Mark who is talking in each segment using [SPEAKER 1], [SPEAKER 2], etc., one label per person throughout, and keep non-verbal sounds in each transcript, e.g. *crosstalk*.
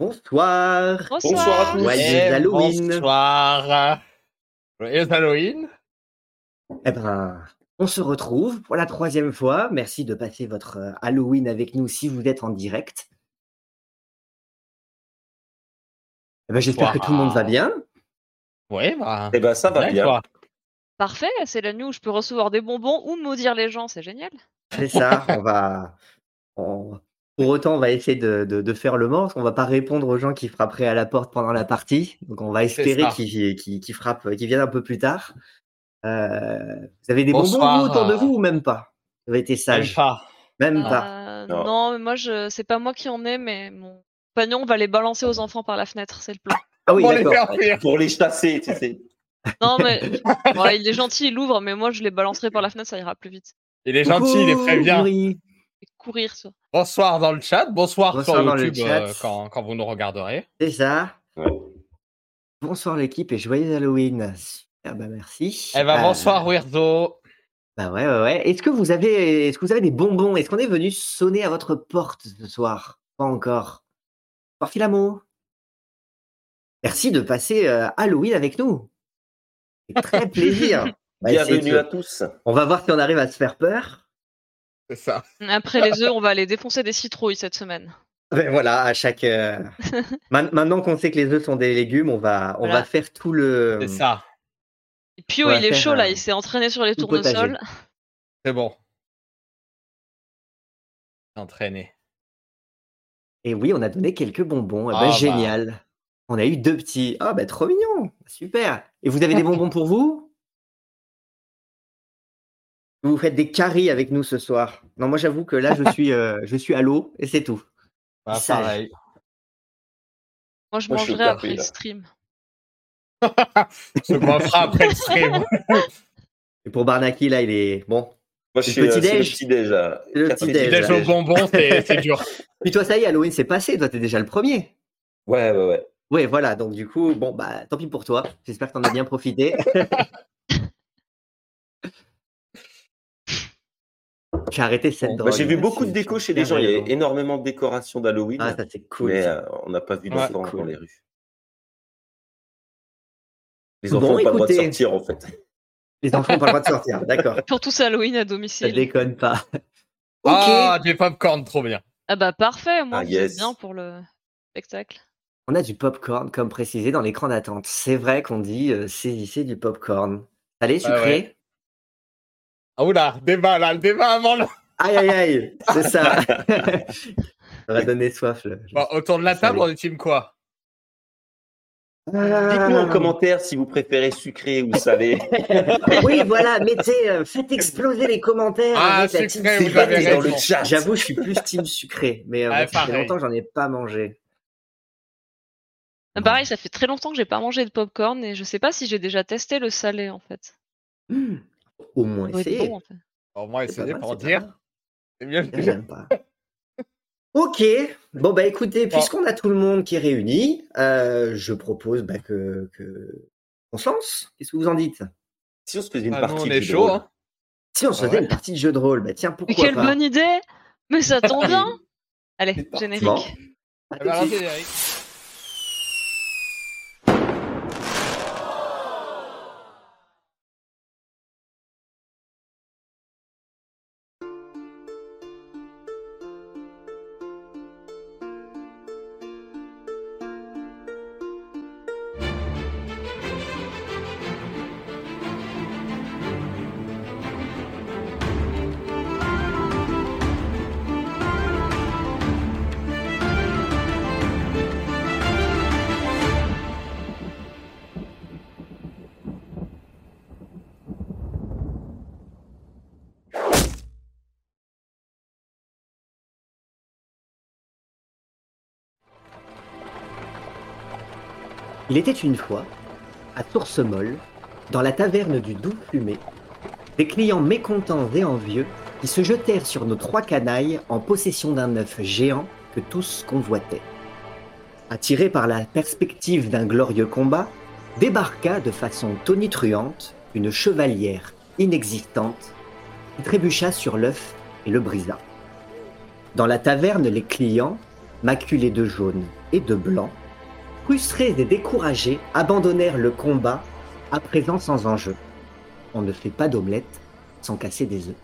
[SPEAKER 1] Bonsoir.
[SPEAKER 2] Bonsoir à tous.
[SPEAKER 1] Joyeux
[SPEAKER 3] Eh,
[SPEAKER 1] Halloween.
[SPEAKER 3] Bonsoir. Joyeux Halloween.
[SPEAKER 1] Eh ben, on se retrouve pour la troisième fois. Merci de passer votre euh, Halloween avec nous si vous êtes en direct. Eh ben, J'espère que tout le monde va bien.
[SPEAKER 3] Ouais, bah.
[SPEAKER 2] Eh ben, ça va
[SPEAKER 3] bien,
[SPEAKER 2] bien.
[SPEAKER 3] quoi.
[SPEAKER 4] Parfait, c'est la nuit où je peux recevoir des bonbons ou maudire les gens, c'est génial.
[SPEAKER 1] C'est ça. on va. on- Pour autant, on va essayer de, de- de faire le mort. parce qu'on va pas répondre aux gens qui frapperaient à la porte pendant la partie. Donc, on va espérer qu'ils frappent, qu'ils viennent un peu plus tard. Euh, vous avez des
[SPEAKER 3] Bonsoir.
[SPEAKER 1] bonbons vous, autour de vous ou même pas? Vous avez été
[SPEAKER 3] Même
[SPEAKER 1] sage.
[SPEAKER 3] pas.
[SPEAKER 1] Même pas.
[SPEAKER 4] Euh,
[SPEAKER 2] Non.
[SPEAKER 4] non. mais moi, je... c'est pas moi qui en ai, mais mon compagnon va les balancer aux enfants par la fenêtre, c'est le plan.
[SPEAKER 1] Ah oui,
[SPEAKER 3] Pour les faire fuir.
[SPEAKER 2] Pour les chasser, tu sais.
[SPEAKER 4] Non, mais *laughs* bon, il est gentil, il l'ouvre, mais moi, je les balancerai par la fenêtre, ça ira plus vite.
[SPEAKER 3] Il est gentil, il est très bien.
[SPEAKER 4] Et courir, ça.
[SPEAKER 3] Bonsoir dans le chat. Bonsoir,
[SPEAKER 1] Bonsoir
[SPEAKER 3] sur YouTube
[SPEAKER 1] chat.
[SPEAKER 3] euh, quand, quand vous nous regarderez.
[SPEAKER 1] C'est ça.
[SPEAKER 2] Ouais.
[SPEAKER 1] Bonsoir l'équipe et joyeux Halloween. Super, bah merci.
[SPEAKER 3] Eh ben,
[SPEAKER 1] Euh,
[SPEAKER 3] bonsoir, Weirdo.
[SPEAKER 1] Bah ouais, ouais, ouais. Est-ce que vous avez, est-ce que vous avez des bonbons? Est-ce qu'on est venu sonner à votre porte ce soir? Pas encore. Bonsoir Filamo. Merci de passer euh, Halloween avec nous. C'est très *laughs* plaisir. Essayer
[SPEAKER 2] Bienvenue
[SPEAKER 1] de-
[SPEAKER 2] à tous.
[SPEAKER 1] On va voir si on arrive à se faire peur.
[SPEAKER 3] C'est ça.
[SPEAKER 4] Après les œufs, on va aller défoncer des citrouilles cette semaine.
[SPEAKER 1] Voilà, à chaque. euh, *laughs* Maintenant qu'on sait que les œufs sont des légumes, on va, on
[SPEAKER 4] Voilà.
[SPEAKER 1] va faire tout le.
[SPEAKER 3] C'est ça.
[SPEAKER 4] Et Pio,
[SPEAKER 1] va
[SPEAKER 4] il est chaud là,
[SPEAKER 1] euh,
[SPEAKER 4] il s'est entraîné sur les
[SPEAKER 1] tout potager.
[SPEAKER 4] tournesols.
[SPEAKER 3] C'est bon. Entraîné.
[SPEAKER 1] Et oui, on a donné quelques bonbons. Eh ben,
[SPEAKER 3] Ah bah.
[SPEAKER 1] Génial. On a eu deux petits. Ah, bah, trop mignon. Super. Et vous avez des bonbons pour vous? Vous faites des caries avec nous ce soir. Non, moi, j'avoue que là, je *laughs* suis, euh, je suis à l'eau et c'est tout.
[SPEAKER 3] Bah, pareil.
[SPEAKER 4] Moi, je
[SPEAKER 2] Moi, je
[SPEAKER 4] mangerai après le stream.
[SPEAKER 3] Qu'on fera après le stream.
[SPEAKER 1] Et pour Barnaki, là, il est. Bon.
[SPEAKER 2] Moi, je
[SPEAKER 1] Le
[SPEAKER 2] suis euh,
[SPEAKER 1] petit
[SPEAKER 2] c'est le petit déj.
[SPEAKER 1] Le petit déj.
[SPEAKER 3] Au bonbon, c'est c'est dur. *laughs*
[SPEAKER 1] Puis toi, ça y est, Halloween, c'est passé. Toi, t'es déjà le premier.
[SPEAKER 2] Ouais, ouais, ouais.
[SPEAKER 1] Ouais, voilà. Donc, du coup, bon, bah, tant pis pour toi. J'espère que t'en as bien profité. *laughs* J'ai arrêté cette
[SPEAKER 3] Bon,
[SPEAKER 1] drogue.
[SPEAKER 2] Bah, J'ai vu
[SPEAKER 1] là,
[SPEAKER 2] beaucoup de déco chez les gens. Il y a énormément de décorations d'Halloween.
[SPEAKER 1] Ah, ça, c'est cool.
[SPEAKER 2] mais
[SPEAKER 1] ça.
[SPEAKER 2] euh, on n'a pas vu
[SPEAKER 3] Ouais,
[SPEAKER 2] d'enfants
[SPEAKER 1] cool.
[SPEAKER 2] dans les rues. Les
[SPEAKER 1] Bon,
[SPEAKER 2] enfants n'ont pas le droit de sortir, en fait. *laughs*
[SPEAKER 1] Les enfants n'ont pas le droit de sortir. *laughs* D'accord.
[SPEAKER 4] Surtout c'est Halloween à
[SPEAKER 1] Ça
[SPEAKER 4] domicile.
[SPEAKER 1] déconne pas. *laughs* Ok.
[SPEAKER 3] Ah, du popcorn, trop bien.
[SPEAKER 4] Ah bah parfait, moi,
[SPEAKER 2] Ah, yes.
[SPEAKER 4] bien pour le spectacle.
[SPEAKER 1] On a du popcorn, comme précisé dans l'écran d'attente. C'est vrai qu'on dit euh, saisissez du popcorn. Allez,
[SPEAKER 3] Ah
[SPEAKER 1] sucré?
[SPEAKER 3] ouais. Ah, oula, débat là, le débat avant le.
[SPEAKER 1] Aïe, aïe, aïe. C'est ça. *laughs* ça va donner soif. Là.
[SPEAKER 3] Bon, autour de la table, on est team quoi
[SPEAKER 2] Dites-nous en commentaire si vous préférez sucré ou salé. *laughs*
[SPEAKER 1] Oui, voilà, mettez, euh, faites exploser les commentaires.
[SPEAKER 3] Ah,
[SPEAKER 1] avec la
[SPEAKER 3] sucré,
[SPEAKER 1] team
[SPEAKER 3] vous avez
[SPEAKER 1] sucré.
[SPEAKER 2] dans le
[SPEAKER 3] raison.
[SPEAKER 2] chat.
[SPEAKER 1] J'avoue, je suis plus team sucré, mais euh, ça fait longtemps que j'en ai pas mangé.
[SPEAKER 4] Ah, pareil, ça fait très longtemps que j'ai pas mangé de popcorn et je sais pas si j'ai déjà testé le salé en fait.
[SPEAKER 1] Hmm. Au moins essayer.
[SPEAKER 4] bon, en fait.
[SPEAKER 3] Au moins, essayer pour dire. *laughs* C'est mieux
[SPEAKER 1] J'aime pas. *laughs* Ok, bon bah écoutez,
[SPEAKER 3] Bon.
[SPEAKER 1] puisqu'on a tout le monde qui est réuni, euh, je propose bah, que que on se lance. Qu'est-ce que vous en dites?
[SPEAKER 2] Si on se faisait une
[SPEAKER 3] Ah,
[SPEAKER 2] partie
[SPEAKER 3] on
[SPEAKER 2] de
[SPEAKER 3] est
[SPEAKER 2] jeu de rôle.
[SPEAKER 3] hein.
[SPEAKER 1] Si on se
[SPEAKER 3] Ah
[SPEAKER 1] faisait
[SPEAKER 3] ouais.
[SPEAKER 1] une partie de jeu de rôle, bah tiens
[SPEAKER 4] Mais
[SPEAKER 1] pourquoi
[SPEAKER 4] quelle
[SPEAKER 1] pas?
[SPEAKER 4] bonne idée Mais ça tombe bien Allez, générique.
[SPEAKER 1] Bon. À Il était une fois, à Toursemol, dans la taverne du Doux Fumé, des clients mécontents et envieux qui se jetèrent sur nos trois canailles en possession d'un œuf géant que tous convoitaient. Attiré par la perspective d'un glorieux combat, débarqua de façon tonitruante une chevalière inexistante qui trébucha sur l'œuf et le brisa. Dans la taverne, les clients, maculés de jaune et de blanc, frustrés et découragés, abandonnèrent le combat, à présent sans enjeu. On ne fait pas d'omelette sans casser des œufs.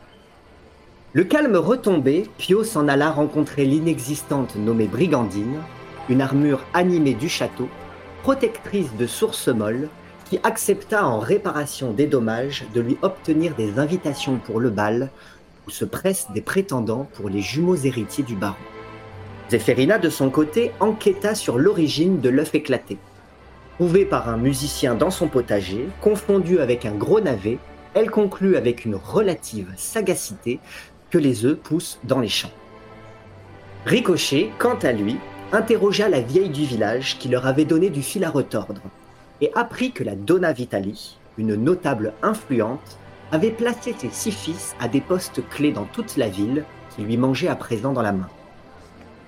[SPEAKER 1] Le calme retombé, Pio s'en alla rencontrer l'inexistante nommée Brigandine, une armure animée du château, protectrice de sources molles, qui accepta en réparation des dommages de lui obtenir des invitations pour le bal, où se pressent des prétendants pour les jumeaux héritiers du baron. Zéphérina, de son côté, enquêta sur l'origine de l'œuf éclaté. Trouvé par un musicien dans son potager, confondu avec un gros navet, elle conclut avec une relative sagacité que les œufs poussent dans les champs. Ricochet, quant à lui, interrogea la vieille du village qui leur avait donné du fil à retordre et apprit que la Donna Vitali, une notable influente, avait placé ses six fils à des postes clés dans toute la ville qui lui mangeaient à présent dans la main.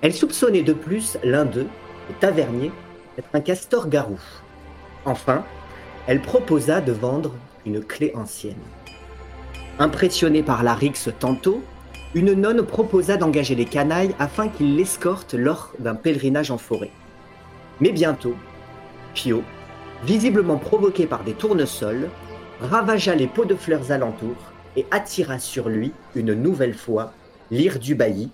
[SPEAKER 1] Elle soupçonnait de plus l'un d'eux, le tavernier, d'être un castor-garou. Enfin, elle proposa de vendre une clé ancienne. Impressionnée par la rixe tantôt, une nonne proposa d'engager les canailles afin qu'ils l'escortent lors d'un pèlerinage en forêt. Mais bientôt, Pio, visiblement provoqué par des tournesols, ravagea les pots de fleurs alentours et attira sur lui une nouvelle fois l'Ir du bailli,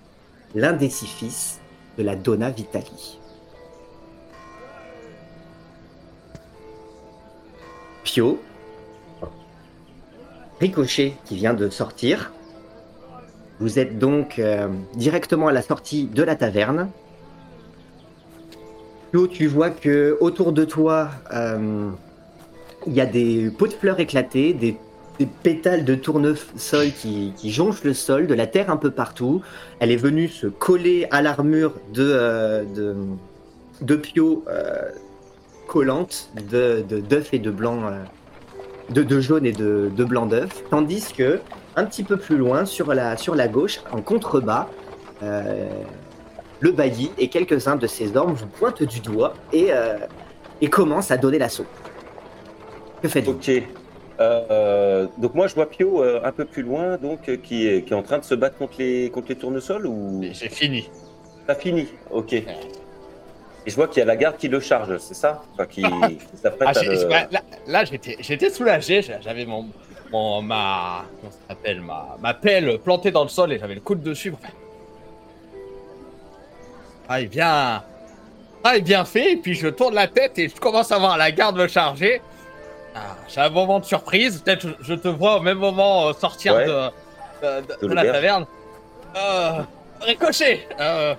[SPEAKER 1] l'un des six fils de la Donna Vitali. Pio, Ricochet qui vient de sortir, vous êtes donc euh, directement à la sortie de la taverne. Pio, tu vois que autour de toi, euh, il y a des pots de fleurs éclatés, des, des pétales de tournesol qui, qui jonchent le sol, de la terre un peu partout. Elle est venue se coller à l'armure de, euh, de, de Pio euh, collante de d'œufs et de blanc, euh, de, de jaune et de, de blanc d'œuf. Tandis que, un petit peu plus loin, sur la, sur la gauche, en contrebas, le bailli et quelques-uns de ses hommes vous pointent du doigt et, et commencent à donner l'assaut. Que faites-vous?
[SPEAKER 2] Ok. Euh, donc moi je vois Pio euh, un peu plus loin, donc euh, qui, est, qui est en train de se battre contre les, contre les tournesols ou?
[SPEAKER 3] J'ai fini.
[SPEAKER 2] t'as fini Ok. Et je vois qu'il y a la garde qui le charge, c'est ça? Enfin, qui, qui s'apprête
[SPEAKER 3] Ah,
[SPEAKER 2] à
[SPEAKER 3] j'ai-
[SPEAKER 2] le-
[SPEAKER 3] ouais, là, là, j'étais, j'étais soulagé. j'a- J'avais mon, mon ma, comment ça s'appelle, ma, ma pelle plantée dans le sol et j'avais le coude dessus. Enfin, ah, il bien, ah, il bien fait. Et puis je tourne la tête et je commence à voir la garde me charger. Ah, j'ai un moment de surprise. Peut-être je, te vois au même moment euh, sortir
[SPEAKER 2] Ouais.
[SPEAKER 3] de, de, de-
[SPEAKER 2] De
[SPEAKER 3] de la taverne. Euh, ricochet. Euh,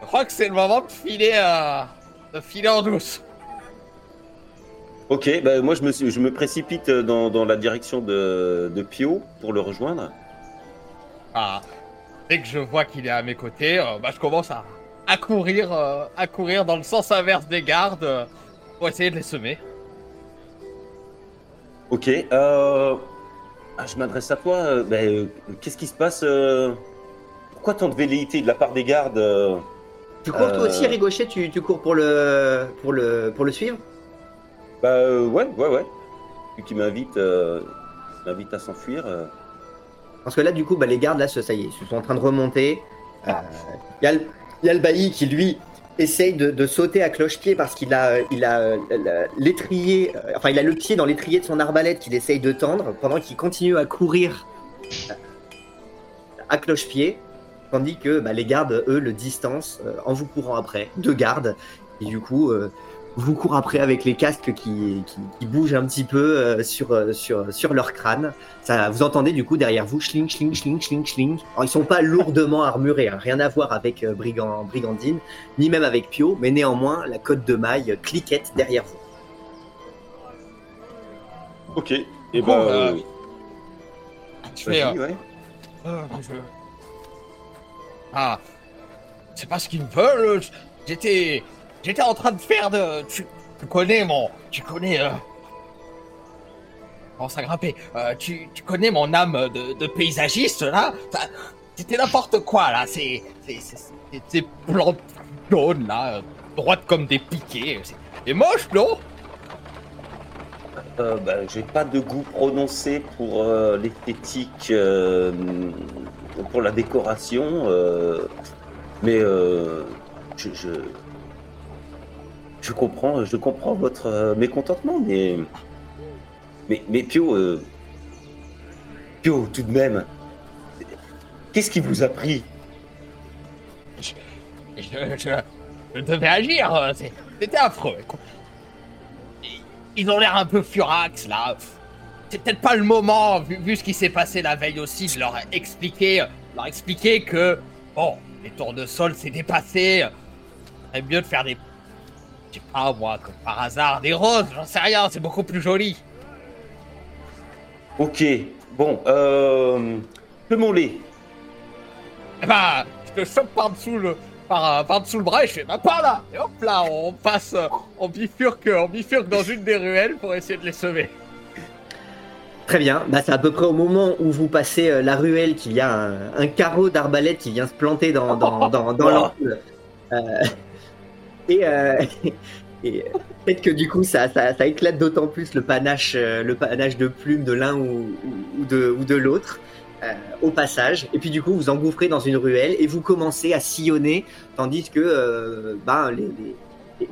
[SPEAKER 3] je crois que c'est le moment de filer, euh, de filer en douce.
[SPEAKER 2] Ok, bah, moi je me, suis- je me précipite dans, dans la direction de, de Pio pour le rejoindre.
[SPEAKER 3] Ah, dès que je vois qu'il est à mes côtés, euh, bah, je commence à, à courir, euh, à courir dans le sens inverse des gardes euh, pour essayer de les semer.
[SPEAKER 2] Ok, euh... ah, je m'adresse à toi. euh, bah, euh, Qu'est-ce qui se passe Pourquoi tant de velléité de la part des gardes
[SPEAKER 1] Tu cours toi aussi, Ricochet tu, tu cours pour le, pour le, pour le suivre?
[SPEAKER 2] Bah ouais, ouais, ouais. Lui qui m'invite m'invite à s'enfuir.
[SPEAKER 1] Parce que là, du coup, bah, les gardes, là, ça y est, ils sont en train de remonter. Il y, a le- il y a le bailli qui, lui, essaye de, sauter à cloche-pied parce qu'il a, euh, l'étrier, euh, enfin, il a le pied dans l'étrier de son arbalète qu'il essaye de tendre pendant qu'il continue à courir euh, à cloche-pied. Tandis que bah, les gardes, eux, le distancent en vous courant après. Deux gardes. Et du coup, vous courent après avec les casques qui, qui, qui bougent un petit peu euh, sur, euh, sur, sur leur crâne. Ça, vous entendez du coup derrière vous, schling, schling, schling, schling, schling. Alors, ils sont pas lourdement *laughs* armurés, hein, rien à voir avec euh, Brigand, Brigandine, ni même avec Pio, mais néanmoins, la côte de maille cliquette derrière vous.
[SPEAKER 2] Ok. Et bah,
[SPEAKER 3] euh,
[SPEAKER 2] euh,
[SPEAKER 3] Je
[SPEAKER 2] vas-y,
[SPEAKER 3] euh,
[SPEAKER 2] ouais.
[SPEAKER 3] euh, je- Ah, c'est pas ce qu'ils veulent. J'étais, j'étais en train de faire de. Tu, connais mon, tu connais. Euh... Commence à grimper. Euh, tu, tu connais mon âme de, paysagiste là C'était n'importe quoi là. C'est, c'est plantes jaunes là, euh, droites comme des piquets. C'est, c'est moche, non?
[SPEAKER 2] Euh, bah, j'ai pas de goût prononcé pour euh, l'esthétique, euh, pour la décoration, euh, mais euh, je, je comprends, je comprends votre euh, mécontentement, mais, mais, mais Pio, euh, Pio, tout de même, qu'est-ce qui vous a pris?
[SPEAKER 3] Je, je, devais agir, euh, c'était affreux. Ils- ont l'air un peu furax là. C'est peut-être pas le moment, vu, ce qui s'est passé la veille aussi, de leur expliquer, leur expliquer que, bon, les tournesols c'est dépassé. C'est mieux de faire des. Je sais pas moi, comme par hasard, des roses, j'en sais rien, c'est beaucoup plus joli.
[SPEAKER 2] Ok, bon, euh, lait
[SPEAKER 3] Eh ben, je te chope par dessous le, par, euh, par dessous le bras et je fais, bah par là Et hop là, on passe, euh, on bifurque, on bifurque dans une des ruelles pour essayer de les sauver.
[SPEAKER 1] Très bien, bah, c'est à peu près au moment où vous passez euh, la ruelle qu'il y a un, un carreau d'arbalète qui vient se planter dans, dans, dans, dans
[SPEAKER 2] Oh.
[SPEAKER 1] l'ampoule. Euh, et euh, *laughs* euh, peut-être que du coup ça, éclate d'autant plus le panache, euh, le panache de plumes de l'un ou, de, l'autre au passage. Et puis du coup vous engouffrez dans une ruelle et vous commencez à sillonner tandis que ben,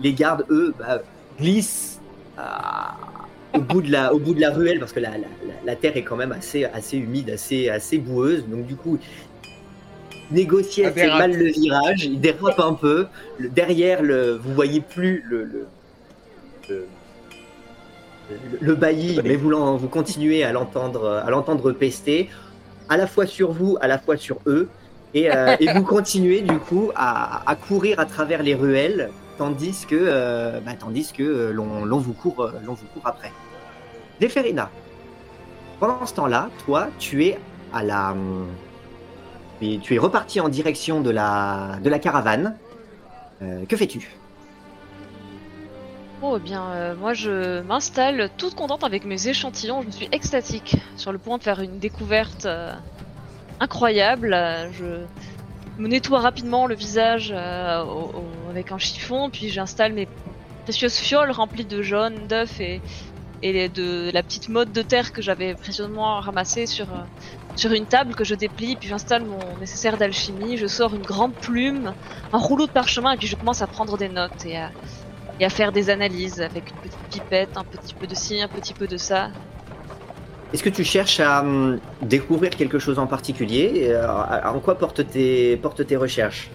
[SPEAKER 1] les, gardes, eux, bah, glissent. au bout de la, ruelle, parce que la, terre est quand même assez, assez humide, assez, assez boueuse. Donc du coup, négocier assez mal le virage, il dérape un peu. Le- derrière, le, vous voyez plus le, le, le, le- le bailli, mais vous, continuez à l'entendre, à l'entendre pester, à la fois sur vous, à la fois sur eux. Et, euh, et vous continuez du coup à, à courir à travers les ruelles, tandis que, euh, bah, tandis que euh, l'on, l'on vous court, l'on vous court après. Déferina, pendant ce temps-là, toi, tu es à la, tu es- reparti en direction de la, de la caravane. Euh, que fais-tu?
[SPEAKER 4] Oh, eh bien, euh, moi je m'installe toute contente avec mes échantillons. Je suis extatique, sur le point de faire une découverte euh, incroyable. Je me nettoie rapidement le visage avec un chiffon, puis j'installe mes précieuses fioles remplies de jaune, d'œufs et, de la petite mode de terre que j'avais précieusement ramassée sur, sur une table que je déplie, puis j'installe mon nécessaire d'alchimie. Je sors une grande plume, un rouleau de parchemin, et puis je commence à prendre des notes et à et à faire des analyses avec une petite pipette, un petit peu de ci, un petit peu de ça.
[SPEAKER 1] Est-ce que tu cherches à hum, découvrir quelque chose en particulier? Et, euh, En quoi portent tes, portent tes recherches?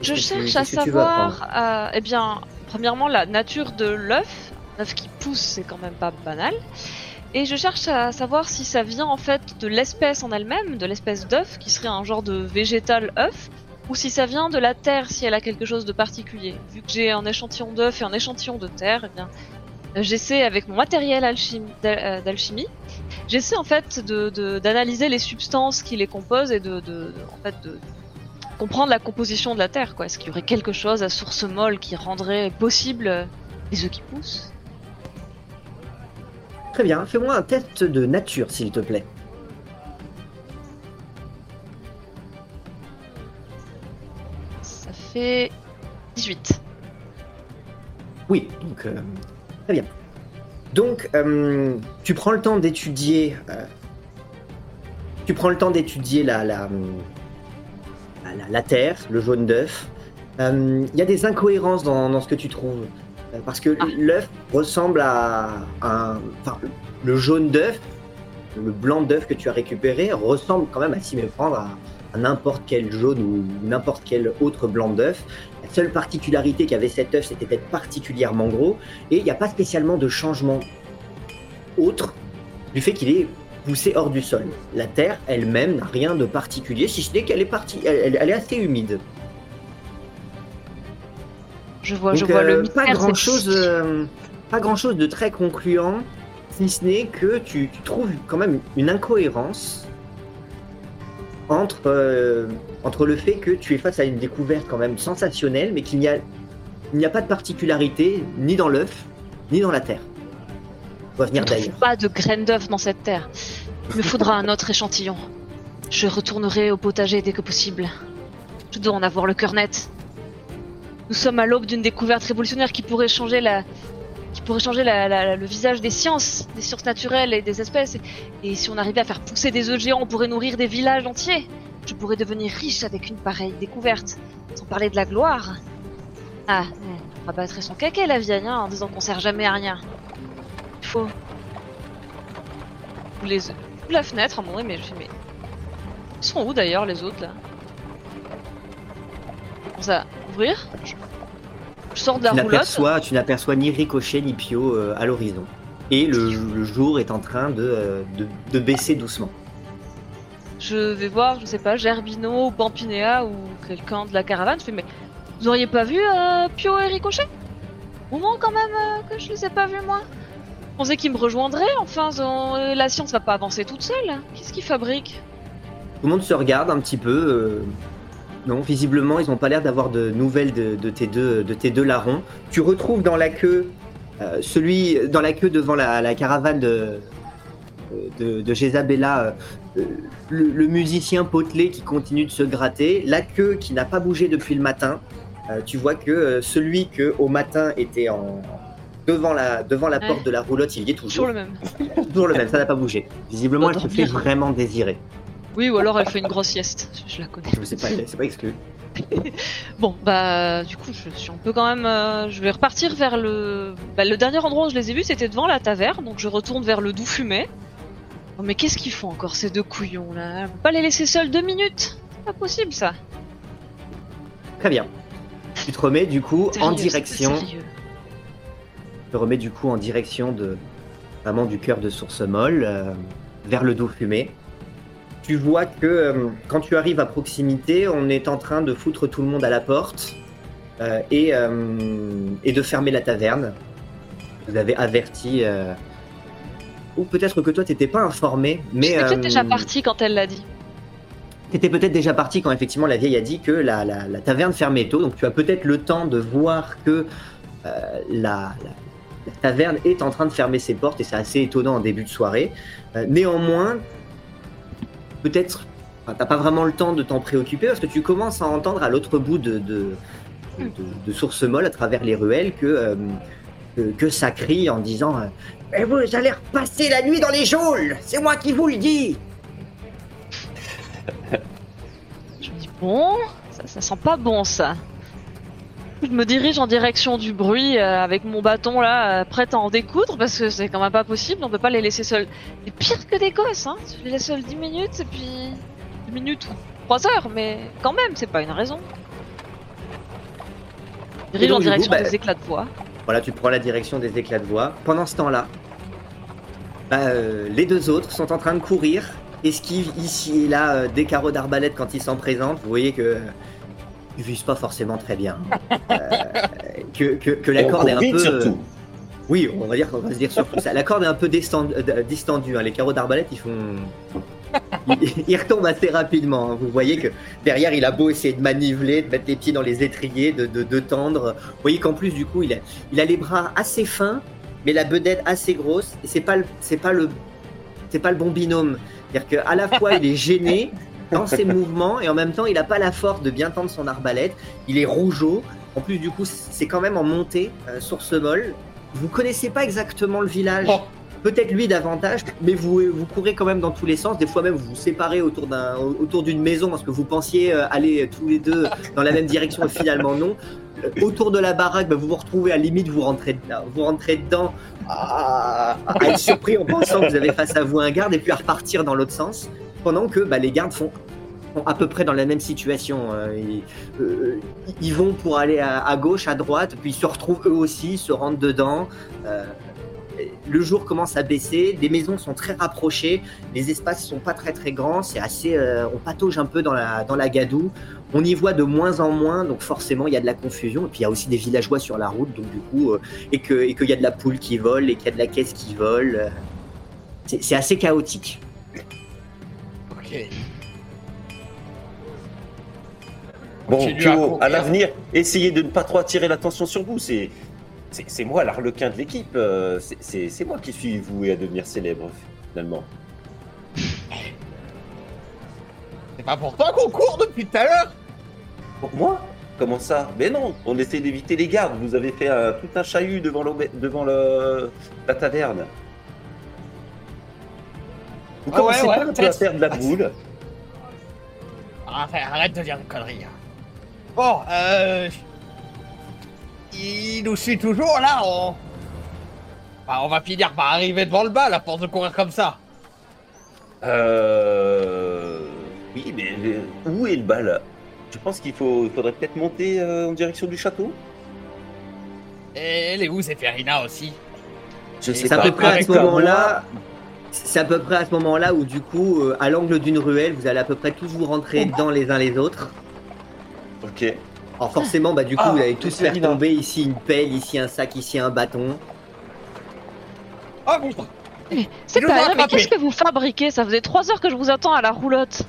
[SPEAKER 4] Je
[SPEAKER 1] tu-
[SPEAKER 4] cherche à savoir, euh, eh bien, premièrement, la nature de l'œuf. L'œuf qui pousse, c'est quand même pas banal. Et je cherche à savoir si ça vient en fait de l'espèce en elle-même, de l'espèce d'œuf, qui serait un genre de végétal œuf, ou si ça vient de la terre, si elle a quelque chose de particulier. Vu que j'ai un échantillon d'œuf et un échantillon de terre, eh bien, euh, j'essaie avec mon matériel euh, d'alchimie, j'essaie en fait d'analyser les substances qui les composent et de, comprendre la composition de la terre. Est-ce qu'il y aurait quelque chose à source molle qui rendrait possible euh, les œufs qui poussent?
[SPEAKER 1] Très bien, fais-moi un test de nature, s'il te plaît.
[SPEAKER 4] Ça fait 18.
[SPEAKER 1] Oui, donc euh, très bien. Donc, euh, tu prends le temps d'étudier. euh, tu prends le temps d'étudier la, la, la, la- la terre, le jaune d'œuf. Il y a des incohérences dans, dans ce que tu trouves. Euh, Parce que
[SPEAKER 4] Ah.
[SPEAKER 1] l'œuf ressemble à un. Enfin, le jaune d'œuf, le blanc d'œuf que tu as récupéré, ressemble quand même à s'y méprendre à, à n'importe quel jaune ou n'importe quel autre blanc d'œuf. La seule particularité qu'avait cet œuf, c'était d'être particulièrement gros, et il n'y a pas spécialement de changement autre du fait qu'il est poussé hors du sol. La terre elle-même n'a rien de particulier, si ce n'est qu'elle est, partie, elle, elle- elle est assez humide.
[SPEAKER 4] Je vois, je vois
[SPEAKER 1] euh, pas grand chose,
[SPEAKER 4] sceptique.
[SPEAKER 1] pas grand chose de très concluant, si ce n'est que tu, tu trouves quand même une incohérence entre, euh, entre le fait que tu es face à une découverte quand même sensationnelle, mais qu'il n'y a, il n'y a pas de particularité ni dans l'œuf, ni dans la terre. On va venir d'ailleurs.
[SPEAKER 4] pas de graines d'œuf dans cette terre. Il me faudra un autre échantillon. Je retournerai au potager dès que possible. Je dois en avoir le cœur net. Nous sommes à l'aube d'une découverte révolutionnaire qui pourrait changer la, qui pourrait changer la- le visage des sciences, des sciences naturelles et des espèces. Et, si on arrivait à faire pousser des œufs géants, on pourrait nourrir des villages entiers. Je pourrais devenir riche avec une pareille découverte, sans parler de la gloire. Ah, ouais, rabattrait son caquet la vieille, hein, en disant qu'on sert jamais à rien. Il faut... Ou les... ou la fenêtre, à mon mais je fais, mais... Ils sont où d'ailleurs les autres là? Comment ça Ouvrir je... sors de la
[SPEAKER 1] Tu
[SPEAKER 4] roulotte.
[SPEAKER 1] tu n'aperçois ni Ricochet ni Pio euh, à l'horizon. Et le, le jour est en train de, euh, de, de baisser doucement.
[SPEAKER 4] Je vais voir, je sais pas, Gerbino ou Pampinéa ou quelqu'un de la caravane. Je fais, mais vous auriez pas vu euh, Pio et Ricochet? Au moins quand même que je les ai pas vus moi? Je pensais qu'ils me rejoindraient, enfin, la science va pas avancer toute seule. Qu'est-ce qu'ils fabriquent?
[SPEAKER 1] Tout le monde se regarde un petit peu. Euh, Non, visiblement, ils n'ont pas l'air d'avoir de nouvelles de, de tes deux, de tes deux larrons. Tu retrouves dans la queue euh, celui dans la queue devant la, la caravane de de, de Jezabella, euh, le, le musicien potelé qui continue de se gratter, la queue qui n'a pas bougé depuis le matin. Euh, tu vois que euh, celui que au matin était en devant la devant la
[SPEAKER 4] Ouais.
[SPEAKER 1] porte de la roulotte, il y est
[SPEAKER 4] Toujours
[SPEAKER 1] toujours.
[SPEAKER 4] le même. *laughs*
[SPEAKER 1] Toujours le même, ça n'a pas bougé. Visiblement, elle se fait vraiment désirer.
[SPEAKER 4] Oui, ou alors elle fait une grosse sieste. Je, je la connais.
[SPEAKER 1] Je sais pas, c'est pas exclu. *laughs*
[SPEAKER 4] Bon, bah, du coup, je suis un peu quand même. euh, je vais repartir vers le. Bah, le dernier endroit où je les ai vus, c'était devant la taverne, donc je retourne vers le doux fumet. Oh, mais qu'est-ce qu'ils font encore ces deux couillons là? On peut pas les laisser seuls deux minutes? C'est pas possible ça.
[SPEAKER 1] Très bien. Tu te remets du coup en direction. Tu te remets du coup en direction de vraiment du cœur de Source Molle, euh, vers le dos fumé. Tu vois que euh, quand tu arrives à proximité, on est en train de foutre tout le monde à la porte euh, et, euh, et de fermer la taverne. Vous avez averti. Ou peut-être que toi, t'étais pas informé, mais.
[SPEAKER 4] J'étais peut-être déjà parti quand elle l'a dit.
[SPEAKER 1] T'étais peut-être déjà parti quand effectivement la vieille a dit que la, la- la taverne fermait tôt, donc tu as peut-être le temps de voir que la, la- la taverne est en train de fermer ses portes et c'est assez étonnant en début de soirée. Euh, néanmoins, peut-être, t'as pas vraiment le temps de t'en préoccuper parce que tu commences à entendre à l'autre bout de, de, de, de- de source molle à travers les ruelles que, euh, ça crie en disant euh, Mais vous allez repasser la nuit dans les geôles, c'est moi qui vous le dis *laughs*
[SPEAKER 4] Je me dis, bon, ça sent pas bon ça. Je me dirige en direction du bruit euh, avec mon bâton là, euh, prête à en découdre parce que c'est quand même pas possible, on peut pas les laisser seuls. C'est pire que des gosses, hein. Tu les laisses seuls 10 minutes et puis. 10 minutes ou 3 heures, mais quand même, c'est pas une raison. Je dirige
[SPEAKER 1] donc,
[SPEAKER 4] en
[SPEAKER 1] coup,
[SPEAKER 4] direction
[SPEAKER 1] bah,
[SPEAKER 4] des éclats de voix.
[SPEAKER 1] Voilà, tu prends la direction des éclats de voix. Pendant ce temps-là, bah, euh, les deux autres sont en train de courir, esquivent ici et là euh, des carreaux d'arbalète quand ils s'en présentent. Vous voyez que visent pas forcément très bien. Euh, que, que, que la corde est un peu.
[SPEAKER 2] surtout.
[SPEAKER 1] Oui, on va dire qu'on va se dire surtout ça. La corde est un peu euh, distendue. hein. Les carreaux d'arbalète, ils font. Retombent assez rapidement. hein. Vous voyez que derrière, il a beau essayer de maniveler, de mettre les pieds dans les étriers, de, de, de tendre. Vous voyez qu'en plus, du coup, il a, il a les bras assez fins, mais la bedette assez grosse. Et c'est pas, c'est pas le, c'est pas le bon binôme. C'est-à-dire qu'à la fois, il est gêné *laughs* dans ses *laughs* mouvements et en même temps, il a pas la force de bien tendre son arbalète. Il est rougeau. En plus, du coup, c'est quand même en montée, euh, source molle. Vous connaissez pas exactement le village.
[SPEAKER 3] Oh.
[SPEAKER 1] Peut-être lui davantage, mais vous, vous courez quand même dans tous les sens. Des fois même, vous vous séparez autour d'un, autour d'une maison parce que vous pensiez euh, aller tous les deux dans la même direction et finalement non. Euh, Autour de la baraque, bah, vous vous retrouvez à la limite, vous rentrez, vous rentrez dedans à, à être surpris en pensant que vous avez face à vous un garde et puis à repartir dans l'autre sens. Pendant que bah, les gardes sont à peu près dans la même situation. euh, ils, euh, ils vont pour aller à, gauche, à droite, puis ils se retrouvent eux aussi, se rentrent dedans. Euh, le jour commence à baisser, les maisons sont très rapprochées, les espaces sont pas très très grands, c'est assez, on patauge un peu dans la dans la gadoue. On y voit de moins en moins, donc forcément il y a de la confusion. Et puis il y a aussi des villageois sur la route, donc du coup et que et qu'il y a de la poule qui vole et qu'il y a de la caisse qui vole. c'est assez chaotique.
[SPEAKER 2] Bon,
[SPEAKER 3] Continue à
[SPEAKER 2] l'avenir, essayez de ne pas trop attirer l'attention sur vous. C'est, moi l'arlequin de l'équipe. euh, C'est, moi qui suis voué à devenir célèbre, finalement.
[SPEAKER 3] C'est pas pour toi qu'on court depuis tout à l'heure
[SPEAKER 2] Pour moi? Comment ça? Mais non, on essaie d'éviter les gardes. Vous avez fait un- tout un chahut devant, devant le, la taverne. Vous
[SPEAKER 3] Ah ouais,
[SPEAKER 2] commencez
[SPEAKER 3] ouais,
[SPEAKER 2] pas un peu à faire de la boule
[SPEAKER 3] arrête, arrête de dire des conneries. hein. Bon, euh. Il nous suit toujours là, on. Bah, on va finir par arriver devant le bas là pour se courir comme ça.
[SPEAKER 2] Euh... Oui, mais euh, où est le bal Je pense qu'il faut, il faudrait peut-être monter euh, en direction du château.
[SPEAKER 3] Et elle est où Zéphérina aussi?
[SPEAKER 2] Je
[SPEAKER 3] Et
[SPEAKER 2] sais
[SPEAKER 1] C'est à
[SPEAKER 2] pas.
[SPEAKER 1] peu près à ce moment-là. C'est à peu près à ce moment-là où du coup, euh, à l'angle d'une ruelle, vous allez à peu près tous vous rentrer dans les uns les autres.
[SPEAKER 2] Ok.
[SPEAKER 1] Alors forcément, bah du coup,
[SPEAKER 2] Ah,
[SPEAKER 1] vous allez tous faire tomber ici une pelle, ici un sac, ici un bâton.
[SPEAKER 3] Oh putain
[SPEAKER 4] C'est
[SPEAKER 3] nous
[SPEAKER 4] pas
[SPEAKER 3] a
[SPEAKER 4] vrai, mais qu'est-ce que vous fabriquez? Ça faisait 3 heures que je vous attends à la roulotte.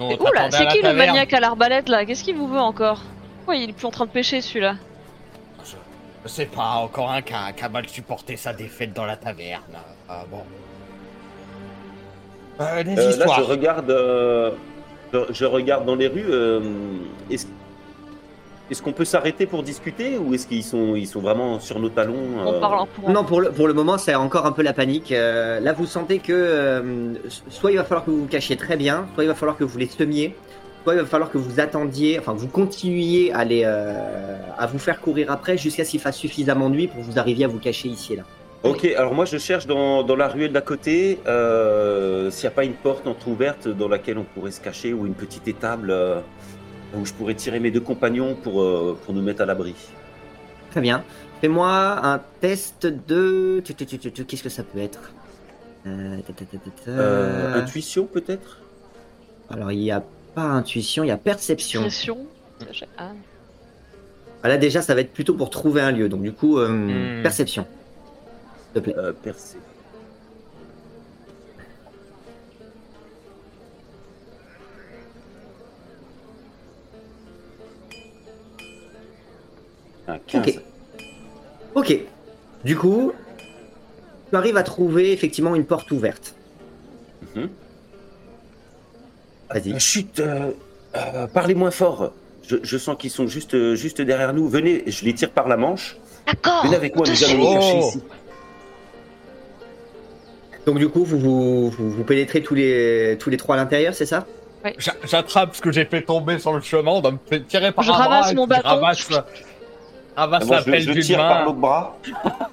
[SPEAKER 4] Et Oula, c'est qui le maniaque à l'arbalète là? Qu'est-ce qu'il vous veut encore? Pourquoi il est plus en train de pêcher celui-là
[SPEAKER 3] Je, sais pas, encore un qui a, qui a mal supporté sa défaite dans la taverne. Ah bon. Euh, des
[SPEAKER 2] Euh, là,
[SPEAKER 3] histoires.
[SPEAKER 2] je regarde, euh, je, je regarde dans les rues. euh, est-ce, est-ce qu'on peut s'arrêter pour discuter ou est-ce qu'ils sont, ils sont vraiment sur nos talons
[SPEAKER 4] On parle en courant.
[SPEAKER 1] Non, pour le, pour le moment, c'est encore un peu la panique. Euh, là, vous sentez que euh, soit il va falloir que vous vous cachiez très bien, soit il va falloir que vous les semiez, il va falloir que vous attendiez, enfin vous continuiez à, les, euh, à vous faire courir après jusqu'à ce qu'il fasse suffisamment nuit pour que vous arriviez à vous cacher ici et là.
[SPEAKER 2] Ok, alors moi je cherche dans, dans la ruelle d'à côté euh, s'il n'y a pas une porte entrouverte dans laquelle on pourrait se cacher ou une petite étable euh, où je pourrais tirer mes deux compagnons pour, euh, pour nous mettre à l'abri.
[SPEAKER 1] Très bien. Fais-moi un test de. Qu'est-ce que ça peut être?
[SPEAKER 2] Intuition peut-être?
[SPEAKER 1] Alors, il n'y a pas intuition, il y a perception.
[SPEAKER 4] Ah.
[SPEAKER 1] Ah, là, déjà, ça va être plutôt pour trouver un lieu. Donc, du coup, euh,
[SPEAKER 3] Hmm.
[SPEAKER 1] perception. S'il te plaît.
[SPEAKER 2] euh, 15.
[SPEAKER 1] Ok. Ok. Du coup, tu arrives à trouver effectivement une porte ouverte.
[SPEAKER 2] Mhm.
[SPEAKER 1] Vas-y.
[SPEAKER 2] Euh, Chut, euh, euh, parlez moins fort. Je, je sens qu'ils sont juste, juste derrière nous. Venez, je les tire par la manche.
[SPEAKER 4] D'accord
[SPEAKER 2] Venez avec moi, nous allons nous cacher
[SPEAKER 3] Oh.
[SPEAKER 2] ici.
[SPEAKER 1] Donc, du coup, vous vous, vous, vous pénétrez tous les, tous les trois à l'intérieur, c'est ça?
[SPEAKER 3] J'a- J'attrape ce que j'ai fait tomber sur le chemin, on va me faire tirer par
[SPEAKER 4] Je
[SPEAKER 3] un bras,
[SPEAKER 4] ramasse
[SPEAKER 3] et
[SPEAKER 4] mon
[SPEAKER 3] puis je
[SPEAKER 4] bâton.
[SPEAKER 3] Ramasse, ramasse
[SPEAKER 2] Moi,
[SPEAKER 3] la pelle
[SPEAKER 2] je tire par l'autre bras. *laughs*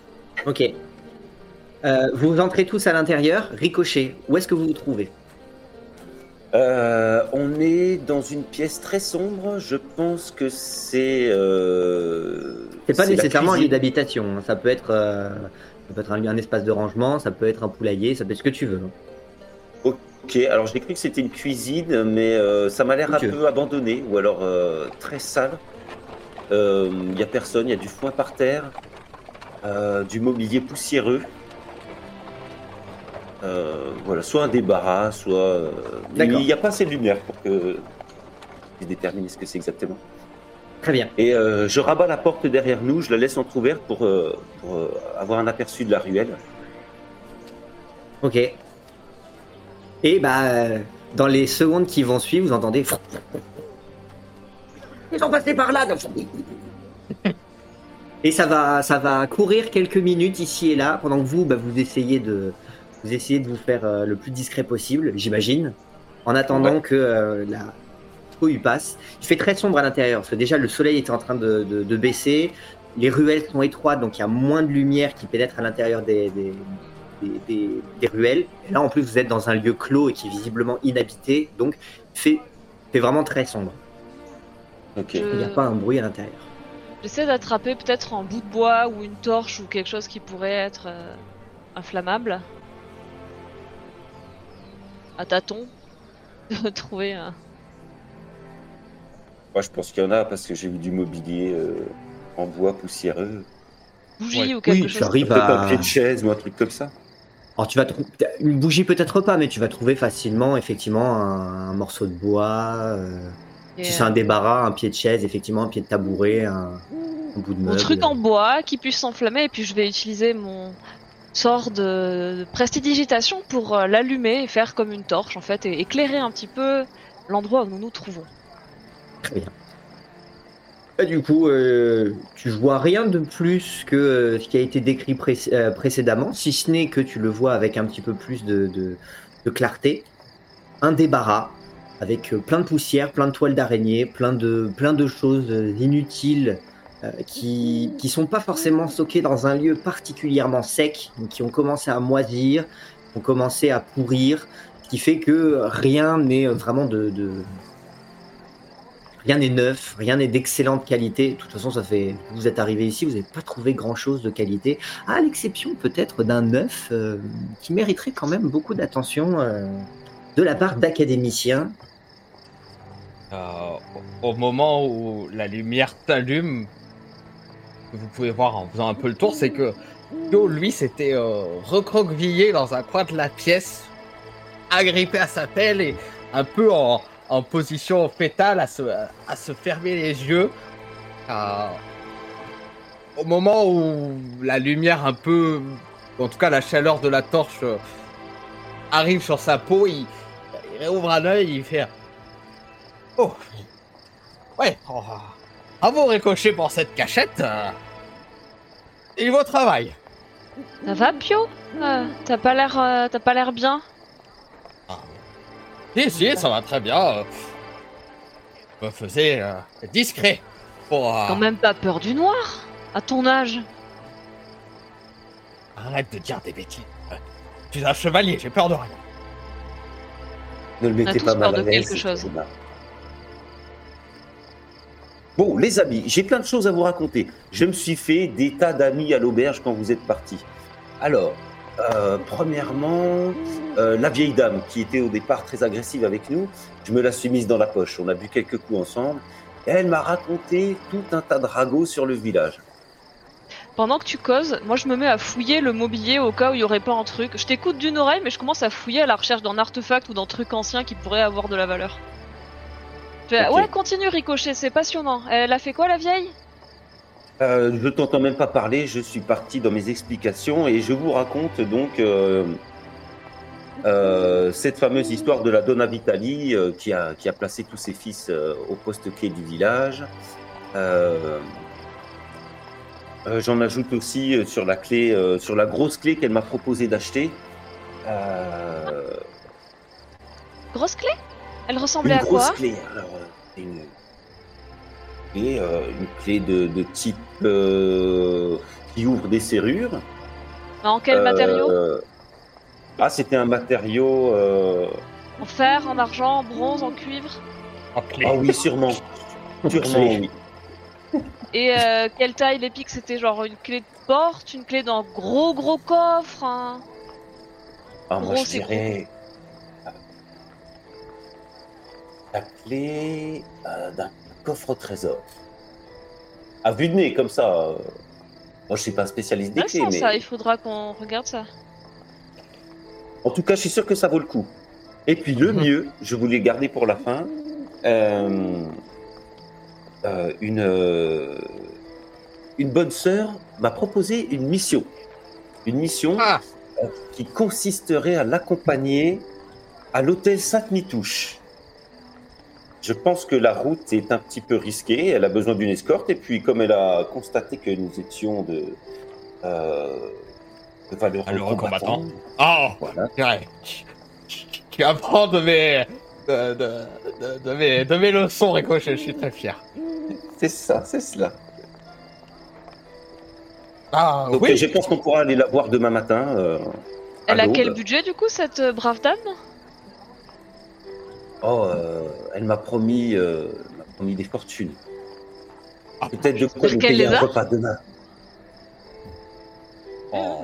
[SPEAKER 1] Ok. Euh, vous entrez tous à l'intérieur. Ricochet, où est-ce que vous vous trouvez?
[SPEAKER 2] Euh, on est dans une pièce très sombre. Je pense que c'est. euh,
[SPEAKER 1] C'est pas nécessairement un lieu d'habitation. hein. Ça peut être, euh, ça peut être un, un espace de rangement, ça peut être un poulailler, ça peut être ce que tu veux.
[SPEAKER 2] Ok, alors j'ai cru que c'était une cuisine, mais euh, ça m'a l'air un peu abandonné ou alors euh, très sale. Il n'y a personne, il y a du foin par terre, euh, du mobilier poussiéreux. Euh, voilà, soit un débarras, soit. euh. Il n'y a pas assez de lumière pour que je détermine ce que c'est exactement.
[SPEAKER 1] Très bien.
[SPEAKER 2] Et euh, je rabats la porte derrière nous, je la laisse entrouverte pour, euh, pour euh, avoir un aperçu de la ruelle.
[SPEAKER 1] Ok. Et bah, dans les secondes qui vont suivre, vous entendez. *laughs* Ils sont passés par là. donc- Et ça va, ça va courir quelques minutes ici et là, pendant que vous, bah, vous essayez de, vous essayez de vous faire euh, le plus discret possible, j'imagine, en attendant que euh, la cohue passe. Il fait très sombre à l'intérieur, parce que déjà le soleil est en train de, de- de baisser, les ruelles sont étroites, donc il y a moins de lumière qui pénètre à l'intérieur des, des, des- des- des ruelles. Et là, en plus, vous êtes dans un lieu clos et qui est visiblement inhabité, donc il fait, fait vraiment très sombre.
[SPEAKER 2] Ok.
[SPEAKER 1] Il n'y a pas un bruit à l'intérieur.
[SPEAKER 4] J'essaie d'attraper peut-être un bout de bois ou une torche ou quelque chose qui pourrait être euh, inflammable. À tâtons. *laughs* De trouver un.
[SPEAKER 2] Moi, je pense qu'il y en a parce que j'ai vu du mobilier euh, en bois poussiéreux.
[SPEAKER 4] bougie
[SPEAKER 3] Ouais.
[SPEAKER 4] ou quelque
[SPEAKER 1] Oui, tu
[SPEAKER 4] chose.
[SPEAKER 1] arrives à-
[SPEAKER 2] un pied de chaise ou un truc comme ça.
[SPEAKER 1] Alors tu vas trouver une bougie peut-être pas, mais tu vas trouver facilement effectivement un, un morceau de bois. euh,
[SPEAKER 4] Et,
[SPEAKER 1] si c'est un
[SPEAKER 4] euh,
[SPEAKER 1] débarras, un pied de chaise, effectivement, un pied de tabouret, un, un bout de meuble.
[SPEAKER 4] truc en bois qui puisse s'enflammer et puis je vais utiliser mon sort de prestidigitation pour euh, l'allumer et faire comme une torche en fait et éclairer un petit peu l'endroit où nous nous trouvons.
[SPEAKER 1] Très bien. Et du coup, euh, tu vois rien de plus que euh, ce qui a été décrit pré- précédemment, si ce n'est que tu le vois avec un petit peu plus de, clarté. un débarras avec plein de poussière, plein de toiles d'araignée, plein de, plein de choses inutiles qui qui sont pas forcément stockées dans un lieu particulièrement sec, qui ont commencé à moisir, ont commencé à pourrir, ce qui fait que rien n'est vraiment de, rien n'est neuf, rien n'est d'excellente qualité. De toute façon, ça fait vous êtes arrivé ici, vous n'avez pas trouvé grand chose de qualité, à l'exception peut-être d'un œuf euh, qui mériterait quand même beaucoup d'attention euh, de la part d'académiciens.
[SPEAKER 3] Euh, au moment où la lumière t'allume, que vous pouvez voir en faisant un peu le tour, c'est que Pio, lui, s'était euh, recroquevillé dans un coin de la pièce, agrippé à sa pelle et un peu en, position fétale à se, à se fermer les yeux. Euh, au moment où la lumière un peu, en tout cas la chaleur de la torche euh, arrive sur sa peau, il, il réouvre un œil, il fait Oh Ouais, oh, bravo Ricochet pour cette cachette. euh. Et vos travail.
[SPEAKER 4] Ça va, Pio? Euh, T'as pas l'air, euh, t'as pas l'air bien?
[SPEAKER 3] Si, si, ça va très bien. Je me faisais euh, discret pour... euh,
[SPEAKER 4] Quand même pas peur du noir À ton âge
[SPEAKER 3] Arrête de dire des bêtises. Je suis un chevalier, j'ai peur de rien.
[SPEAKER 2] Ne le
[SPEAKER 4] On a
[SPEAKER 2] mettez
[SPEAKER 4] tous
[SPEAKER 2] pas
[SPEAKER 4] peur
[SPEAKER 2] mal à
[SPEAKER 4] de
[SPEAKER 2] l'aise.
[SPEAKER 4] quelque chose.
[SPEAKER 2] Bon, les amis, j'ai plein de choses à vous raconter. Je me suis fait des tas d'amis à l'auberge quand vous êtes partis. Alors, euh, premièrement, euh, la vieille dame qui était au départ très agressive avec nous, je me la suis mise dans la poche. On a bu quelques coups ensemble. Elle m'a raconté tout un tas de ragots sur le village.
[SPEAKER 4] Pendant que tu causes, moi je me mets à fouiller le mobilier au cas où il y aurait pas un truc. Je t'écoute d'une oreille, mais je commence à fouiller à la recherche d'un artefact ou d'un truc ancien qui pourrait avoir de la valeur. Ouais, continue Ricochet, c'est passionnant. Elle a fait quoi la vieille?
[SPEAKER 2] Euh, je t'entends même pas parler, je suis parti dans mes explications et je vous raconte donc euh, euh, cette fameuse histoire de la Donna Vitali qui, a, qui a placé tous ses fils au poste clé du village. J'en ajoute aussi sur la clé, sur la grosse clé qu'elle m'a proposé d'acheter.
[SPEAKER 4] Grosse clé? Elle ressemblait
[SPEAKER 2] une
[SPEAKER 4] à
[SPEAKER 2] grosse
[SPEAKER 4] quoi
[SPEAKER 2] clé. Alors, euh, c'est une, et, euh, une clé de, de type euh, qui ouvre des serrures.
[SPEAKER 4] En quel
[SPEAKER 2] Euh,
[SPEAKER 4] matériau
[SPEAKER 2] Ah, c'était un matériau. euh,
[SPEAKER 4] En fer, en argent, en bronze, en cuivre
[SPEAKER 3] En clé.
[SPEAKER 2] Ah oui, sûrement. *laughs* Sûrement, oui.
[SPEAKER 4] Et euh, quelle taille les pics C'était genre une clé de porte, une clé d'un gros gros coffre hein
[SPEAKER 2] Ah, moi,
[SPEAKER 4] Gros,
[SPEAKER 2] je dirais. La clé euh, d'un coffre au trésor. À vue de nez, comme ça. euh, Moi, je suis pas un spécialiste des clés,
[SPEAKER 4] Intéressant
[SPEAKER 2] mais.
[SPEAKER 4] ça, il faudra qu'on regarde ça.
[SPEAKER 2] En tout cas, je suis sûr que ça vaut le coup. Et puis le
[SPEAKER 3] Mhm.
[SPEAKER 2] mieux, je voulais garder pour la fin, euh, euh, une, euh, une bonne sœur m'a proposé une mission. Une mission
[SPEAKER 3] Ah,
[SPEAKER 2] euh, qui consisterait à l'accompagner à l'hôtel Sainte-Nitouche. Je pense que la route est un petit peu risquée, elle a besoin d'une escorte, et puis comme elle a constaté que nous étions de, euh, de valeureux
[SPEAKER 3] Valeureux
[SPEAKER 2] combattants,
[SPEAKER 3] oh,
[SPEAKER 2] voilà.
[SPEAKER 3] ouais. Tu- apprends de mes, de, de, de, de mes, de mes leçons, Ricochet, je suis très fier.
[SPEAKER 2] C'est ça, c'est cela.
[SPEAKER 3] Ah,
[SPEAKER 2] Donc
[SPEAKER 3] oui.
[SPEAKER 2] je pense qu'on pourra aller la voir demain matin. euh, à
[SPEAKER 4] Elle a quel budget du coup cette euh, brave dame?
[SPEAKER 2] Oh, euh, elle m'a promis, euh, m'a promis des fortunes.
[SPEAKER 3] Ah,
[SPEAKER 2] Peut-être de quoi nous payer
[SPEAKER 4] les
[SPEAKER 2] un
[SPEAKER 4] a.
[SPEAKER 2] repas demain.
[SPEAKER 3] Oh.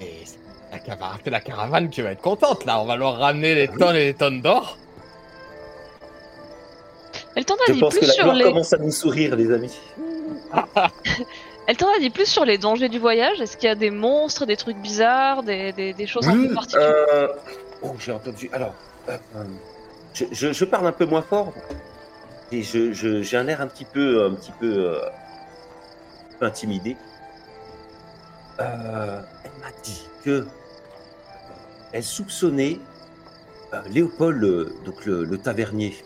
[SPEAKER 3] Et la, cara- c'est la caravane qui va être contente là. On va leur ramener des tonnes et des tonnes d'or.
[SPEAKER 4] Elle t'en a
[SPEAKER 2] Je
[SPEAKER 4] dit
[SPEAKER 2] pense que
[SPEAKER 4] plus
[SPEAKER 2] la
[SPEAKER 4] sur les.
[SPEAKER 2] commence à nous sourire, les amis. *laughs*
[SPEAKER 4] Elle t'en a dit plus sur les dangers du voyage. Est-ce qu'il y a des monstres, des trucs bizarres, des, des, des choses un peu particulières?
[SPEAKER 2] Euh, Oh, j'ai entendu. Alors, euh, euh, je, je- je parle un peu moins fort et je, je- j'ai un air un petit peu, un petit peu, euh, peu intimidé. Euh, elle m'a dit que euh, elle soupçonnait euh, Léopold, euh, donc le, le tavernier,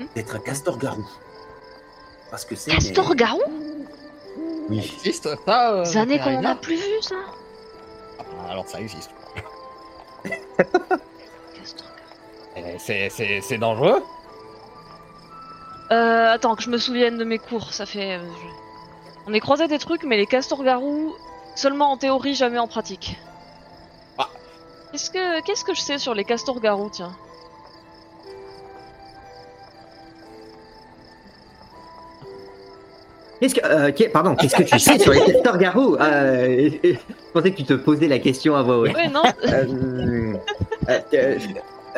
[SPEAKER 4] Hmm?
[SPEAKER 2] d'être un castor-garou. Parce que c'est.
[SPEAKER 4] Castor-garou
[SPEAKER 2] Oui.
[SPEAKER 3] existe ça euh,
[SPEAKER 4] Des années qu'on en
[SPEAKER 3] Katarina
[SPEAKER 4] a plus vu ça
[SPEAKER 3] Ah, Alors ça existe. *laughs* Eh, C'est c'est- c'est dangereux
[SPEAKER 4] Euh, attends, que je me souvienne de mes cours, ça fait... euh, je- On est croisé des trucs, mais les castors-garous, seulement en théorie, jamais en pratique.
[SPEAKER 3] Ah.
[SPEAKER 4] Qu'est-ce que, qu'est-ce que je sais sur les castors-garous, tiens
[SPEAKER 1] Qu'est-ce que, euh, qu'est- pardon, qu'est-ce que tu sais sur les castors garous euh, Je pensais que tu te posais la question à voix haute.
[SPEAKER 4] Ouais, non
[SPEAKER 1] Euh,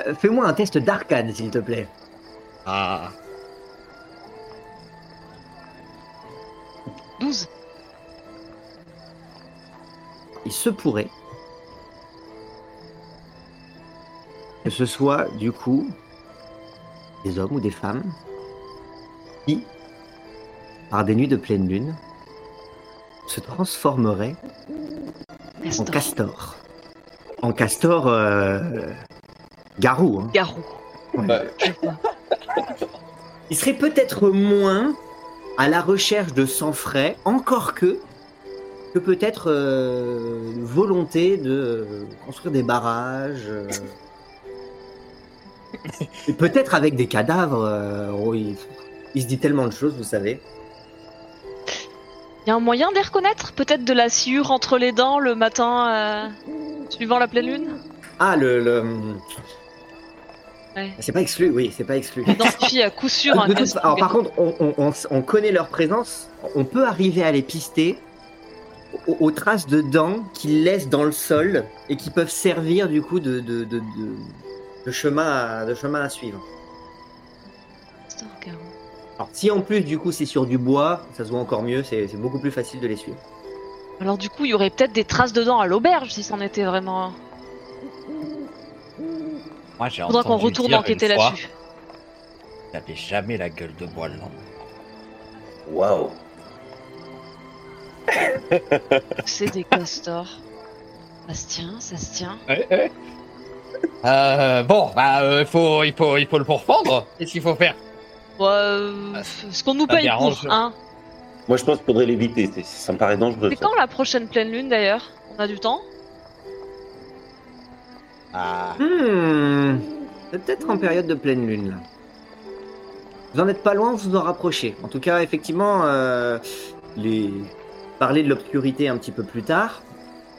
[SPEAKER 1] euh, Fais-moi un test d'arcade, s'il te plaît.
[SPEAKER 3] Ah.
[SPEAKER 4] 12.
[SPEAKER 1] Il se pourrait que ce soit, du coup, des hommes ou des femmes qui, par des nuits de pleine lune, se transformeraient en
[SPEAKER 4] Castor.
[SPEAKER 1] castor. En castor euh, garou. hein.
[SPEAKER 4] Garou.
[SPEAKER 2] Ouais.
[SPEAKER 4] Vois.
[SPEAKER 1] Il serait peut-être moins à la recherche de sang frais, encore que, que peut-être euh, une volonté de euh, construire des barrages. euh, et peut-être avec des cadavres. euh, oh, il, il se dit tellement de choses, vous savez.
[SPEAKER 4] Il y a un moyen de les reconnaître? Peut-être de la sciure entre les dents le matin euh, suivant la pleine lune?
[SPEAKER 1] Ah, le. le-
[SPEAKER 4] Ouais.
[SPEAKER 1] C'est pas exclu, oui, c'est pas exclu.
[SPEAKER 4] Identifie à coup sûr un
[SPEAKER 1] De toute-
[SPEAKER 4] castor
[SPEAKER 1] alors, par contre, on, on- on- on connaît leur présence, on peut arriver à les pister aux, aux traces de dents qu'ils laissent dans le sol et qui peuvent servir du coup de, de, de- de- de chemin, à, de chemin à suivre. Alors, si en plus du coup c'est sur du bois, ça se voit encore mieux, c'est beaucoup plus facile de les suivre.
[SPEAKER 4] Alors du coup, il y aurait peut-être des traces de dents à l'auberge si c'en était vraiment.
[SPEAKER 3] Moi, j'ai
[SPEAKER 4] Faudra qu'on retourne
[SPEAKER 3] dire
[SPEAKER 4] enquêter là-dessus.
[SPEAKER 3] Il avait jamais la gueule de bois, lampe.
[SPEAKER 2] Waouh. *laughs*
[SPEAKER 4] C'est des castors. Ça se tient, ça se tient.
[SPEAKER 3] Euh, bon, bah, euh, faut, il, faut, il faut le pourfendre. Qu'est-ce qu'il faut faire?
[SPEAKER 4] Ouais, euh, ce qu'on nous
[SPEAKER 3] ça
[SPEAKER 4] paye pour, hein.
[SPEAKER 2] Moi, je pense qu'il faudrait l'éviter. Ça me paraît dangereux.
[SPEAKER 4] C'est quand la prochaine pleine lune d'ailleurs? On a du temps?
[SPEAKER 3] Ah,
[SPEAKER 1] Hmm, c'est peut-être en période de pleine lune là. Vous en êtes pas loin, vous vous en rapprochez. En tout cas, effectivement, euh, les... parler de l'obscurité un petit peu plus tard,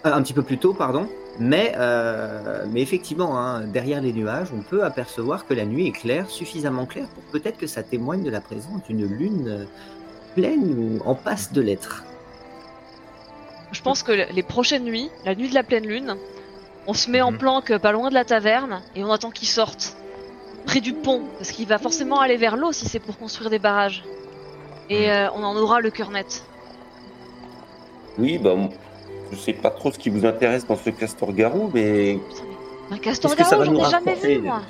[SPEAKER 1] euh, un petit peu plus tôt, pardon. Mais, euh, mais effectivement, hein, derrière les nuages, on peut apercevoir que la nuit est claire, suffisamment claire pour peut-être que ça témoigne de la présence d'une lune euh, pleine ou en passe de l'être.
[SPEAKER 4] Je pense que les prochaines nuits, la nuit de la pleine lune, on se met en
[SPEAKER 3] Mhm.
[SPEAKER 4] planque pas loin de la taverne et on attend qu'il sorte. Près du pont, parce qu'il va forcément aller vers l'eau si c'est pour construire des barrages. Et
[SPEAKER 3] Mhm.
[SPEAKER 4] euh, on en aura le cœur net.
[SPEAKER 2] Oui, bah, je sais pas trop ce qui vous intéresse dans ce castor-garou, mais
[SPEAKER 4] Putain, mais Un castor
[SPEAKER 2] Qu'est-ce que ça
[SPEAKER 4] garou,
[SPEAKER 2] va
[SPEAKER 4] j'en
[SPEAKER 2] nous
[SPEAKER 4] ai jamais vu moi.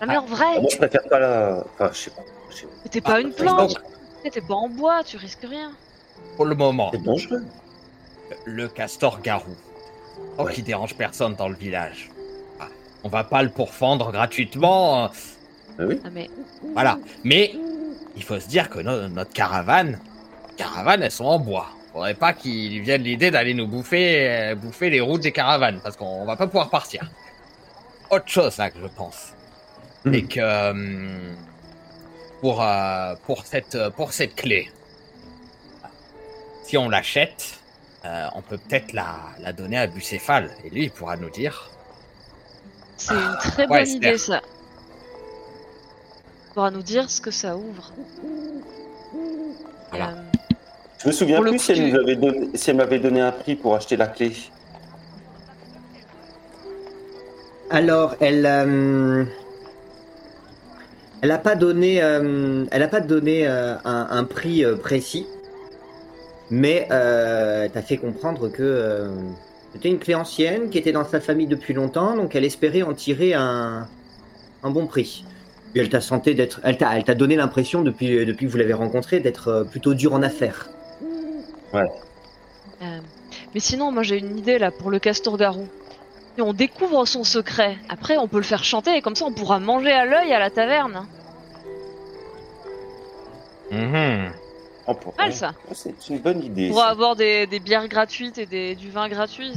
[SPEAKER 4] Jamais en vrai.
[SPEAKER 2] moi, je préfère pas la. Enfin, je sais pas.
[SPEAKER 4] Mais T'es pas
[SPEAKER 3] Ah,
[SPEAKER 4] une planche. T'es pas en bois, tu risques rien.
[SPEAKER 3] pour le moment,
[SPEAKER 2] C'est dangereux.
[SPEAKER 3] le castor
[SPEAKER 2] Ouais.
[SPEAKER 3] qu'il dérange personne dans le village. Ah, On va pas le pourfendre gratuitement. euh,
[SPEAKER 2] Ah oui.
[SPEAKER 4] Ah, mais
[SPEAKER 3] Voilà. Mais il faut se dire que no- notre caravane, caravanes, elles sont en bois. Faudrait pas qu'ils viennent l'idée d'aller nous bouffer, euh, bouffer les routes des caravanes, parce qu'on va pas pouvoir partir. Autre chose là que je pense,
[SPEAKER 1] Mhm.
[SPEAKER 3] c'est que hum, pour euh, pour cette pour cette clé, si on l'achète, euh, on peut peut-être la, la donner à Bucéphale et lui il pourra nous dire.
[SPEAKER 4] c'est une très
[SPEAKER 3] Ouais,
[SPEAKER 4] bonne idée ça. Il pourra nous dire ce que ça ouvre.
[SPEAKER 3] Voilà.
[SPEAKER 4] Euh,
[SPEAKER 2] Je me souviens plus si elle, nous avait donné, si elle m'avait donné un prix pour acheter la clé.
[SPEAKER 1] Alors, elle, euh, elle n'a pas donné, euh, elle a pas donné euh, un, un prix euh, précis, mais euh, elle t'a fait comprendre que euh, c'était une clé ancienne qui était dans sa famille depuis longtemps, donc elle espérait en tirer un, un bon prix. Et elle t'a senté d'être, elle t'a, elle t'a donné l'impression depuis, depuis que vous l'avez rencontrée d'être euh, plutôt dur en affaires.
[SPEAKER 4] euh, Mais sinon, moi j'ai une idée là pour le castor-garou. Si on découvre son secret, après on peut le faire chanter et comme ça on pourra manger à l'œil à la taverne.
[SPEAKER 3] Mhm.
[SPEAKER 2] Oh, pour-
[SPEAKER 4] Mal, ça.
[SPEAKER 2] Oh, C'est une bonne idée. Ça.
[SPEAKER 4] avoir des, des bières gratuites et des, du vin gratuit.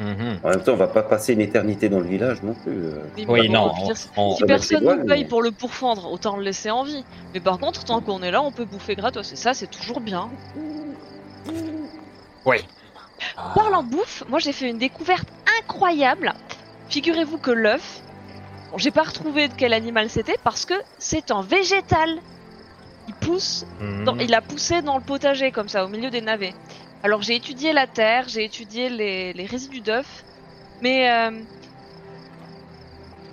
[SPEAKER 3] Mhm.
[SPEAKER 2] En même temps, on va pas passer une éternité dans le village non plus. euh.
[SPEAKER 4] Oui,
[SPEAKER 3] Oui, non.
[SPEAKER 4] dire,
[SPEAKER 3] on-
[SPEAKER 4] Si personne nous paye
[SPEAKER 2] mais-
[SPEAKER 4] pour le pourfendre, autant le laisser en vie. Mais par contre, tant qu'on est là, on peut bouffer gratos. Et ça, c'est toujours bien.
[SPEAKER 3] Ah.
[SPEAKER 4] Parlant de bouffe, moi j'ai fait une découverte incroyable. Figurez-vous que l'œuf, bon, j'ai pas retrouvé de quel animal c'était parce que c'est un végétal. Il pousse,
[SPEAKER 3] Mhm.
[SPEAKER 4] dans- il a poussé dans le potager comme ça, au milieu des navets. Alors j'ai étudié la terre, j'ai étudié les, les résidus d'œufs, mais euh,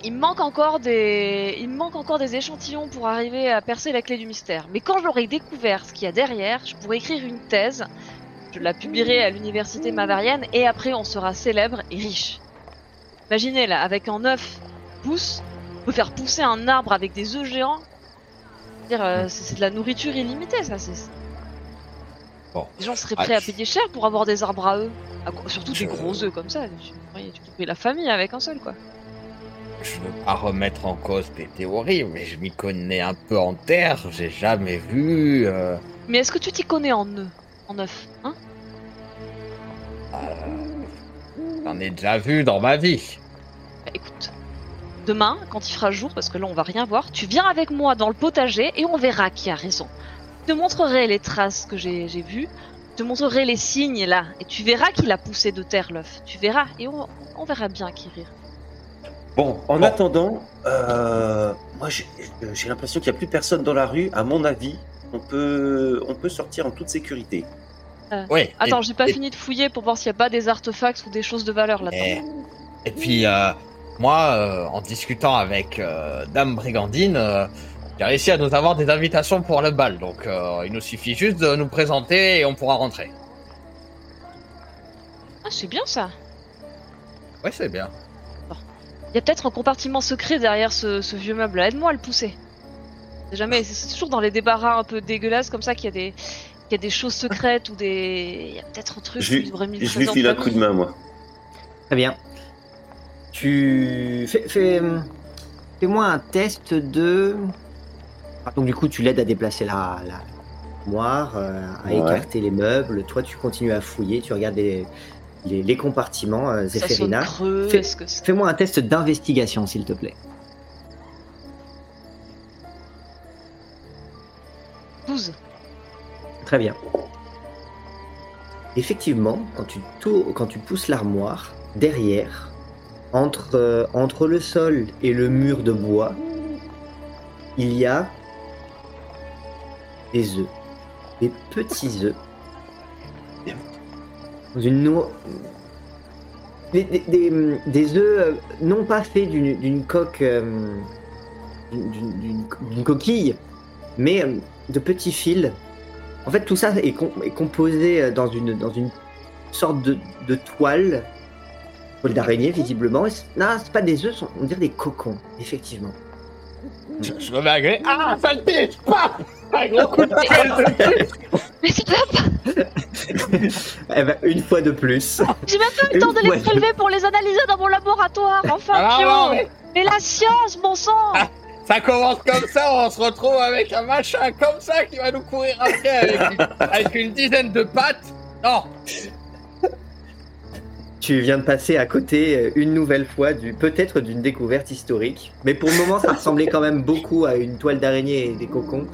[SPEAKER 4] il me manque encore des, il me manque encore des échantillons pour arriver à percer la clé du mystère. Mais quand j'aurai découvert ce qu'il y a derrière, je pourrai écrire une thèse. Je la publierai à l'université Mavarienne et après on sera célèbre et riche. Imaginez là, avec un œuf pousse, on peut faire pousser un arbre avec des œufs géants. Dire, euh, c'est c'est de la nourriture illimitée, ça. c'est-
[SPEAKER 3] Bon.
[SPEAKER 4] Les gens seraient
[SPEAKER 3] Ah,
[SPEAKER 4] prêts à
[SPEAKER 3] tu-
[SPEAKER 4] payer cher pour avoir des arbres à eux. À quoi- Surtout
[SPEAKER 3] Je-
[SPEAKER 4] des gros œufs comme ça. Tu, oui, tu peux la famille avec un seul, quoi.
[SPEAKER 3] Je veux pas remettre en cause tes théories, mais je m'y connais un peu en terre. J'ai jamais vu. euh,
[SPEAKER 4] Mais est-ce que tu t'y connais en œufs En œufs, hein?
[SPEAKER 3] Euh, J'en ai déjà vu dans ma vie.
[SPEAKER 4] Bah, écoute, demain, quand il fera jour, parce que là on va rien voir, tu viens avec moi dans le potager et on verra qui a raison. Je te montrerai les traces que j'ai vues, je te montrerai les signes là, et tu verras qu'il a poussé de terre l'œuf. Tu verras, et on, on verra bien qui rire.
[SPEAKER 2] Bon, en
[SPEAKER 3] Bon.
[SPEAKER 2] attendant, euh, moi j'ai j'ai l'impression qu'il n'y a plus personne dans la rue. À mon avis, on peut, on peut sortir en toute sécurité.
[SPEAKER 3] Oui.
[SPEAKER 4] Attends,
[SPEAKER 3] et-
[SPEAKER 4] j'ai pas
[SPEAKER 3] et-
[SPEAKER 4] fini de fouiller pour voir s'il y a pas des artefacts ou des choses de valeur là-dedans.
[SPEAKER 3] Et, et puis, euh, moi, euh, en discutant avec euh, Dame Brigandine, euh, j'ai réussi à nous avoir des invitations pour le bal. Donc, euh, il nous suffit juste de nous présenter et on pourra rentrer.
[SPEAKER 4] Ah, c'est bien ça.
[SPEAKER 3] Ouais, c'est bien.
[SPEAKER 4] Il y a peut-être un compartiment secret derrière ce, ce vieux meuble. Aide-moi à le pousser. C'est jamais, c'est- toujours dans les débarras un peu dégueulasses comme ça qu'il y a des, qu'il y a des choses secrètes ou des, il y a peut-être un truc.
[SPEAKER 2] Je Je lui file un coup de main, moi.
[SPEAKER 1] Très bien. Tu fais, fais, fais-moi un test de. Ah, Donc du coup, tu l'aides à déplacer la, la armoire, euh, à
[SPEAKER 2] Ouais.
[SPEAKER 1] écarter les meubles. Toi, tu continues à fouiller. Tu regardes les, les, les compartiments, euh,
[SPEAKER 4] Ça sonne
[SPEAKER 1] Zéphérina.
[SPEAKER 4] creux.
[SPEAKER 1] Fais-
[SPEAKER 4] Est-ce que c'est-
[SPEAKER 1] Fais-moi un test d'investigation, s'il te plaît.
[SPEAKER 4] 12.
[SPEAKER 1] Très bien. Effectivement, quand tu, tou- quand tu pousses l'armoire, derrière, entre, euh, entre le sol et le mur de bois, il y a des œufs. Des petits œufs. Dans Une. Des, œufs euh, non pas faits d'une coque. euh, d'une- coquille, mais de petits fils en fait, tout ça est, com- est composé dans une, sorte de toile, toile d'araignée visiblement. Et c'est- non, c'est pas des œufs, sont- on dirait des cocons, effectivement.
[SPEAKER 3] Je, je me mets à gueuler. Ah, ça le Paf Un gros coup de
[SPEAKER 4] Mais c'est pas,
[SPEAKER 1] Eh ben, une fois de plus.
[SPEAKER 4] j'ai même pas eu le temps de les prélever pour les analyser dans mon laboratoire. Enfin,
[SPEAKER 3] Ah,
[SPEAKER 4] Pio.
[SPEAKER 3] non, mais
[SPEAKER 4] Mais la science, bon sang.
[SPEAKER 3] ça commence comme ça, on se retrouve avec un machin comme ça qui va nous courir après avec une dizaine de pattes. Non
[SPEAKER 1] Tu viens de passer à côté euh, une nouvelle fois du peut-être d'une découverte historique. Mais pour le moment, ça ressemblait quand même beaucoup à une toile d'araignée et des cocons.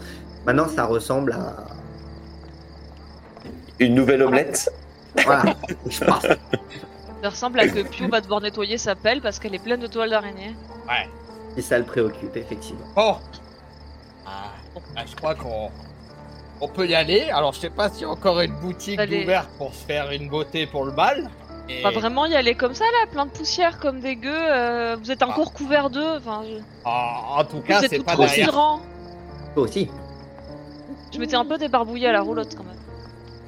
[SPEAKER 1] Maintenant, ça ressemble à.
[SPEAKER 2] Une nouvelle omelette
[SPEAKER 1] Voilà, je pense.
[SPEAKER 4] Ça ressemble à que Pio va devoir nettoyer sa pelle parce qu'elle est pleine de toiles d'araignée.
[SPEAKER 3] Ouais.
[SPEAKER 1] Et ça le préoccupe, effectivement.
[SPEAKER 3] Bon. Ah, là, je crois qu'on on peut y aller. Alors, je sais pas s'il y a encore une boutique
[SPEAKER 4] Allez.
[SPEAKER 3] ouverte pour se faire une beauté pour le bal. Et-
[SPEAKER 4] Pas vraiment y aller comme ça là, plein de poussière comme des gueux. euh, vous êtes encore couverts d'eux. Enfin, je...
[SPEAKER 3] En, en tout cas,
[SPEAKER 4] vous êtes
[SPEAKER 3] c'est
[SPEAKER 4] tout
[SPEAKER 3] pas
[SPEAKER 4] trop
[SPEAKER 3] derrière.
[SPEAKER 1] Toi aussi.
[SPEAKER 4] Je m'étais un peu débarbouillée à la roulotte quand même.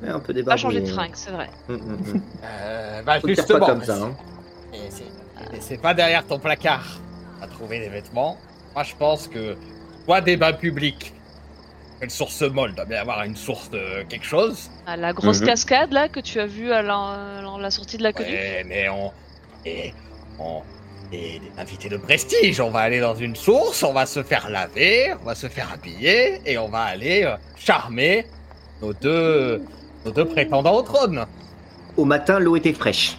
[SPEAKER 1] Ouais, un peu
[SPEAKER 4] Pas
[SPEAKER 1] débarbouillé.
[SPEAKER 4] changé de fringue, c'est vrai.
[SPEAKER 1] Hum, hum, hum.
[SPEAKER 3] Euh, bah,
[SPEAKER 1] Faut
[SPEAKER 3] justement.
[SPEAKER 1] pas comme ça. Hein.
[SPEAKER 3] Et c'est- et pas derrière ton placard à trouver des vêtements. Moi, je pense que soit des bains quelle source molle Il doit bien avoir une source de quelque chose.
[SPEAKER 4] Ah, la grosse
[SPEAKER 2] euh,
[SPEAKER 4] cascade là que tu as vue à la, sortie de la
[SPEAKER 3] colline mais on. Et, on est invité de prestige. On va aller dans une source, on va se faire laver, on va se faire habiller et on va aller euh, charmer nos deux, nos deux prétendants au trône.
[SPEAKER 1] Au matin, l'eau était fraîche.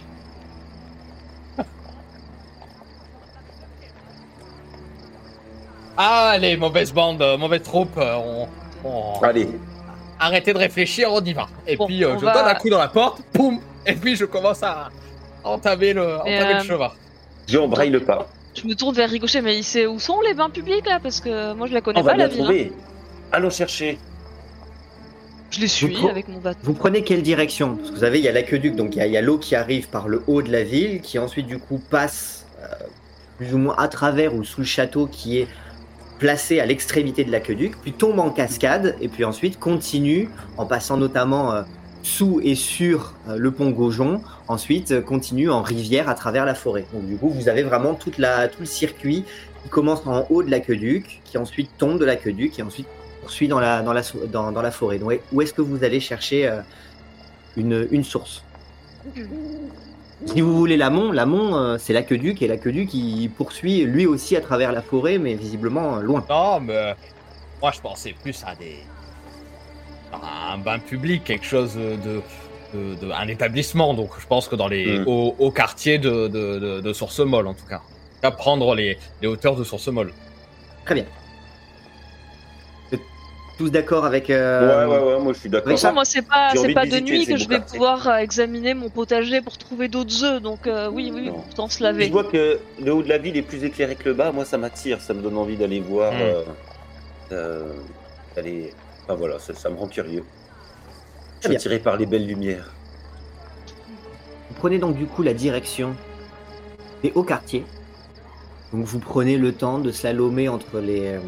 [SPEAKER 3] ah, allez, mauvaise bande, euh, mauvaise troupe, on, on-
[SPEAKER 2] Allez,
[SPEAKER 3] arrêtez de réfléchir, on y va. Et
[SPEAKER 4] Bon,
[SPEAKER 3] puis euh, je
[SPEAKER 4] va-
[SPEAKER 3] donne un coup dans la porte, boum, et puis je commence à entamer le, entamer
[SPEAKER 4] euh,
[SPEAKER 3] le chemin.
[SPEAKER 2] Dieu embraye le pas.
[SPEAKER 4] Je me tourne vers Ricochet, mais il sait où sont les bains publics là Parce que moi je la connais
[SPEAKER 2] On va
[SPEAKER 4] pas la
[SPEAKER 2] bien
[SPEAKER 4] ville. hein.
[SPEAKER 2] trouver. Allons chercher.
[SPEAKER 4] Je les suis
[SPEAKER 1] Vous-
[SPEAKER 4] avec mon bateau.
[SPEAKER 1] Vous prenez quelle direction? Parce que vous savez, il y a l'aqueduc, donc il y a- il y a l'eau qui arrive par le haut de la ville, qui ensuite du coup passe euh, plus ou moins à travers ou sous le château qui est placé à l'extrémité de l'aqueduc, puis tombe en cascade, et puis ensuite continue en passant notamment euh, sous et sur euh, le pont Gaujon, ensuite euh, continue en rivière à travers la forêt. Donc du coup, vous avez vraiment tout le circuit qui commence en haut de l'aqueduc, qui ensuite tombe de l'aqueduc, et ensuite poursuit dans la, forêt. Donc, où est-ce que vous allez chercher une source? Si vous voulez l'amont, l'amont, euh, c'est l'aqueduc, et l'aqueduc, il poursuit lui aussi à travers la forêt, mais visiblement euh, loin.
[SPEAKER 3] Non, mais euh, moi je pensais plus à des. à un bain public, quelque chose de. de- de- un établissement, donc je pense que dans les
[SPEAKER 2] Mm.
[SPEAKER 3] hauts, hauts quartiers de, de, de, de Source Molle en tout cas. À prendre les, les hauteurs de Source Molle.
[SPEAKER 1] Très bien. Tous d'accord avec... euh,
[SPEAKER 2] Ouais, ouais, ouais, moi je suis d'accord.
[SPEAKER 1] avec ça
[SPEAKER 4] moi c'est pas, c'est pas
[SPEAKER 2] de
[SPEAKER 4] nuit que je vais pouvoir euh, examiner mon potager pour trouver d'autres œufs, donc euh, oui, oui,
[SPEAKER 2] Non.
[SPEAKER 4] autant se
[SPEAKER 2] Je
[SPEAKER 4] laver.
[SPEAKER 2] vois que le haut de la ville est plus éclairé que le bas. Moi, ça m'attire. Ça me donne envie d'aller voir.
[SPEAKER 3] Mm.
[SPEAKER 2] euh, euh, d'aller. Enfin voilà, ça, ça me rend curieux. Je suis attiré par les belles lumières.
[SPEAKER 1] Vous prenez donc du coup la direction des hauts quartiers. Donc vous prenez le temps de slalomer entre les, euh,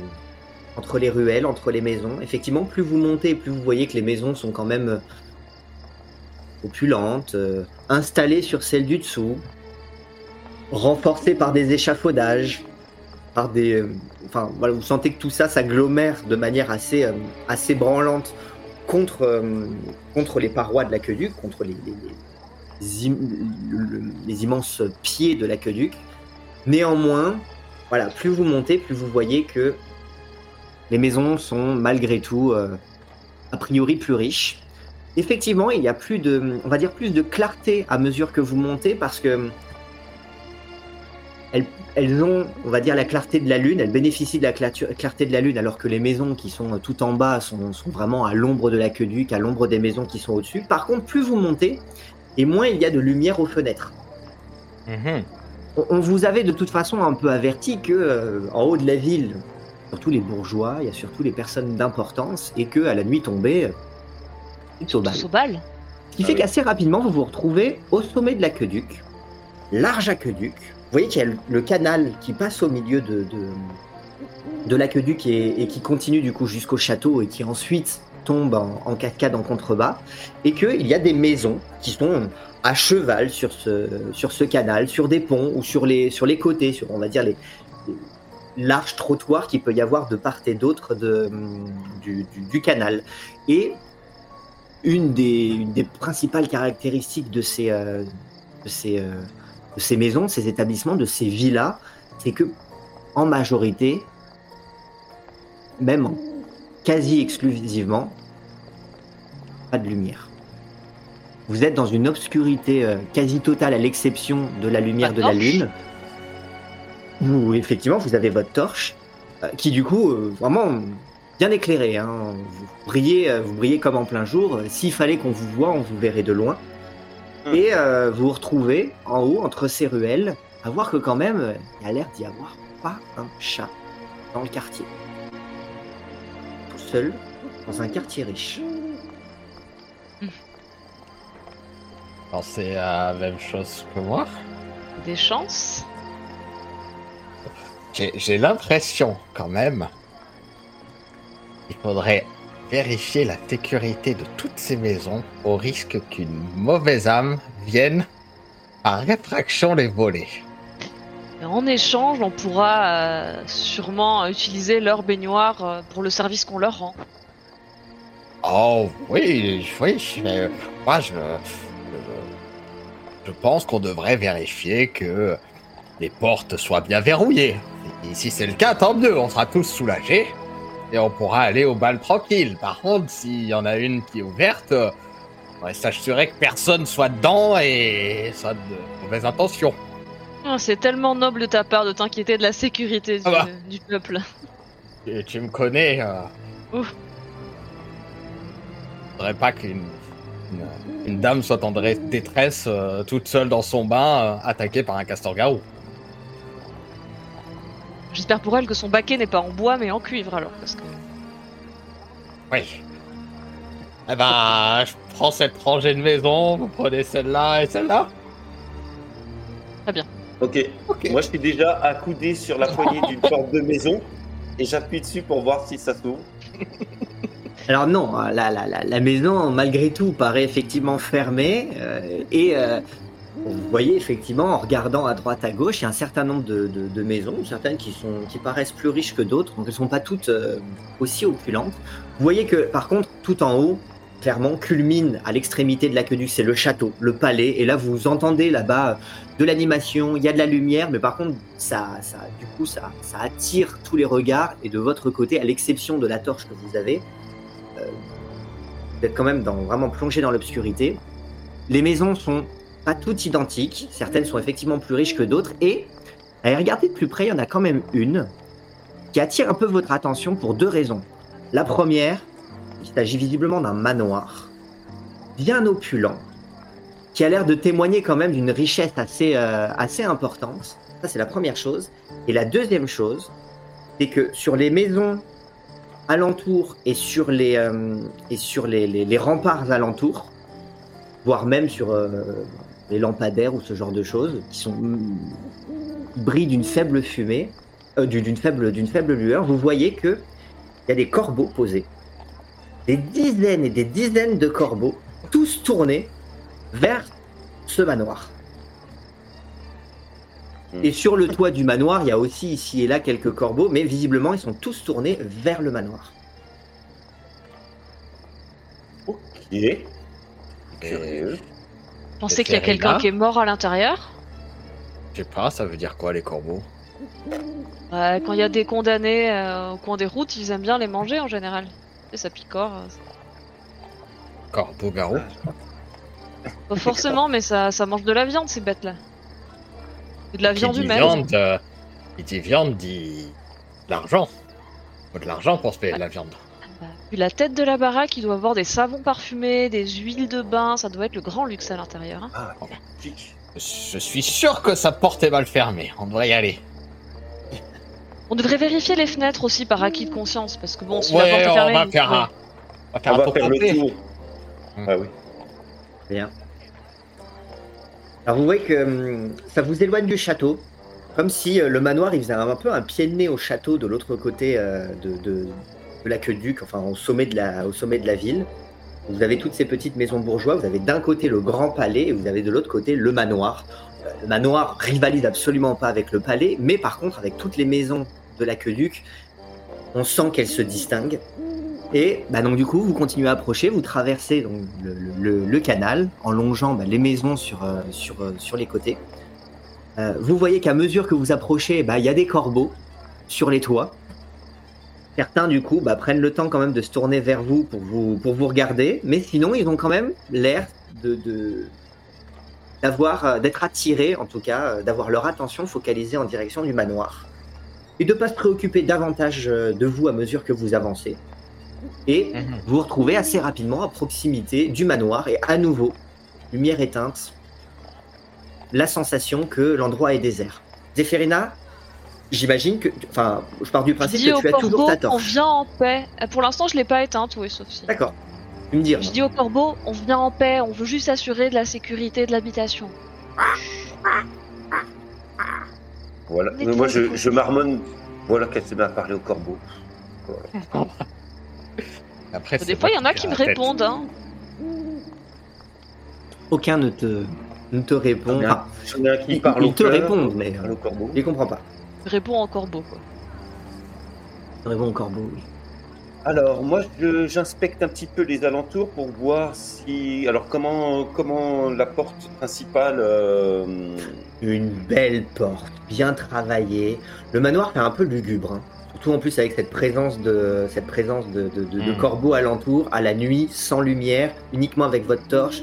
[SPEAKER 1] entre les ruelles, entre les maisons. Effectivement, plus vous montez, plus vous voyez que les maisons sont quand même euh, opulentes, euh, installées sur celles du dessous, renforcées par des échafaudages, par des... euh, enfin voilà, vous sentez que tout ça s'agglomère de manière assez, assez branlante contre, contre les parois de l'aqueduc, contre les- les- les immenses pieds de l'aqueduc. Néanmoins, voilà, plus vous montez, plus vous voyez que les maisons sont malgré tout euh, a priori plus riches. Effectivement, il y a plus de, on va dire plus de clarté à mesure que vous montez parce que elles, elles ont, on va dire, la clarté de la lune, elles bénéficient de la clarté de la lune, alors que les maisons qui sont tout en bas sont, sont vraiment à l'ombre de l'aqueduc, à l'ombre des maisons qui sont au-dessus. Par contre, plus vous montez, et moins il y a de lumière aux fenêtres.
[SPEAKER 3] Mhm.
[SPEAKER 1] On, on vous avait de toute façon un peu averti que euh, en haut de la ville, surtout les bourgeois, il y a surtout les personnes d'importance, et que à la nuit tombée, euh, au bal.
[SPEAKER 4] Au bal.
[SPEAKER 1] Ce qui
[SPEAKER 2] Ah
[SPEAKER 1] fait
[SPEAKER 2] oui.
[SPEAKER 1] qu'assez rapidement, vous vous retrouvez au sommet de l'aqueduc, large aqueduc. Vous voyez qu'il y a le- le canal qui passe au milieu de, de, de l'aqueduc et, et qui continue du coup jusqu'au château et qui ensuite tombe en, en cascade en contrebas. Et qu'il y a des maisons qui sont à cheval sur ce, sur ce canal, sur des ponts ou sur les, sur les côtés, sur on va dire les, les larges trottoirs qu'il peut y avoir de part et d'autre de, du, du- du canal. Et une des, une des principales caractéristiques de ces, euh, de, ces, euh, de ces maisons, de ces établissements, de ces villas, c'est que en majorité, même quasi exclusivement, pas de lumière. Vous êtes dans une obscurité euh, quasi totale à l'exception de la lumière
[SPEAKER 4] Pas
[SPEAKER 1] de la lune. Où effectivement vous avez votre torche euh, qui du coup euh, vraiment bien éclairée. hein. Vous brillez, euh, vous brillez comme en plein jour. S'il fallait qu'on vous voit, on vous verrait de loin.
[SPEAKER 2] Hmm.
[SPEAKER 1] Et euh, vous vous retrouvez en haut entre ces ruelles à voir que quand même il y a l'air d'y avoir pas un chat dans le quartier. Tout seul dans un quartier riche.
[SPEAKER 3] Alors, c'est la même chose que moi.
[SPEAKER 4] Des chances.
[SPEAKER 3] J'ai l'impression quand même qu'il faudrait vérifier la sécurité de toutes ces maisons au risque qu'une mauvaise âme vienne par réfraction les voler.
[SPEAKER 4] En échange, on pourra euh, sûrement utiliser leur baignoire euh, pour le service qu'on leur rend.
[SPEAKER 3] Oh oui, oui, mais moi je, je, je pense qu'on devrait vérifier que les portes soient bien verrouillées. Et si c'est le cas, tant mieux, on sera tous soulagés et on pourra aller au bal tranquille. Par contre, s'il y en a une qui est ouverte, on va s'assurer que personne soit dedans et soit de mauvaises intentions.
[SPEAKER 4] Ah, C'est tellement noble de ta part de t'inquiéter de la sécurité du,
[SPEAKER 3] Ah bah.
[SPEAKER 4] du peuple.
[SPEAKER 3] tu, tu me connais. Euh...
[SPEAKER 4] Ouf.
[SPEAKER 3] faudrait pas qu'une une, une dame soit en dé- détresse, euh, toute seule dans son bain, euh, attaquée par un castor-garou.
[SPEAKER 4] J'espère pour elle que son baquet n'est pas en bois mais en cuivre alors. Parce que...
[SPEAKER 3] Oui. Eh ben, je prends cette rangée de maison, vous prenez celle-là et celle-là.
[SPEAKER 2] Ok.
[SPEAKER 3] Ok.
[SPEAKER 2] Moi, je suis déjà accoudé sur la poignée d'une *laughs* porte de maison et j'appuie dessus pour voir si ça s'ouvre. *laughs*
[SPEAKER 1] Alors non, la, la, la, la maison, malgré tout, paraît effectivement fermée. euh, et euh, vous voyez effectivement, en regardant à droite, à gauche, il y a un certain nombre de, maisons, certaines qui, sont, qui paraissent plus riches que d'autres, donc elles ne sont pas toutes euh, aussi opulentes. Vous voyez que, par contre, tout en haut, clairement, culmine à l'extrémité de l'aqueduc, c'est le château, le palais. Et là, vous entendez là-bas euh, de l'animation, il y a de la lumière, mais par contre, ça, ça, du coup, ça, ça attire tous les regards. Et de votre côté, à l'exception de la torche que vous avez, euh, vous êtes quand même dans, vraiment plongé dans l'obscurité. Les maisons sont toutes identiques, certaines sont effectivement plus riches que d'autres, et à regarder de plus près, il y en a quand même une qui attire un peu votre attention pour deux raisons. La première, il s'agit visiblement d'un manoir bien opulent, qui a l'air de témoigner quand même d'une richesse assez, euh, assez importante. Ça, c'est la première chose. Et la deuxième chose, c'est que sur les maisons alentours et sur les, euh, et sur les, les- les remparts alentours, voire même sur euh, les lampadaires ou ce genre de choses, qui sont mm, brillent d'une faible fumée, euh, du- d'une faible, d'une faible lueur, vous voyez que il y a des corbeaux posés, des dizaines et des dizaines de corbeaux, tous tournés vers ce manoir.
[SPEAKER 2] Hmm.
[SPEAKER 1] Et sur le toit du manoir, il y a aussi ici et là quelques corbeaux, mais visiblement ils sont tous tournés vers le manoir.
[SPEAKER 2] Ok. Curieux.
[SPEAKER 4] Pensez qu'il y a quelqu'un qui est mort à l'intérieur
[SPEAKER 3] Je sais pas, ça veut dire quoi les corbeaux
[SPEAKER 4] Ouais, Quand il y a des condamnés euh, au coin des routes, ils aiment bien les manger en général. Et ça picore. euh,
[SPEAKER 3] Corbeaux-garous
[SPEAKER 4] Pas forcément, mais ça, ça mange de la viande ces bêtes-là. Et de la viande humaine.
[SPEAKER 3] viande, euh, qui dit viande dit de l'argent. Faut de l'argent pour se payer de la viande.
[SPEAKER 4] La tête de la baraque, il doit avoir des savons parfumés, des huiles de bain, ça doit être le grand luxe à l'intérieur. hein.
[SPEAKER 2] Ah.
[SPEAKER 3] Je suis sûr que sa porte est mal fermée. On devrait y aller.
[SPEAKER 4] On devrait vérifier les fenêtres aussi par acquis de conscience, parce que bon, si la porte
[SPEAKER 3] ouais,
[SPEAKER 4] est
[SPEAKER 3] on
[SPEAKER 4] fermée...
[SPEAKER 3] va faire un. On va faire
[SPEAKER 2] On
[SPEAKER 3] un
[SPEAKER 2] va
[SPEAKER 3] tour
[SPEAKER 2] faire le
[SPEAKER 3] complet.
[SPEAKER 2] tour.
[SPEAKER 3] Hmm.
[SPEAKER 2] Ah oui.
[SPEAKER 1] Bien. Alors vous voyez que hum, ça vous éloigne du château, comme si euh, le manoir il faisait un, peu un pied de nez au château de l'autre côté euh, de, de, de l'aqueduc, enfin au sommet, de la, au sommet de la ville. Vous avez toutes ces petites maisons bourgeois, vous avez d'un côté le grand palais et vous avez de l'autre côté le manoir. Euh, Le manoir rivalise absolument pas avec le palais, mais par contre avec toutes les maisons de l'aqueduc, on sent qu'elles se distinguent. Et bah donc du coup, vous continuez à approcher, vous traversez donc le, canal en longeant bah, les maisons sur, euh, sur, euh, sur les côtés. Vous voyez qu'à mesure que vous approchez, bah, il y a des corbeaux sur les toits. Certains du coup bah, prennent le temps quand même de se tourner vers vous pour vous, pour vous regarder, mais sinon ils ont quand même l'air de, d'avoir euh, d'être attirés, en tout cas, euh, d'avoir leur attention focalisée en direction du manoir et de pas se préoccuper davantage euh, de vous à mesure que vous avancez. Et
[SPEAKER 3] Mhm.
[SPEAKER 1] vous vous retrouvez assez rapidement à proximité du manoir et à nouveau, lumière éteinte, la sensation que l'endroit est désert. Zéphérina, j'imagine que, enfin, je pars du principe
[SPEAKER 4] dis
[SPEAKER 1] que tu as toujours
[SPEAKER 4] corbeau,
[SPEAKER 1] ta
[SPEAKER 4] on
[SPEAKER 1] torche.
[SPEAKER 4] vient en paix. Euh, Pour l'instant, je l'ai pas éteinte, oui, sauf si.
[SPEAKER 1] D'accord. Tu me dire.
[SPEAKER 4] Je dis au corbeau, on vient en paix, on veut juste assurer de la sécurité de l'habitation.
[SPEAKER 2] Voilà.
[SPEAKER 4] Mais
[SPEAKER 2] moi, je, je marmonne. Voilà qu'elle se met à parler au corbeau. *laughs*
[SPEAKER 3] Après, c'est
[SPEAKER 4] Des fois, il y en a
[SPEAKER 3] qui
[SPEAKER 4] me répondent, hein.
[SPEAKER 1] Aucun ne te, ne te répond.
[SPEAKER 2] Il y en a-
[SPEAKER 1] Enfin,
[SPEAKER 2] il y en a un qui
[SPEAKER 1] ils,
[SPEAKER 2] parle
[SPEAKER 1] ils
[SPEAKER 2] au
[SPEAKER 1] te répondent, mais
[SPEAKER 2] parle
[SPEAKER 1] euh,
[SPEAKER 2] au corbeau.
[SPEAKER 1] je les comprends pas.
[SPEAKER 4] Réponds en corbeau, quoi.
[SPEAKER 1] Répondent au corbeau. oui.
[SPEAKER 2] Alors, moi, je- j'inspecte un petit peu les alentours pour voir si. Alors, comment, comment la porte principale. euh,
[SPEAKER 1] Une belle porte, bien travaillée. Le manoir fait un peu lugubre, hein. surtout en plus avec cette présence de cette présence de, de, de- de
[SPEAKER 3] Mm.
[SPEAKER 1] corbeaux alentour, à la nuit, sans lumière, uniquement avec votre torche.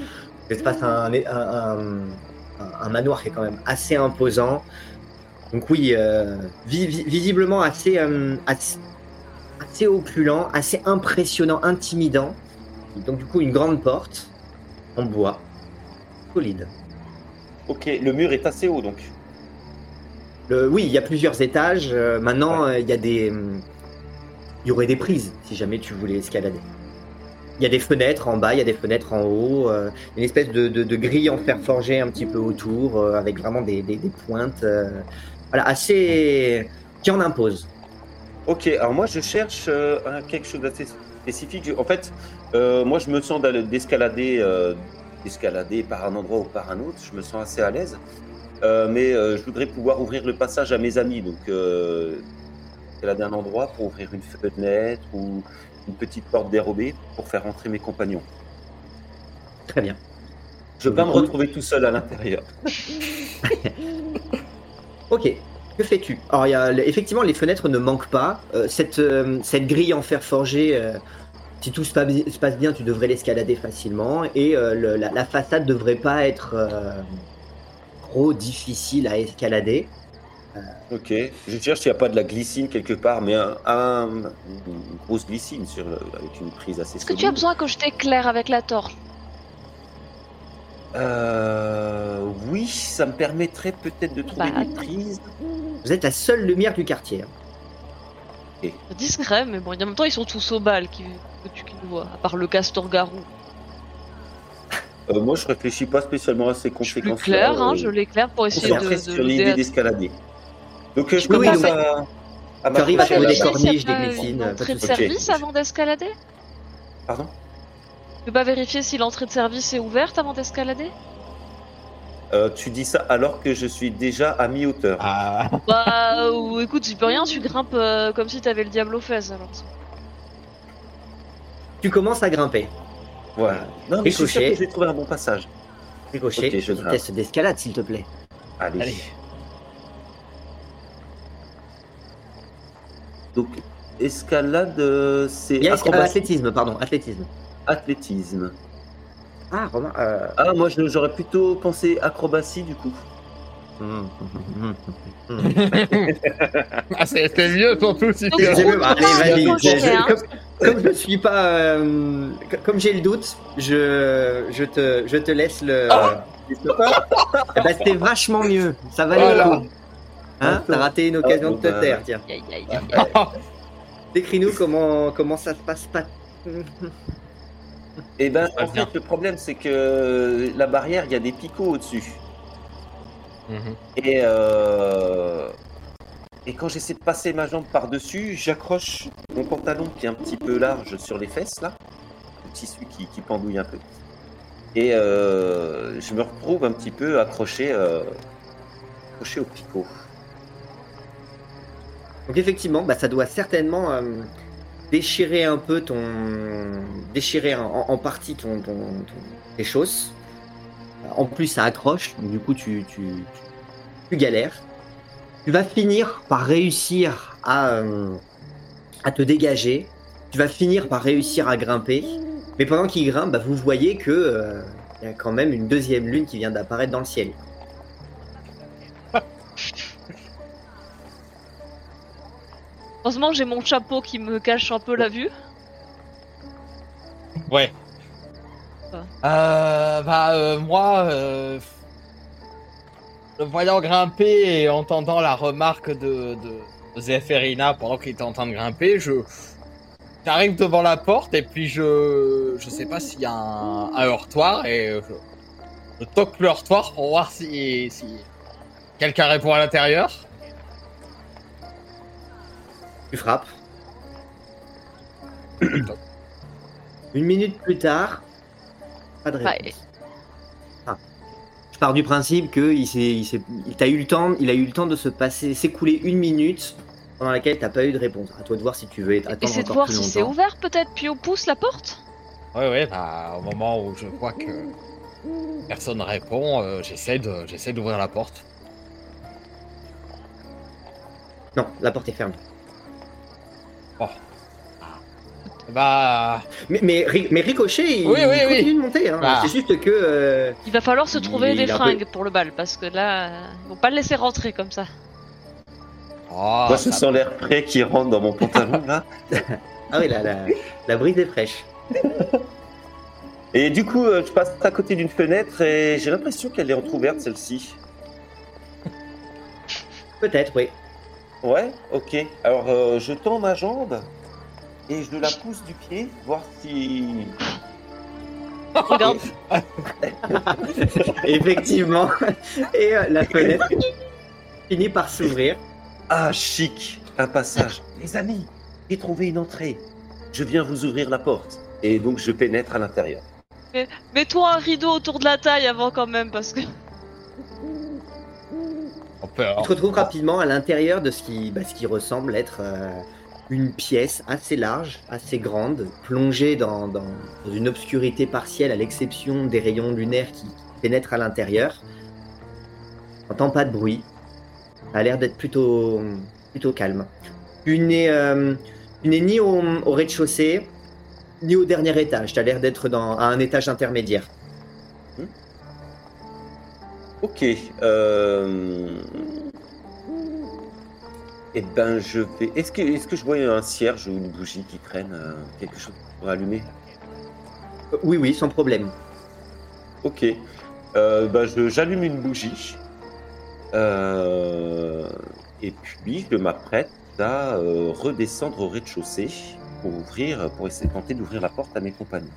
[SPEAKER 1] Ça se passe un, un, un- un- un manoir qui est quand même assez imposant. Donc oui, euh, vi- vi- visiblement assez, euh, assez- assez opulent, assez impressionnant, intimidant. Donc du coup, une grande porte en bois, solide.
[SPEAKER 2] Ok, le mur est assez haut donc.
[SPEAKER 1] Le- oui, il y a plusieurs étages. euh, maintenant, euh, il y a des, il y aurait des prises si jamais tu voulais escalader. Il y a des fenêtres en bas, il y a des fenêtres en haut, euh, une espèce de, de- de grille en fer forgé un petit peu autour, euh, avec vraiment des, des- des pointes, euh, voilà, assez qui en impose.
[SPEAKER 2] Ok, alors moi je cherche euh, quelque chose d'assez spécifique. En fait, euh, moi je me sens d'escalader, euh, d'escalader par un endroit ou par un autre. Je me sens assez à l'aise, mais je voudrais pouvoir ouvrir le passage à mes amis. Donc, escalader un endroit pour ouvrir une fenêtre ou une petite porte dérobée pour faire entrer mes compagnons.
[SPEAKER 1] Très bien.
[SPEAKER 2] Je veux pas me retrouver tout seul à l'intérieur. *laughs*
[SPEAKER 1] Ok, que fais-tu Alors, il y a, effectivement, les fenêtres ne manquent pas. Euh, cette, euh, cette grille en fer forgé, euh, si tout se passe, se passe bien, tu devrais l'escalader facilement. Et euh, le- la, la façade devrait pas être euh, trop difficile à escalader.
[SPEAKER 2] Ok, je cherche s'il n'y a pas de la glycine quelque part, mais un, un- une grosse glycine sur avec une prise assez
[SPEAKER 4] Est-ce que tu as besoin que je t'éclaire avec la torche?
[SPEAKER 2] Euh, oui, ça me permettrait peut-être de trouver
[SPEAKER 4] Bah,
[SPEAKER 2] des prises.
[SPEAKER 1] Vous êtes la seule lumière du quartier. hein.
[SPEAKER 4] Discret, mais bon, en même temps, ils sont tous au bal qui, que tu qui vois, à part le castor garou.
[SPEAKER 2] Euh, moi, je réfléchis pas spécialement à ces
[SPEAKER 4] Je suis
[SPEAKER 2] conséquences.
[SPEAKER 4] plus clair, hein, je l'éclaire pour essayer de, de
[SPEAKER 2] sur l'idée d'escalader. Donc, euh, je
[SPEAKER 1] Oui, oui,
[SPEAKER 2] commence
[SPEAKER 1] oui.
[SPEAKER 2] à, à
[SPEAKER 1] Tu arrives à
[SPEAKER 2] m'approcher
[SPEAKER 1] trouver des corniches,
[SPEAKER 4] pas
[SPEAKER 1] des glycines,
[SPEAKER 4] une
[SPEAKER 1] pas de
[SPEAKER 4] entrée de
[SPEAKER 1] souci.
[SPEAKER 4] service
[SPEAKER 2] Ok.
[SPEAKER 4] avant d'escalader?
[SPEAKER 2] Pardon?
[SPEAKER 4] Tu peux pas vérifier si l'entrée de service est ouverte avant d'escalader
[SPEAKER 2] Euh, Tu dis ça alors que je suis déjà à mi-hauteur.
[SPEAKER 3] Ah,
[SPEAKER 4] Bah, ou écoute, tu peux rien, tu grimpes euh, comme si t'avais le diable aux fesses alors.
[SPEAKER 1] Tu commences à grimper.
[SPEAKER 2] Voilà. Non, mais je suis sûr
[SPEAKER 1] Ricochet.
[SPEAKER 2] que je vais trouver un bon passage.
[SPEAKER 1] Ricochet,
[SPEAKER 2] Ok, je
[SPEAKER 1] vitesse d'escalade, s'il te plaît.
[SPEAKER 2] Allez.
[SPEAKER 3] allez.
[SPEAKER 2] Donc, escalade, euh, c'est
[SPEAKER 1] Il y a esca-
[SPEAKER 2] acrobatie,
[SPEAKER 1] athlétisme, pardon, athlétisme.
[SPEAKER 2] Athlétisme.
[SPEAKER 1] Ah, Romain. euh,
[SPEAKER 2] Ah, moi, je- j'aurais plutôt pensé acrobatie, du coup. *laughs*
[SPEAKER 3] Ah, c'est mieux surtout si tu.
[SPEAKER 1] Comme, je suis pas, euh, co- comme j'ai le doute, je, je te, je te laisse le. Eh ben, c'était vachement mieux. Ça valait
[SPEAKER 3] Voilà.
[SPEAKER 1] le coup. Hein T'as raté une occasion
[SPEAKER 2] Ah,
[SPEAKER 1] de te
[SPEAKER 2] bah.
[SPEAKER 1] taire, tiens.
[SPEAKER 3] Ah,
[SPEAKER 1] Décris-nous comment, comment ça se passe pas.
[SPEAKER 2] Eh ben, en
[SPEAKER 3] bien.
[SPEAKER 2] fait, le problème, c'est que la barrière, il y a des picots au-dessus.
[SPEAKER 3] Mhm.
[SPEAKER 2] Et, euh, et quand j'essaie de passer ma jambe par-dessus, j'accroche mon pantalon qui est un petit peu large sur les fesses, là. Le tissu qui, qui pendouille un peu. Et euh, je me retrouve un petit peu accroché, euh, accroché au picot.
[SPEAKER 1] Donc effectivement, bah, ça doit certainement euh, déchirer un peu ton, déchirer en, partie ton, ton, tes choses. En plus, ça accroche, du coup, tu, galères. Tu vas finir par réussir à, euh, à te dégager. Tu vas finir par réussir à grimper. Mais pendant qu'il grimpe, bah, vous voyez que euh, il y a quand même une deuxième lune qui vient d'apparaître dans le ciel.
[SPEAKER 4] Heureusement que j'ai mon chapeau qui me cache un peu la vue.
[SPEAKER 3] Ouais. Euh, bah, euh, moi, euh, le voyant grimper et entendant la remarque de, de Zéphérina pendant qu'il était en train de grimper, je. J'arrive devant la porte et puis je. Je sais pas s'il y a un, un heurtoir et je, je toque le heurtoir pour voir si. si quelqu'un répond à l'intérieur.
[SPEAKER 1] Tu frappes. *clears throat* Une minute plus tard, pas de réponse. Ah. Je pars du principe que il s'est, il s'est, il t'a eu le temps, il a eu le temps de se passer, s'écouler une minute pendant laquelle t'as pas eu de réponse. À toi de voir si tu veux attendre
[SPEAKER 4] de voir
[SPEAKER 1] plus
[SPEAKER 4] si c'est ouvert peut-être, puis on pousse la porte.
[SPEAKER 3] Ouais, ouais, bah, au moment où je vois que personne répond, euh, j'essaie de, j'essaie d'ouvrir la porte.
[SPEAKER 1] Non, la porte est fermée.
[SPEAKER 3] Bah,
[SPEAKER 1] Mais, mais, Ri- mais Ricochet, il,
[SPEAKER 3] Oui, oui,
[SPEAKER 1] il
[SPEAKER 3] oui.
[SPEAKER 1] continue de monter. hein.
[SPEAKER 3] Ah.
[SPEAKER 1] C'est juste que euh,
[SPEAKER 4] Il va falloir se trouver des
[SPEAKER 1] peu-
[SPEAKER 4] fringues pour le bal, parce que là, ils vont pas le laisser rentrer comme ça.
[SPEAKER 3] Oh,
[SPEAKER 2] Moi, je
[SPEAKER 3] ça-
[SPEAKER 2] sens l'air frais qui rentre dans mon pantalon là. *laughs*
[SPEAKER 1] Ah oui, la, la, la brise est fraîche.
[SPEAKER 2] Et du coup, euh, je passe à côté d'une fenêtre et j'ai l'impression qu'elle est entrouverte celle-ci.
[SPEAKER 1] Peut-être, oui.
[SPEAKER 2] Ouais, ok. Alors, euh, je tends ma jambe et je la pousse du pied, voir si.
[SPEAKER 4] Regarde, *laughs*
[SPEAKER 1] Effectivement. Et euh, la fenêtre finit par s'ouvrir.
[SPEAKER 2] Ah, chic, un passage. Les amis, j'ai trouvé une entrée. Je viens vous ouvrir la porte. Et donc, je pénètre à l'intérieur.
[SPEAKER 4] mets-toi un rideau autour de la taille avant quand même, parce que.
[SPEAKER 3] On peut-
[SPEAKER 1] Tu te retrouves rapidement à l'intérieur de ce qui, bah, ce qui ressemble être euh, une pièce assez large, assez grande, plongée dans, une obscurité partielle à l'exception des rayons lunaires qui pénètrent à l'intérieur. T'entends pas de bruit. Ça a l'air d'être plutôt, plutôt calme. Tu n'es euh, tu n'es ni au, au rez-de-chaussée, ni au dernier étage. Tu as l'air d'être à un étage intermédiaire.
[SPEAKER 2] Ok. Euh... Eh ben, je vais. Est-ce que, est-ce que je vois un cierge ou une bougie qui traîne euh, Quelque chose pour allumer?
[SPEAKER 1] Euh, Oui, oui, sans problème.
[SPEAKER 2] Ok. Euh, ben, je- j'allume une bougie. Euh, Et puis, je m'apprête à redescendre au rez-de-chaussée pour ouvrir, pour essayer de tenter d'ouvrir la porte à mes compagnons.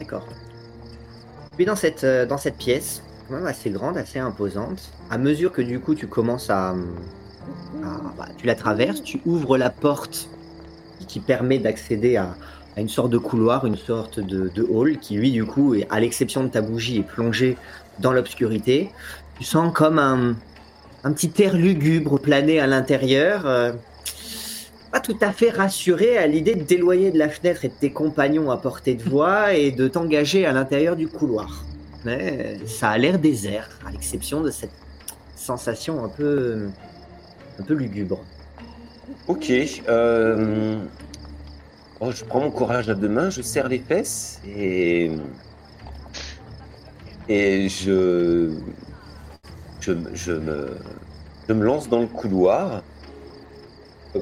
[SPEAKER 1] D'accord. Puis dans cette, dans cette pièce, assez grande, assez imposante, à mesure que du coup tu commences à. bah, tu la traverses, tu ouvres la porte qui- permet d'accéder à, une sorte de couloir, une sorte de, hall qui, lui, du coup, à l'exception de ta bougie, est plongé dans l'obscurité. Tu sens comme un, un petit air lugubre planer à l'intérieur. euh, pas tout à fait rassuré à l'idée de t'éloigner de la fenêtre et de tes compagnons à portée de voix et de t'engager à l'intérieur du couloir. Mais ça a l'air désert, à l'exception de cette sensation un peu, lugubre.
[SPEAKER 2] Ok. euh, oh, je prends mon courage à deux mains, je serre les fesses et je je, me lance dans le couloir.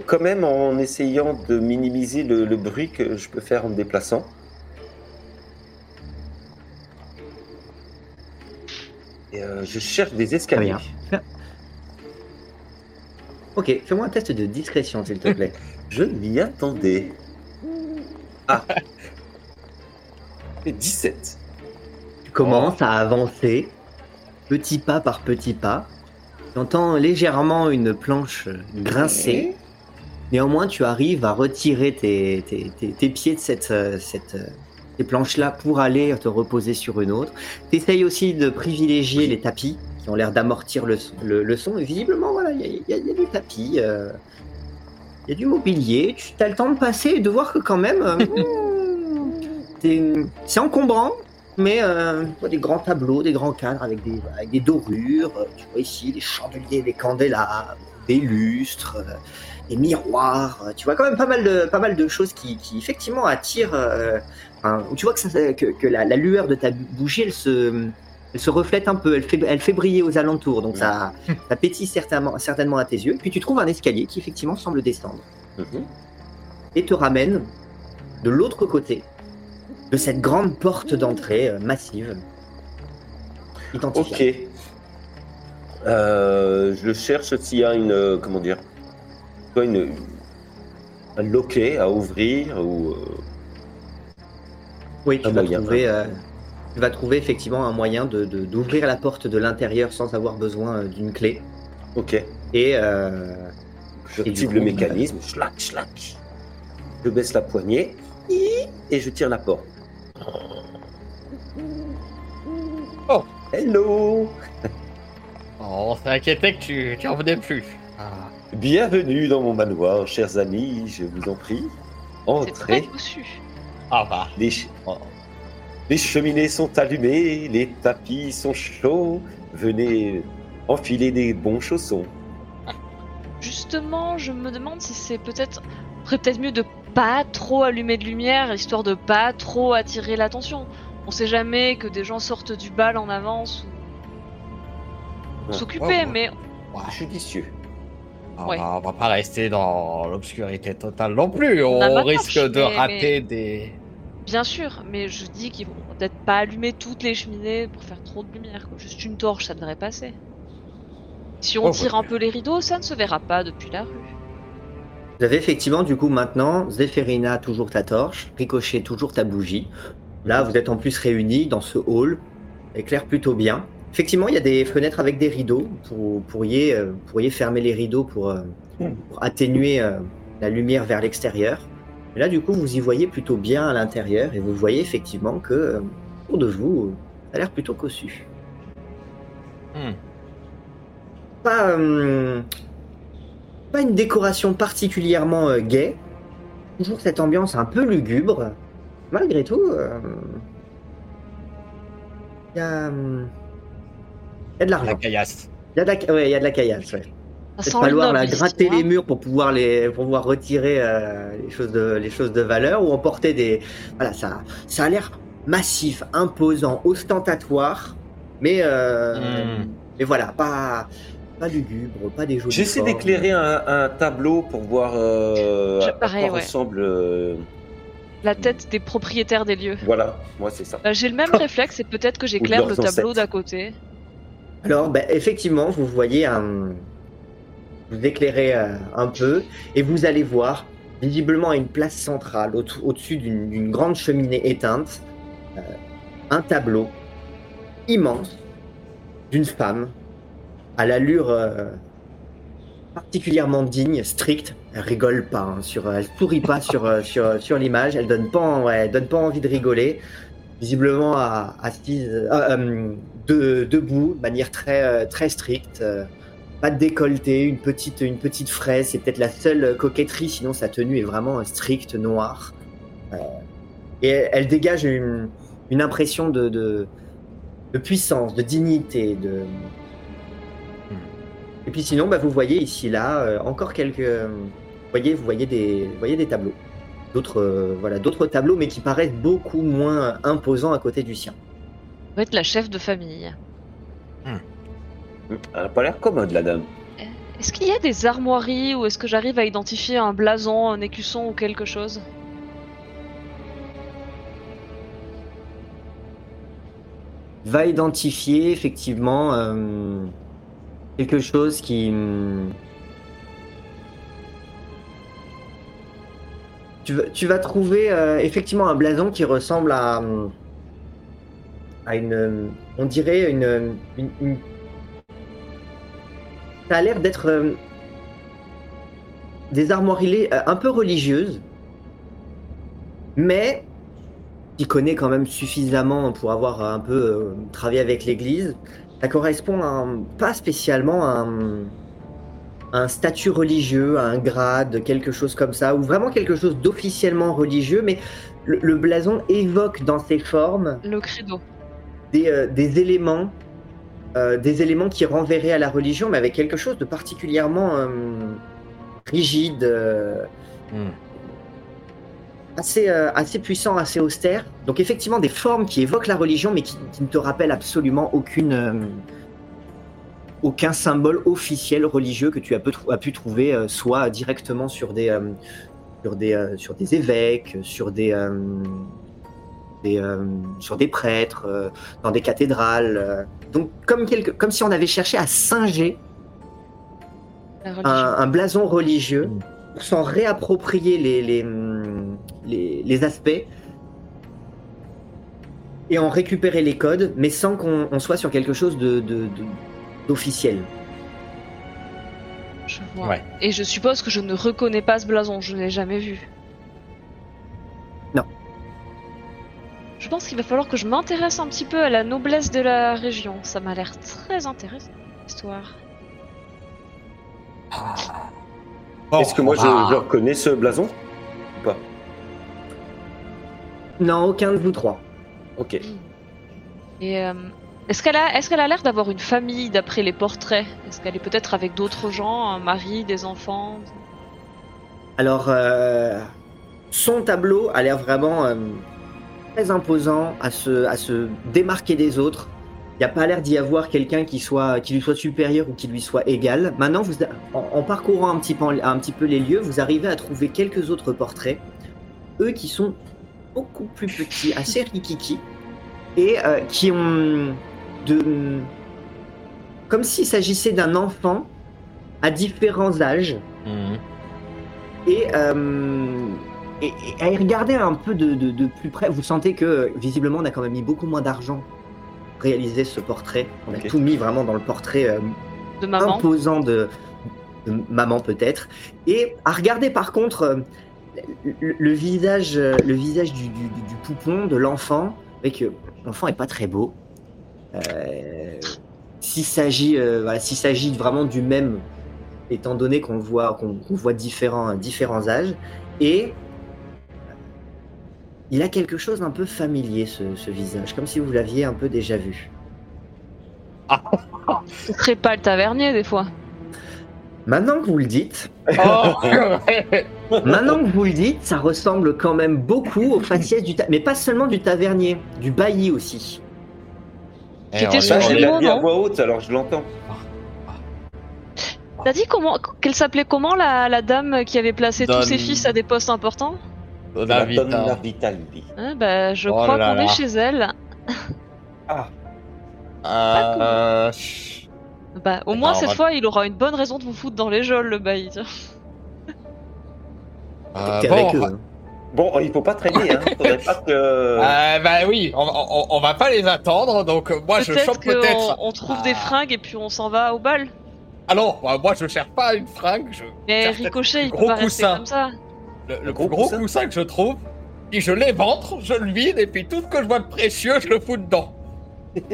[SPEAKER 2] Quand même en essayant de minimiser le bruit que je peux faire en me déplaçant. Et euh, je cherche des escaliers.
[SPEAKER 1] Ok, fais-moi un test de discrétion, s'il te plaît. *laughs*
[SPEAKER 2] Je m'y attendais. Ah. *laughs* Et 17.
[SPEAKER 1] Tu commences à avancer, petit pas par petit pas. Tu entends légèrement une planche grincer. Néanmoins, tu arrives à retirer tes, tes- tes- tes pieds de cette, euh, cette, euh, ces planches-là pour aller te reposer sur une autre. Tu essayes aussi de privilégier les tapis qui ont l'air d'amortir le, le- le son. Et visiblement, voilà, il y a, y y du tapis, euh, il y a du mobilier. Tu as le temps de passer et de voir que quand même, euh, *laughs* hmm, c'est encombrant. Mais euh, tu vois des grands tableaux, des grands cadres avec des, avec des dorures. Tu vois ici des chandeliers, des candélabres, des lustres, des miroirs. euh, Tu vois quand même pas mal de, pas mal de choses qui, qui effectivement attirent. euh, enfin, tu vois que, ça, que, que la, la lueur de ta bougie, elle se, elle se reflète un peu, elle fait, elle fait briller aux alentours. Donc ça, ça pétille certainement, certainement à tes yeux. Puis tu trouves un escalier qui effectivement semble descendre
[SPEAKER 2] Mhm.
[SPEAKER 1] et te ramène de l'autre côté de cette grande porte d'entrée euh, massive. Identifiable.
[SPEAKER 2] Ok. Euh, je cherche s'il y a une. euh, Comment dire une, Un loquet à ouvrir ou. euh,
[SPEAKER 1] Oui, tu vas,
[SPEAKER 2] moyen,
[SPEAKER 1] trouver, euh, tu vas trouver effectivement un moyen de- de- d'ouvrir la porte de l'intérieur sans avoir besoin euh, d'une clé.
[SPEAKER 2] Ok.
[SPEAKER 1] Et euh,
[SPEAKER 2] Je active le mécanisme. Schlac, schlac. Je baisse la poignée. Et je tire la porte.
[SPEAKER 3] Oh.
[SPEAKER 2] Hello
[SPEAKER 3] Oh, on s'inquiétait que tu, tu en venais plus. Ah.
[SPEAKER 2] Bienvenue dans mon manoir, chers amis, je vous en prie. Entrez.
[SPEAKER 3] Ah bah.
[SPEAKER 2] Les, ch- oh. Les cheminées sont allumées, les tapis sont chauds. Venez enfiler des bons chaussons.
[SPEAKER 4] Justement, je me demande si c'est peut-être peut-être mieux de pas trop allumer de lumière, histoire de pas trop attirer l'attention. On sait jamais que des gens sortent du bal en avance ou
[SPEAKER 2] Ouais.
[SPEAKER 4] s'occuper,
[SPEAKER 3] Ouais, ouais.
[SPEAKER 4] mais
[SPEAKER 2] Judicieux.
[SPEAKER 3] On,
[SPEAKER 4] Ouais.
[SPEAKER 3] va, on va pas rester dans l'obscurité totale non plus.
[SPEAKER 4] On
[SPEAKER 3] risque de
[SPEAKER 4] mais-
[SPEAKER 3] rater des.
[SPEAKER 4] Bien sûr, mais je dis qu'ils vont peut-être pas allumer toutes les cheminées pour faire trop de lumière. quoi. Juste une torche, ça devrait passer. Si on
[SPEAKER 3] Oh,
[SPEAKER 4] tire
[SPEAKER 3] ouais.
[SPEAKER 4] un peu les rideaux, ça ne se verra pas depuis la rue.
[SPEAKER 1] Vous avez effectivement, du coup, maintenant, Zéphérina, toujours ta torche, Ricochet, toujours ta bougie. Là, vous êtes en plus réunis dans ce hall, éclaire plutôt bien. Effectivement, il y a des fenêtres avec des rideaux. Vous pourriez, euh, pourriez fermer les rideaux pour, euh,
[SPEAKER 2] Hmm.
[SPEAKER 1] pour atténuer euh, la lumière vers l'extérieur. Là, du coup, vous y voyez plutôt bien à l'intérieur et vous voyez effectivement que euh, autour de vous, ça a l'air plutôt cossu.
[SPEAKER 3] Hmm.
[SPEAKER 1] Pas, euh, pas une décoration particulièrement euh, gaie. Toujours cette ambiance un peu lugubre. Malgré tout, euh, il y a, euh, il y a de
[SPEAKER 3] La caillasse.
[SPEAKER 1] Il y a de la, ouais, il y a de la caillasse. Ouais. Peut-être falloir
[SPEAKER 4] noble,
[SPEAKER 1] gratter les murs pour pouvoir les pour pouvoir retirer euh, les choses de les choses de valeur ou emporter des voilà ça ça a l'air massif, imposant, ostentatoire, mais euh,
[SPEAKER 3] Hmm.
[SPEAKER 1] mais voilà pas pas lugubre, pas des jolies
[SPEAKER 2] J'essaie d'éclairer un, un tableau pour voir euh, à
[SPEAKER 4] pareil,
[SPEAKER 2] quoi
[SPEAKER 4] ouais.
[SPEAKER 2] ressemble. euh,
[SPEAKER 4] La tête des propriétaires des lieux.
[SPEAKER 2] Voilà, moi c'est ça.
[SPEAKER 4] Bah, J'ai le même *laughs* réflexe et peut-être que j'éclaire le tableau d'à côté.
[SPEAKER 1] Alors, ben, effectivement, vous voyez un. Vous éclairez euh, un peu et vous allez voir, visiblement à une place centrale, au- au-dessus d'une grande cheminée éteinte, euh, un tableau immense d'une femme à l'allure euh, particulièrement digne, stricte. Elle rigole pas, hein, sur, elle sourit pas sur, euh, sur, sur l'image, elle donne pas, elle donne pas envie de rigoler. Visiblement à- euh, euh, de- debout, de manière très, euh, très stricte. euh, pas de décolleté, une petite, une petite fraise, c'est peut-être la seule coquetterie, sinon sa tenue est vraiment stricte, noire. Euh, et elle, elle dégage une, une impression de, de, de puissance, de dignité, de. Et puis sinon, bah, vous voyez ici là euh, encore quelques, vous voyez, vous voyez des, vous voyez des tableaux, d'autres, euh, voilà, d'autres tableaux, mais qui paraissent beaucoup moins imposants à côté du sien.
[SPEAKER 4] Être la chef de famille.
[SPEAKER 2] Elle a pas l'air commode la dame.
[SPEAKER 4] Est-ce qu'il y a des armoiries ou est-ce que j'arrive à identifier un blason, un écusson ou quelque chose?
[SPEAKER 1] Va identifier effectivement euh, quelque chose qui. hum, Tu vas, tu vas trouver euh, effectivement un blason qui ressemble à, hum, à une. On dirait une. Ça a l'air d'être euh, des armoiries euh, un peu religieuses, mais qui connaît quand même suffisamment pour avoir un peu euh, travaillé avec l'Église, ça correspond pas spécialement à un, statut religieux, à un grade, quelque chose comme ça, ou vraiment quelque chose d'officiellement religieux, mais le blason évoque dans ses formes
[SPEAKER 4] Le credo.
[SPEAKER 1] Des, euh, des éléments, euh, des éléments qui renverraient à la religion, mais avec quelque chose de particulièrement euh, rigide.
[SPEAKER 3] Hmm.
[SPEAKER 1] assez, assez puissant, assez austère. Donc effectivement des formes qui évoquent la religion, mais qui, qui ne te rappellent absolument aucune, aucun symbole officiel religieux que tu as, pu trouver, euh, soit directement sur des, euh, sur des, euh, sur des évêques, sur des, des, euh, sur des prêtres, euh, dans des cathédrales. euh. Donc comme, quelque, comme si on avait cherché à singer un, un blason religieux pour s'en réapproprier les, les, les, les aspects et en récupérer les codes, mais sans qu'on on soit sur quelque chose de, de- de- d'officiel.
[SPEAKER 4] Je vois.
[SPEAKER 3] Ouais.
[SPEAKER 4] Et je suppose que je ne reconnais pas ce blason, je ne l'ai jamais vu. Je pense qu'il va falloir que je m'intéresse un petit peu à la noblesse de la région. Ça m'a l'air très intéressant, cette histoire.
[SPEAKER 3] Bon,
[SPEAKER 2] Est-ce que moi
[SPEAKER 3] on
[SPEAKER 2] je, reconnais ce blason Ou pas?
[SPEAKER 1] Non, aucun de vous trois.
[SPEAKER 2] Ok.
[SPEAKER 4] Et euh, est-ce qu'elle a, est-ce qu'elle a l'air d'avoir une famille d'après les portraits? Est-ce qu'elle est peut-être avec d'autres gens, un mari, des enfants?
[SPEAKER 1] Alors, euh, son tableau a l'air vraiment euh, très imposant à se, à se démarquer des autres. Il n'y a pas l'air d'y avoir quelqu'un qui, soit, qui lui soit supérieur ou qui lui soit égal. Maintenant, vous, en, en parcourant un petit, peu, un petit peu les lieux, vous arrivez à trouver quelques autres portraits. Eux qui sont beaucoup plus petits, assez rikiki, et euh, qui ont de... Comme s'il s'agissait d'un enfant à différents âges.
[SPEAKER 3] Mhm.
[SPEAKER 1] Et, euh, et, et à y regarder un peu de, de- de plus près, vous sentez que visiblement on a quand même mis beaucoup moins d'argent pour réaliser ce portrait. On a tout mis vraiment dans le portrait euh,
[SPEAKER 4] De maman.
[SPEAKER 1] imposant de, de maman peut-être. Et à regarder par contre euh, le, le visage, le visage du, du- du- du poupon, de l'enfant, avec l'enfant est pas très beau. Euh, s'il s'agit, euh, voilà, s'il s'agit vraiment du même, étant donné qu'on voit, qu'on qu'on voit différents, différents âges, et il a quelque chose d'un peu familier ce, ce visage, comme si vous l'aviez un peu déjà vu. *laughs*
[SPEAKER 4] Ce serait pas le tavernier des fois.
[SPEAKER 1] Maintenant que vous le dites,
[SPEAKER 3] Oh, *laughs*
[SPEAKER 1] Maintenant que vous le dites, ça ressemble quand même beaucoup au faciès du ta... mais pas seulement du tavernier, du bailli aussi.
[SPEAKER 3] Eh,
[SPEAKER 4] Qui était sur
[SPEAKER 3] l'a-
[SPEAKER 4] mot,
[SPEAKER 2] dit à voix haute, alors je l'entends.
[SPEAKER 4] T'as dit comment qu'elle s'appelait comment la, la dame qui avait placé tous ses fils à des postes importants?
[SPEAKER 2] La
[SPEAKER 3] a vite,
[SPEAKER 2] Donna
[SPEAKER 3] hein.
[SPEAKER 2] Vitaldi.
[SPEAKER 4] Hein, bah, Je
[SPEAKER 3] Oh
[SPEAKER 4] crois qu'on est chez elle.
[SPEAKER 2] Ah,
[SPEAKER 3] Euh,
[SPEAKER 4] Bah, au moins
[SPEAKER 3] Attends,
[SPEAKER 4] cette
[SPEAKER 3] va-
[SPEAKER 4] fois, il aura une bonne raison de vous foutre dans les geôles, le bailli. tiens.
[SPEAKER 3] euh, bon,
[SPEAKER 1] avec eux. hein.
[SPEAKER 2] Bon, il faut pas traîner, hein. *laughs* Faudrait pas que.
[SPEAKER 3] Euh, bah oui, on, on, on va pas les attendre, donc euh, moi je chope peut-être.
[SPEAKER 4] qu'on on trouve
[SPEAKER 3] Ah.
[SPEAKER 4] des fringues et puis on s'en va au bal.
[SPEAKER 3] Ah non, bah, moi je cherche pas une fringue, je
[SPEAKER 4] Mais Ricochet, il
[SPEAKER 3] gros
[SPEAKER 4] peut pas rester
[SPEAKER 3] coussin.
[SPEAKER 4] comme ça.
[SPEAKER 3] Le,
[SPEAKER 2] gros
[SPEAKER 3] gros
[SPEAKER 2] coussin
[SPEAKER 3] coussin que je trouve, puis je l'éventre, je le vide, et puis tout ce que je vois de précieux, je le fous dedans. *laughs*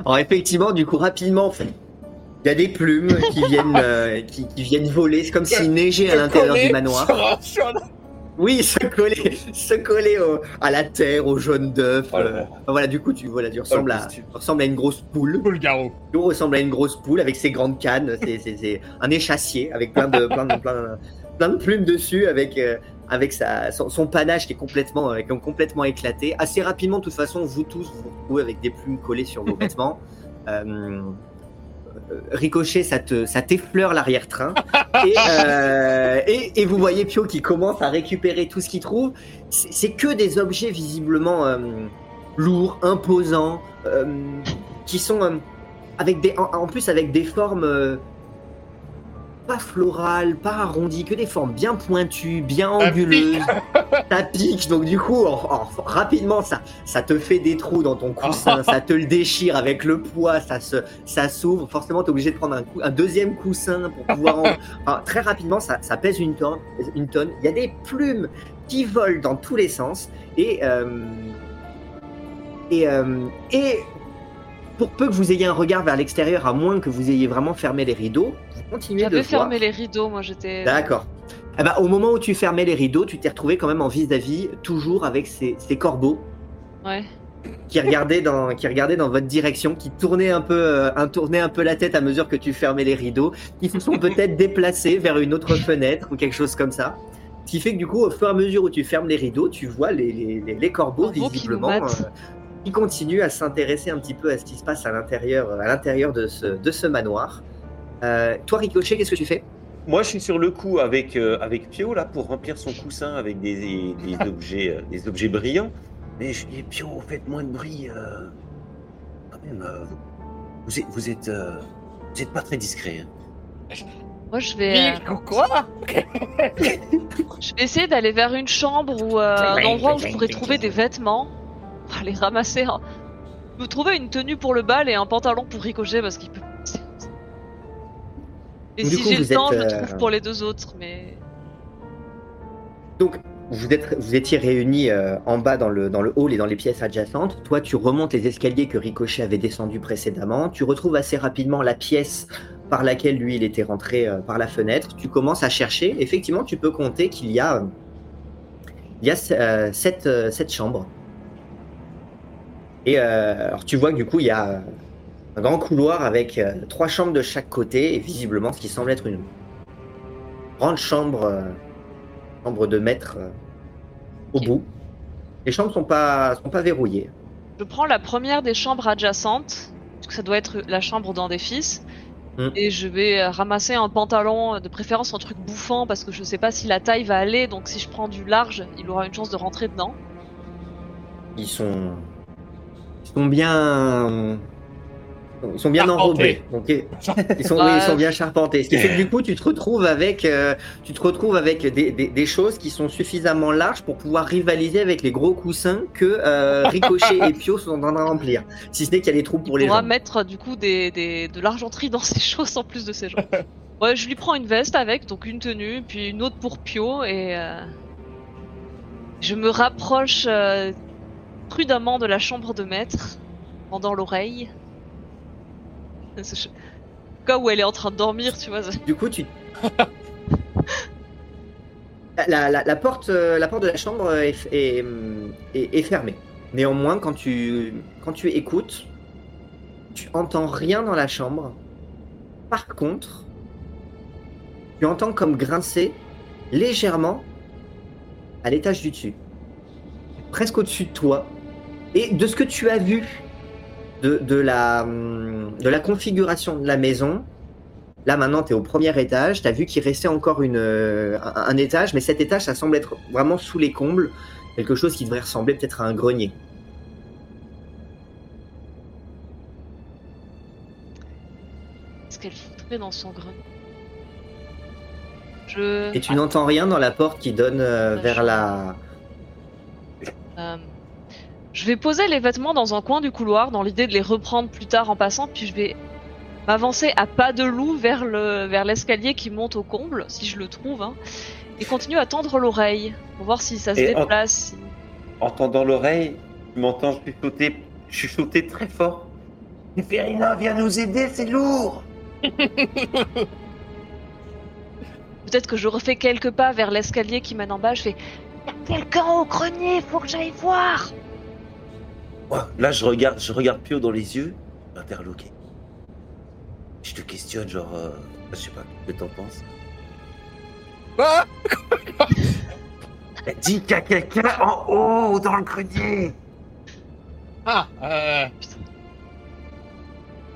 [SPEAKER 1] Alors effectivement, du coup, rapidement, il y a des plumes qui viennent, euh, qui, qui viennent voler. C'est comme s'il neigeait à l'intérieur du manoir.
[SPEAKER 3] sur sur
[SPEAKER 1] Oui, *laughs* se coller, se coller au- à la terre, au jaune d'œuf.
[SPEAKER 2] Oh là
[SPEAKER 1] euh. voilà, du coup, tu, voilà, tu ressembles, à,
[SPEAKER 2] costume.
[SPEAKER 1] tu ressembles à une grosse poule.
[SPEAKER 3] Cool, garou.
[SPEAKER 1] Tu ressembles à une grosse poule avec ses grandes cannes. C'est- un échassier avec plein de, plein de, plein de, plein de plumes dessus, avec, euh, avec sa, son, son panache qui est complètement, euh, qui est complètement éclaté. Assez rapidement, de toute façon, vous tous vous vous retrouvez avec des plumes collées sur vos vêtements. Euh, Ricochet, ça te, ça t'effleure l'arrière-train. Et, euh, et, vous voyez Pio qui commence à récupérer tout ce qu'il trouve. C'est que des objets visiblement euh, lourds, imposants, qui sont avec des, en, plus avec des formes pas florales, pas arrondies, que des formes bien pointues, bien anguleuses. *laughs* ça pique, donc du coup, en- en- rapidement, ça, ça te fait des trous dans ton coussin, *laughs* ça te le déchire avec le poids, ça se, ça s'ouvre. Forcément, tu es obligé de prendre un, deuxième coussin pour pouvoir. en- *laughs* Enfin, très rapidement, ça, ça pèse une tonne, une tonne. Il y a des plumes qui volent dans tous les sens et euh, et euh, et pour peu que vous ayez un regard vers l'extérieur, à moins que vous ayez vraiment fermé les rideaux, vous continuez de
[SPEAKER 4] J'avais fermé les rideaux, moi j'étais.
[SPEAKER 1] D'accord. Eh ben, au moment où tu fermais les rideaux, tu t'es retrouvé quand même en vis-à-vis, toujours avec ces, ces corbeaux
[SPEAKER 4] Ouais.
[SPEAKER 1] qui regardaient dans, qui regardaient dans votre direction, qui tournaient un peu, euh, un, tournaient un peu la tête à mesure que tu fermais les rideaux, qui se sont peut-être *laughs* déplacés vers une autre fenêtre ou quelque chose comme ça. Ce qui fait que du coup, au fur et à mesure où tu fermes les rideaux, tu vois les, les, les- les corbeaux
[SPEAKER 4] qui
[SPEAKER 1] visiblement
[SPEAKER 4] matent.
[SPEAKER 1] euh, qui continuent à s'intéresser un petit peu à ce qui se passe à l'intérieur, à l'intérieur de ce, de ce manoir. Euh, toi, Ricochet, qu'est-ce que tu fais?
[SPEAKER 2] Moi, je suis sur le coup avec, euh, avec Pio là pour remplir son coussin avec des, des *laughs* objets, euh, des objets brillants. Mais je dis Pio, faites moins de bruit. euh, quand même, euh, vous êtes, vous êtes, euh, vous êtes pas très discret. hein.
[SPEAKER 4] Moi je vais, euh,
[SPEAKER 3] Oui, quoi?
[SPEAKER 4] Je vais essayer d'aller vers une chambre ou euh, un endroit où je pourrais trouver des vêtements. Pour les ramasser. hein. Me trouver une tenue pour le bal et un pantalon pour ricocher parce qu'il peut. Et
[SPEAKER 1] Du
[SPEAKER 4] si
[SPEAKER 1] coup,
[SPEAKER 4] j'ai le temps,
[SPEAKER 1] êtes,
[SPEAKER 4] je le
[SPEAKER 1] euh,
[SPEAKER 4] trouve pour les deux autres, mais.
[SPEAKER 1] Donc, vous, êtes, vous étiez réunis euh, en bas dans le, dans le hall et dans les pièces adjacentes. Toi, tu remontes les escaliers que Ricochet avait descendus précédemment. Tu retrouves assez rapidement la pièce par laquelle lui, il était rentré euh, par la fenêtre. Tu commences à chercher. Effectivement, tu peux compter qu'il y a, euh, il y a euh, sept, euh, sept chambres. Et euh, alors, tu vois que du coup, il y a euh, un grand couloir avec euh, trois chambres de chaque côté et visiblement ce qui semble être une grande chambre. euh, chambre de maître euh, au bout. Les chambres sont pas sont pas verrouillées.
[SPEAKER 4] je prends la première des chambres adjacentes, parce que ça doit être la chambre d'un des fils,
[SPEAKER 1] Mm.
[SPEAKER 4] et je vais euh, ramasser un pantalon, de préférence un truc bouffant, parce que je sais pas si la taille va aller, donc si je prends du large, il aura une chance de rentrer dedans.
[SPEAKER 1] Ils sont. Ils sont bien. Ils sont bien
[SPEAKER 3] Charpentés.
[SPEAKER 1] enrobés. Ils sont,
[SPEAKER 4] Ouais.
[SPEAKER 1] oui, ils sont bien charpentés. Ce qui fait que du coup, tu te retrouves avec, euh, tu te retrouves avec des, des- des choses qui sont suffisamment larges pour pouvoir rivaliser avec les gros coussins que euh, *laughs* Ricochet et Pio sont en train de remplir. Si ce n'est qu'il y a des trous pour
[SPEAKER 4] il
[SPEAKER 1] les gens.
[SPEAKER 4] mettre du coup des, des- de l'argenterie dans ses choses en plus de ses jambes. *laughs* ouais, je lui prends une veste avec, donc une tenue, puis une autre pour Pio, et euh, je me rapproche euh, prudemment de la chambre de maître, pendant l'oreille. Cas où elle est en train de dormir, tu vois.
[SPEAKER 1] Du coup, tu. *laughs* Euh, la porte de la chambre est- est fermée. Néanmoins, quand tu, quand tu écoutes, tu entends rien dans la chambre. Par contre, tu entends comme grincer légèrement à l'étage du dessus, presque au-dessus de toi. Et de ce que tu as vu de, de la, hum, de la configuration de la maison, Là maintenant, tu es au premier étage, tu as vu qu'il restait encore une, euh, un, un étage, mais cet étage, ça semble être vraiment sous les combles, quelque chose qui devrait ressembler peut-être à un grenier.
[SPEAKER 4] Qu'est-ce qu'elle foutrait dans son grenier? Je.
[SPEAKER 1] Et tu n'entends rien dans la porte qui donne euh,
[SPEAKER 4] La
[SPEAKER 1] vers la...
[SPEAKER 4] Euh, je vais poser les vêtements dans un coin du couloir dans l'idée de les reprendre plus tard en passant, puis je vais m'avancer à pas de loup vers le vers l'escalier qui monte au comble, si je le trouve, hein, et continuer à tendre l'oreille pour voir si ça se
[SPEAKER 2] Et en-
[SPEAKER 4] déplace. si-
[SPEAKER 2] Entendant l'oreille, tu m'entends chuchoter, chuchoter très fort. Féferina, viens nous aider, c'est lourd *laughs*
[SPEAKER 4] Peut-être que je refais quelques pas vers l'escalier qui mène en bas, je fais Y a quelqu'un au grenier, faut que j'aille voir
[SPEAKER 2] Là, je regarde, je regarde Pio dans les yeux, interloqué. Je te questionne, genre, euh, je sais pas, que t'en penses.
[SPEAKER 3] Quoi? *laughs*
[SPEAKER 2] Dis qu'il y a quelqu'un en haut, dans le grenier
[SPEAKER 3] Ah, euh.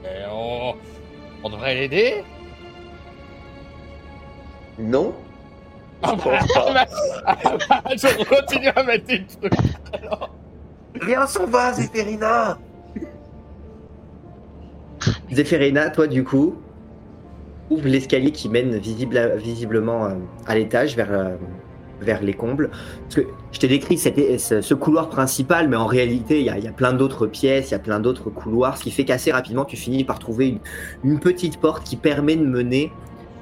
[SPEAKER 3] Et on... on devrait l'aider?
[SPEAKER 2] Non
[SPEAKER 3] Ah bah, *laughs* ah bah, Je continue à mettre des trucs.
[SPEAKER 2] Viens, s'en va, Zéphérina
[SPEAKER 1] Zéphérina, toi du coup, ouvre l'escalier qui mène visible- visiblement euh, à l'étage vers, euh, vers les combles. Parce que je t'ai décrit cet- ce, couloir principal, mais en réalité, il y a, plein d'autres pièces, il y a plein d'autres couloirs, ce qui fait qu'assez rapidement, tu finis par trouver une petite porte qui permet de mener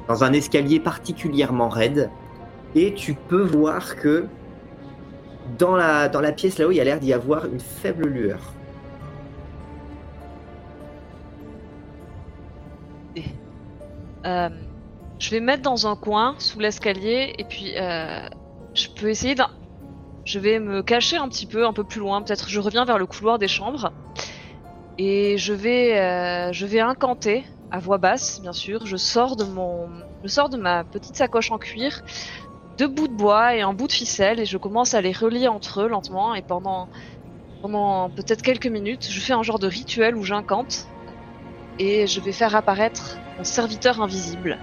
[SPEAKER 1] dans un escalier particulièrement raide. Et tu peux voir que dans la, pièce là-haut, il y a l'air d'y avoir une faible lueur.
[SPEAKER 4] Euh, je vais me mettre dans un coin sous l'escalier et puis euh, je peux essayer d'un. Je vais me cacher un petit peu, un peu plus loin. Peut-être je reviens vers le couloir des chambres et je vais, euh, je vais incanter à voix basse, bien sûr. Je sors de mon, je sors de ma petite sacoche en cuir, deux bouts de bois et un bout de ficelle et je commence à les relier entre eux lentement et pendant, pendant peut-être quelques minutes, je fais un genre de rituel où j'incante et je vais faire apparaître mon serviteur invisible.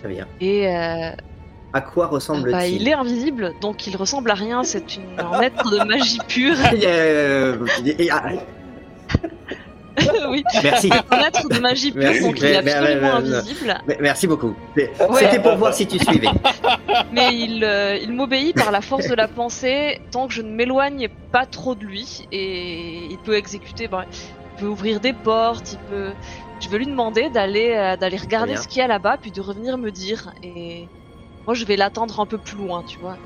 [SPEAKER 1] Très bien.
[SPEAKER 4] Et euh,
[SPEAKER 1] À quoi ressemble-t-il
[SPEAKER 4] bah, il est invisible, donc il ressemble à rien. C'est une *laughs* un maître de magie pure. *laughs*
[SPEAKER 1] Ah, *laughs*
[SPEAKER 4] oui,
[SPEAKER 1] Merci.
[SPEAKER 4] un maître de magie pure,
[SPEAKER 1] Merci,
[SPEAKER 4] donc il est absolument
[SPEAKER 1] mais- mais-
[SPEAKER 4] invisible.
[SPEAKER 1] Mais- Merci beaucoup.
[SPEAKER 4] Ouais.
[SPEAKER 1] C'était pour voir si tu suivais. *laughs*
[SPEAKER 4] Mais il, euh, il m'obéit par la force de la pensée tant que je ne m'éloigne pas trop de lui. Et il peut exécuter, bah, il peut ouvrir des portes, il peut. Je vais lui demander d'aller euh, d'aller regarder
[SPEAKER 1] bien.
[SPEAKER 4] ce qu'il y a là-bas, puis de revenir me dire. Et moi, je vais l'attendre un peu plus loin, tu vois,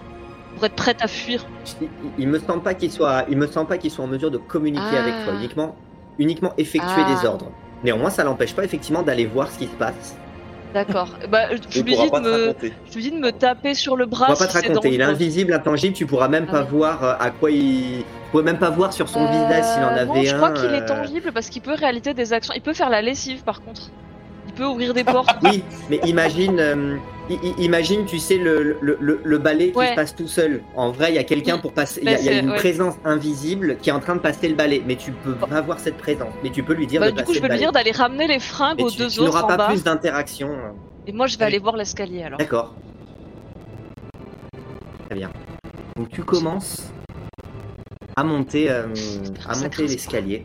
[SPEAKER 4] pour être prête à fuir.
[SPEAKER 1] Il, il me semble pas qu'il soit, il me semble pas qu'il soit en mesure de communiquer
[SPEAKER 4] Ah.
[SPEAKER 1] avec toi, uniquement, uniquement effectuer
[SPEAKER 4] Ah.
[SPEAKER 1] des ordres. Néanmoins, ça l'empêche pas effectivement d'aller voir ce qui se passe.
[SPEAKER 4] D'accord. Bah, je
[SPEAKER 2] Il
[SPEAKER 4] lui dis de me, je lui dis de me taper sur le
[SPEAKER 1] On
[SPEAKER 4] bras.
[SPEAKER 1] va
[SPEAKER 4] si
[SPEAKER 1] pas te raconter. Il est invisible, intangible. Tu pourras même
[SPEAKER 4] Ah
[SPEAKER 1] pas voir euh, à quoi il. Tu pourrais même pas voir sur son
[SPEAKER 4] Euh,
[SPEAKER 1] visage s'il en avait
[SPEAKER 4] non, je
[SPEAKER 1] un.
[SPEAKER 4] crois qu'il est
[SPEAKER 1] euh,
[SPEAKER 4] tangible parce qu'il peut réaliser des actions. Il peut faire la lessive par contre. Ouvrir des portes.
[SPEAKER 1] Oui, mais imagine, euh, imagine, tu sais, le, le, le, le balai qui se passe tout seul. En vrai, il y a quelqu'un pour passer. Il y a, il y a
[SPEAKER 4] c'est-
[SPEAKER 1] une
[SPEAKER 4] ouais.
[SPEAKER 1] présence invisible qui est en train de passer le balai, mais tu peux pas voir cette présence. Mais tu peux lui dire
[SPEAKER 4] Bah,
[SPEAKER 1] de
[SPEAKER 4] du
[SPEAKER 1] passer
[SPEAKER 4] coup, je vais lui dire d'aller ramener les fringues aux
[SPEAKER 1] tu,
[SPEAKER 4] deux
[SPEAKER 1] tu
[SPEAKER 4] autres
[SPEAKER 1] n'auras
[SPEAKER 4] en
[SPEAKER 1] pas
[SPEAKER 4] bas.
[SPEAKER 1] plus d'interaction.
[SPEAKER 4] Et moi, je vais aller voir l'escalier alors.
[SPEAKER 1] D'accord. Très bien. Donc tu commences à monter, euh, à monter l'escalier.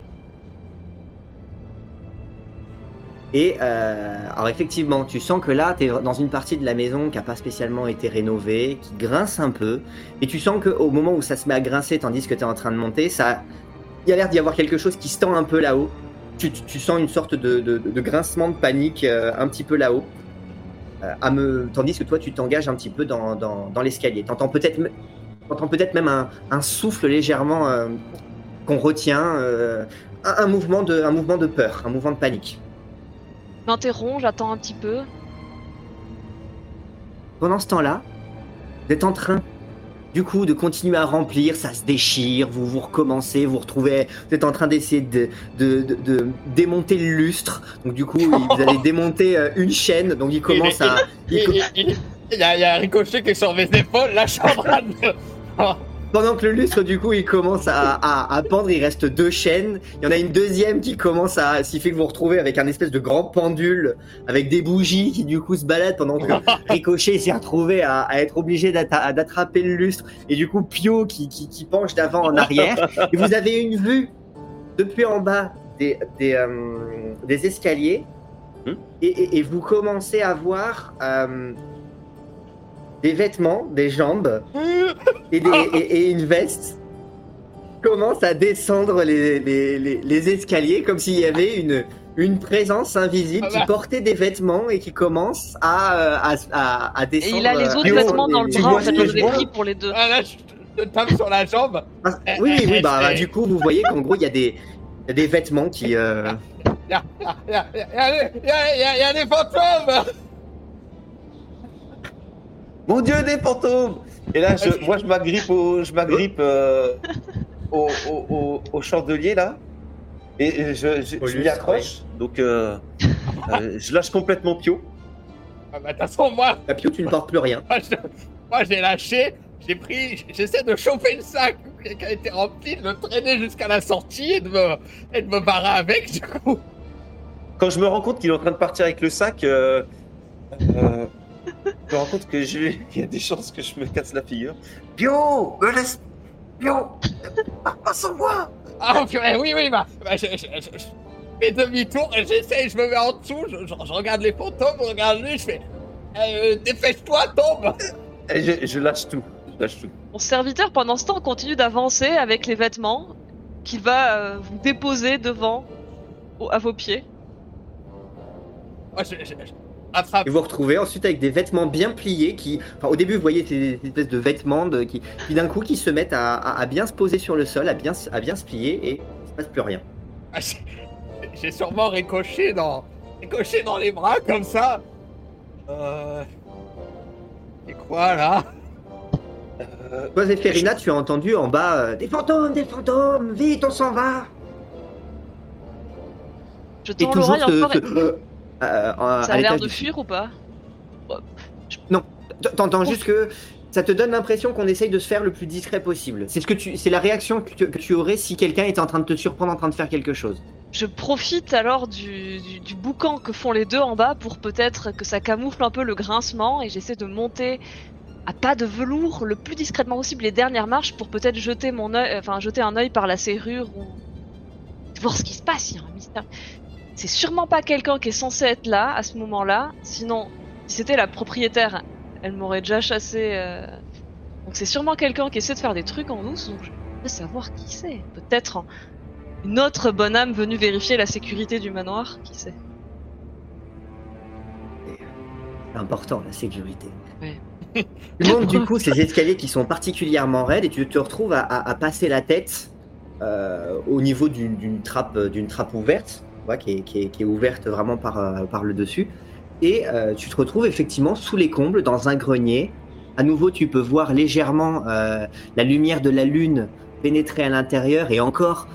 [SPEAKER 1] Et euh, alors effectivement, tu sens que là, tu es dans une partie de la maison qui n'a pas spécialement été rénovée, qui grince un peu. Et tu sens qu'au moment où ça se met à grincer, tandis que tu es en train de monter, ça, il y a l'air d'y avoir quelque chose qui se tend un peu là-haut. Tu, sens une sorte de, grincement de panique euh, un petit peu là-haut. Euh. Tandis que toi, tu t'engages un petit peu dans, dans, dans l'escalier. T'entends peut-être même un, souffle légèrement qu'on retient, un mouvement de peur, un mouvement de panique.
[SPEAKER 4] Je m'interromps, j'attends un petit peu.
[SPEAKER 1] Pendant ce temps-là, vous êtes en train, du coup, de continuer à remplir, ça se déchire, vous vous recommencez, vous retrouvez, vous êtes en train d'essayer de, de, de- de démonter le lustre. Donc du coup, vous allez *laughs* démonter euh, une chaîne, donc il commence à... il
[SPEAKER 3] Il,
[SPEAKER 1] co-
[SPEAKER 3] il- il- il y, a, il y a un ricochet qui est sur mes épaules, là je *laughs*
[SPEAKER 1] Pendant que le lustre, du coup, il commence à, à, à pendre, il reste deux chaînes. Il y en a une deuxième qui commence à, qui fait que vous vous retrouvez avec un espèce de grand pendule, avec des bougies qui, du coup, se baladent pendant que *laughs* Ricochet s'est retrouvé à, à être obligé d'attraper le lustre. Et du coup, Pio qui, qui, qui penche d'avant en arrière. Et vous avez une vue depuis en bas des, des, euh, des escaliers.
[SPEAKER 2] Hmm.
[SPEAKER 1] Et, et- et vous commencez à voir euh, des vêtements, des jambes et, des- et- et une veste commence à descendre les, les- les- les escaliers comme s'il y avait une, une présence invisible
[SPEAKER 3] Ah
[SPEAKER 1] qui
[SPEAKER 3] bah.
[SPEAKER 1] portait des vêtements et qui commence à, euh, à, à- à
[SPEAKER 4] Et
[SPEAKER 1] descendre.
[SPEAKER 4] il a les
[SPEAKER 1] euh,
[SPEAKER 4] autres vêtements dans le
[SPEAKER 1] les-
[SPEAKER 4] bras, en fait, je pris pour les deux.
[SPEAKER 3] Ah, là, je te tape sur la jambe.
[SPEAKER 1] Ah, oui, oui, bah, bah, du coup, vous voyez qu'en gros, il y a des, il y a des vêtements qui. euh, *laughs*
[SPEAKER 3] Il y a, il y, a, il y, a, il y, a, des fantômes
[SPEAKER 2] Mon dieu, des fantômes Et là, je, moi, je m'agrippe au, je m'agrippe euh, *laughs* au, au, au, au chandelier là, et je, je, m'y accroche. Donc, euh, euh, je lâche complètement Pio.
[SPEAKER 3] Ah, bah, De toute façon, moi,
[SPEAKER 1] Ah, Pio, tu ne portes plus rien.
[SPEAKER 3] moi, j'ai lâché, j'ai pris, j'essaie de chauffer le sac qui a été rempli, de le traîner jusqu'à la sortie et de me, et de me barrer avec, du coup.
[SPEAKER 2] Quand je me rends compte qu'il est en train de partir avec le sac, euh, euh, me rends compte que j'ai, *laughs* il y a des chances que je me casse la figure. Pio, me laisse, Pio, pas, sans moi.
[SPEAKER 3] Ah, purée, oui, oui, bah, bah, je, je- je- je fais demi-tour et j'essaie, je me mets en dessous, je, je- je regarde les fantômes, je regarde lui, je fais, euh, dépêche-toi, tombe
[SPEAKER 2] Et je, je lâche tout, je lâche tout.
[SPEAKER 4] Mon serviteur, pendant ce temps, continue d'avancer avec les vêtements qu'il va euh, vous déposer devant, au- à vos pieds.
[SPEAKER 3] Moi, je, je, je attrape
[SPEAKER 1] Et vous vous retrouvez ensuite avec des vêtements bien pliés qui. Enfin, au début, vous voyez ces ces espèces de vêtements de, qui, qui d'un coup qui se mettent à, à- à bien se poser sur le sol, à bien, se- à bien se plier et il ne se passe plus rien.
[SPEAKER 3] Ah, j'ai- sûrement ricoché dans, ricoché dans les bras comme ça. Euh... Et quoi là?
[SPEAKER 2] Euh,
[SPEAKER 1] Toi, Zéphérina, tu as entendu en bas euh, Des fantômes, des fantômes, vite, on s'en va
[SPEAKER 4] Je
[SPEAKER 1] Et toujours ce.
[SPEAKER 4] encore.
[SPEAKER 1] ce- euh, euh, à
[SPEAKER 4] Ça a l'air de fuir ou pas
[SPEAKER 1] T'entends juste que ça te donne l'impression qu'on essaye de se faire le plus discret possible. C'est ce que tu, c'est la réaction que tu, que tu aurais si quelqu'un était en train de te surprendre en train de faire quelque chose.
[SPEAKER 4] Je profite alors du, du, du boucan que font les deux en bas pour peut-être que ça camoufle un peu le grincement et j'essaie de monter à pas de velours le plus discrètement possible les dernières marches pour peut-être jeter mon œil, enfin jeter un œil par la serrure ou voir ce qui se passe. Il y a un mystère. C'est sûrement pas quelqu'un qui est censé être là à ce moment-là. Sinon, si c'était la propriétaire, elle m'aurait déjà chassé. euh. Donc c'est sûrement quelqu'un qui essaie de faire des trucs en douce. Donc je veux savoir qui c'est. Peut-être un- une autre bonne âme venue vérifier la sécurité du manoir. Qui sait
[SPEAKER 1] C'est important, la sécurité.
[SPEAKER 4] Ouais. *laughs*
[SPEAKER 1] Tu montes du coup ces escaliers qui sont particulièrement raides et tu te retrouves à, à- à passer la tête euh, au niveau d'une d'une trappe, d'une trappe ouverte, qui, est, ouverte vraiment par, euh, le dessus. Et euh, tu te retrouves effectivement sous les combles dans un grenier. À nouveau, tu peux voir légèrement euh, la lumière de la lune pénétrer à l'intérieur et encore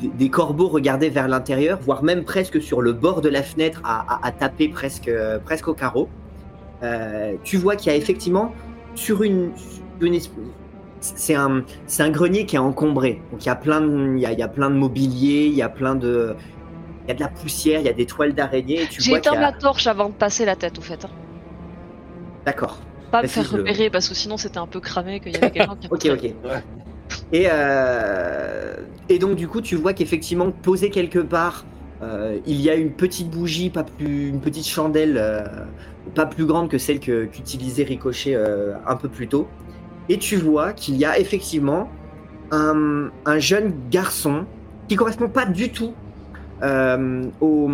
[SPEAKER 1] des, corbeaux regardaient vers l'intérieur, voire même presque sur le bord de la fenêtre à, taper presque, presque au carreau. Tu vois qu'il y a effectivement sur une, c'est un, grenier qui est encombré. Donc il y a plein de, il il y a plein de mobilier, il y a plein de, y a de la poussière, il y a des toiles d'araignée.
[SPEAKER 4] J'ai
[SPEAKER 1] vois
[SPEAKER 4] éteint
[SPEAKER 1] qu'il y a-
[SPEAKER 4] ma torche avant de passer la tête, au fait. hein.
[SPEAKER 1] D'accord.
[SPEAKER 4] Pas me faire repérer parce que sinon c'était un peu cramé qu'il y avait quelqu'un qui *laughs*
[SPEAKER 1] Ok, ok.
[SPEAKER 2] Ouais.
[SPEAKER 1] Et, euh, et donc du coup, tu vois qu'effectivement, posé quelque part, euh, il y a une petite bougie, pas plus, une petite chandelle, euh, pas plus grande que celle qu'utilisait Ricochet euh, un peu plus tôt. Et tu vois qu'il y a effectivement un, un jeune garçon qui correspond pas du tout euh, au,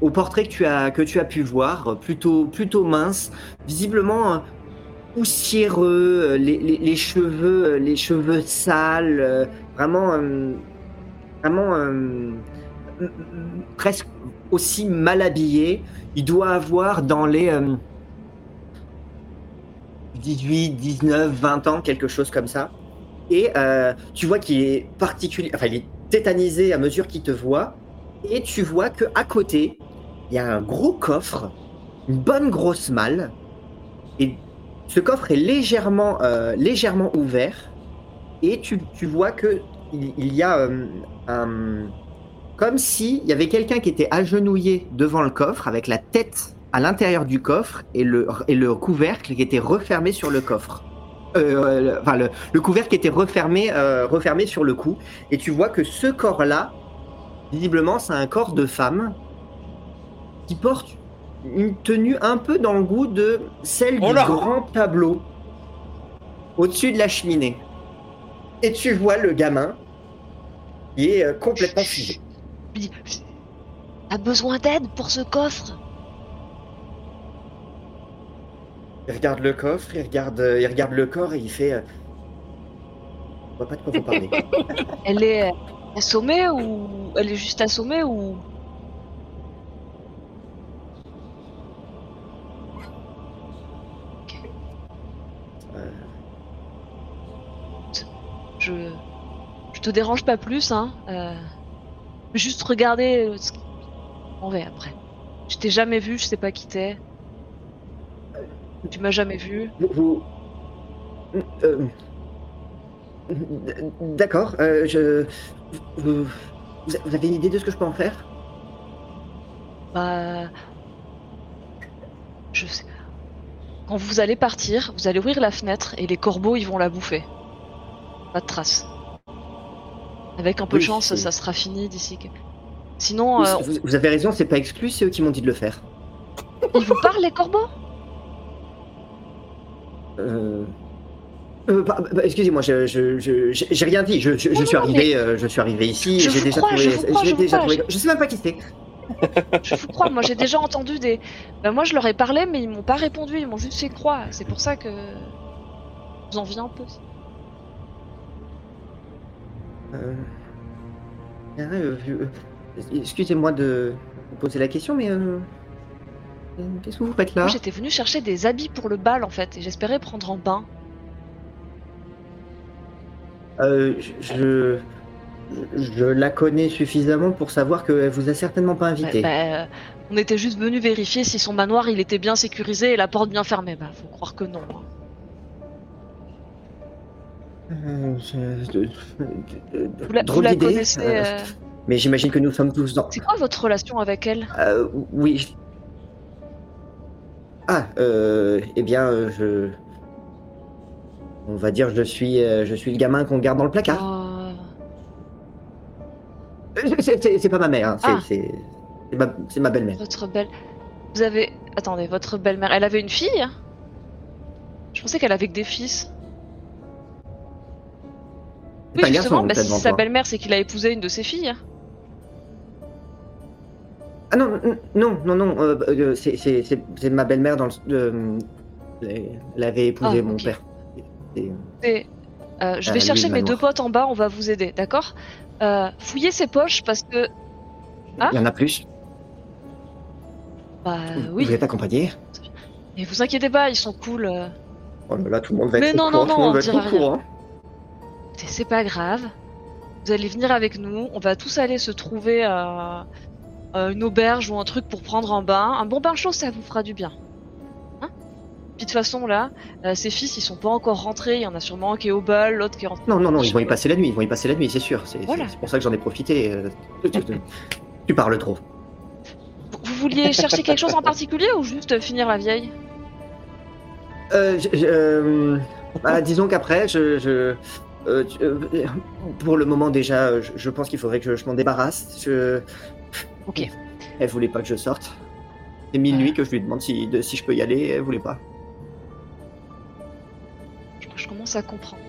[SPEAKER 1] au portrait que tu as que tu as pu voir, plutôt plutôt mince, visiblement euh, poussiéreux, euh, les, les- cheveux, les cheveux sales, vraiment, vraiment presque aussi mal habillé. Il doit avoir dans les euh, 18, 19, 20 ans, quelque chose comme ça. Et tu vois qu'il est particulier, enfin il est tétanisé à mesure qu'il te voit. Et tu vois que à côté, il y a un gros coffre, une bonne grosse malle. Et ce coffre est légèrement, euh, légèrement ouvert et tu, vois que il, y a euh, comme si il y avait quelqu'un qui était agenouillé devant le coffre avec la tête à l'intérieur du coffre et le, couvercle qui était refermé sur le coffre. Euh, enfin, le, le couvercle qui était refermé, refermé sur le cou. Et tu vois que ce corps-là, visiblement, c'est un corps de femme qui porte une tenue un peu dans le goût de celle
[SPEAKER 3] Oh
[SPEAKER 1] du grand tableau au-dessus de la cheminée. Et tu vois le gamin qui est euh, complètement figé.
[SPEAKER 4] T'as besoin d'aide pour ce coffre?
[SPEAKER 1] Il regarde le coffre, il regarde, euh, il regarde le corps et il fait. euh, Je vois pas de quoi vous parlez.
[SPEAKER 4] Elle est assommée ou elle est juste assommée ou
[SPEAKER 1] Euh,
[SPEAKER 4] je je te dérange pas plus hein. euh, Juste regarder ce qui- on va après. Je t'ai jamais vu, je sais pas qui t'es. Tu m'as jamais vu.
[SPEAKER 1] vous. vous- euh, D'accord, euh, je. Vous, vous avez une idée de ce que je peux en faire?
[SPEAKER 4] Bah je sais. Quand vous allez partir, vous allez ouvrir la fenêtre et les corbeaux ils vont la bouffer. Pas de trace. Avec un peu
[SPEAKER 1] Oui,
[SPEAKER 4] de chance, ça sera fini d'ici. que- Sinon,
[SPEAKER 1] Oui,
[SPEAKER 4] euh,
[SPEAKER 1] vous, vous avez raison, c'est pas exclu, c'est eux qui m'ont dit de le faire.
[SPEAKER 4] ils vous parlent les corbeaux?
[SPEAKER 1] Euh... euh, bah, bah, Excusez-moi, je, j'ai rien dit. Je, je, je
[SPEAKER 4] Non,
[SPEAKER 1] suis
[SPEAKER 4] non,
[SPEAKER 1] arrivé, euh, je suis arrivé ici.
[SPEAKER 4] Je
[SPEAKER 1] J'ai déjà
[SPEAKER 4] crois,
[SPEAKER 1] trouvé.
[SPEAKER 4] je crois,
[SPEAKER 1] déjà
[SPEAKER 4] crois,
[SPEAKER 1] trouvé- Je sais même pas qui c'est.
[SPEAKER 4] Je vous crois, moi j'ai déjà entendu des. Ben, moi je leur ai parlé, mais ils m'ont pas répondu, ils m'ont juste fait croire. C'est pour ça que. Vous en viens un peu.
[SPEAKER 1] Euh... euh, Excusez-moi de vous poser la question, mais qu'est-ce que vous faites là?
[SPEAKER 4] J'étais venue chercher des habits pour le bal en fait, et j'espérais prendre en bain.
[SPEAKER 1] Euh, je, la connais suffisamment pour savoir qu'elle vous a certainement pas invité.
[SPEAKER 4] Bah, bah, euh, on était juste venu vérifier si son manoir il était bien sécurisé et la porte bien fermée. Bah faut croire que non. hein.
[SPEAKER 1] Euh, je-
[SPEAKER 4] Vous la, vous la connaissez
[SPEAKER 1] euh, Mais j'imagine que nous sommes tous dans.
[SPEAKER 4] C'est quoi votre relation avec elle?
[SPEAKER 1] Euh, oui. Ah, eh bien, je. On va dire, je suis, euh, je suis le gamin qu'on garde dans le placard.
[SPEAKER 4] Oh.
[SPEAKER 1] Euh, C'est c'est- c'est pas ma mère, hein, c'est
[SPEAKER 4] Ah.
[SPEAKER 1] c'est- c'est ma, c'est ma belle-mère.
[SPEAKER 4] Votre belle. Vous avez. Attendez, votre belle-mère, elle avait une fille? Je pensais qu'elle avait que des fils.
[SPEAKER 1] C'est
[SPEAKER 4] Oui,
[SPEAKER 1] un
[SPEAKER 4] justement,
[SPEAKER 1] garçon,
[SPEAKER 4] bah,
[SPEAKER 1] peut-être,
[SPEAKER 4] si
[SPEAKER 1] devant
[SPEAKER 4] sa
[SPEAKER 1] toi.
[SPEAKER 4] belle-mère, c'est qu'il a épousé une de ses filles.
[SPEAKER 1] Ah non, n- non, non, non, euh, euh, c'est- c'est c'est- c'est ma belle-mère dans le. euh, elle avait épousé
[SPEAKER 4] Ah,
[SPEAKER 1] mon
[SPEAKER 4] ok.
[SPEAKER 1] père. Et-
[SPEAKER 4] Et, euh, je
[SPEAKER 1] Ah,
[SPEAKER 4] vais
[SPEAKER 1] lui,
[SPEAKER 4] chercher mes deux potes en bas, on va vous aider, d'accord euh, Fouillez ses poches parce que. Ah
[SPEAKER 1] Il y en a plus.
[SPEAKER 4] Bah
[SPEAKER 1] Vous
[SPEAKER 4] oui,
[SPEAKER 1] êtes accompagné
[SPEAKER 4] mais vous inquiétez pas, ils sont cool. euh.
[SPEAKER 1] Oh là là, tout le monde va
[SPEAKER 4] Mais
[SPEAKER 1] être
[SPEAKER 4] non,
[SPEAKER 1] courant,
[SPEAKER 4] non,
[SPEAKER 1] tout le monde
[SPEAKER 4] non,
[SPEAKER 1] va être courant.
[SPEAKER 4] C'est- pas grave. Vous allez venir avec nous. On va tous aller se trouver une auberge ou un truc pour prendre un bain. Un bon bain chaud, ça vous fera du bien. Puis de toute façon, là, euh, ses fils, ils sont pas encore rentrés. Il y en a sûrement un qui est au bal, l'autre qui est rentré.
[SPEAKER 1] Non, non, non, ils vont y passer la nuit. Ils vont y passer la nuit, c'est sûr. C'est
[SPEAKER 4] Voilà.
[SPEAKER 1] pour ça que j'en ai profité. euh, tu- *laughs* tu- Tu parles trop.
[SPEAKER 4] Vous- vouliez chercher quelque chose en particulier ou juste finir la vieille?
[SPEAKER 1] Euh, je- je- euh, bah, disons qu'après, je, pour le moment déjà, je, pense qu'il faudrait que je, m'en débarrasse. Je...
[SPEAKER 4] Ok.
[SPEAKER 1] Elle voulait pas que je sorte. C'est minuit que je lui demande si, de- si je peux y aller. Elle voulait pas.
[SPEAKER 4] Je, commence à comprendre.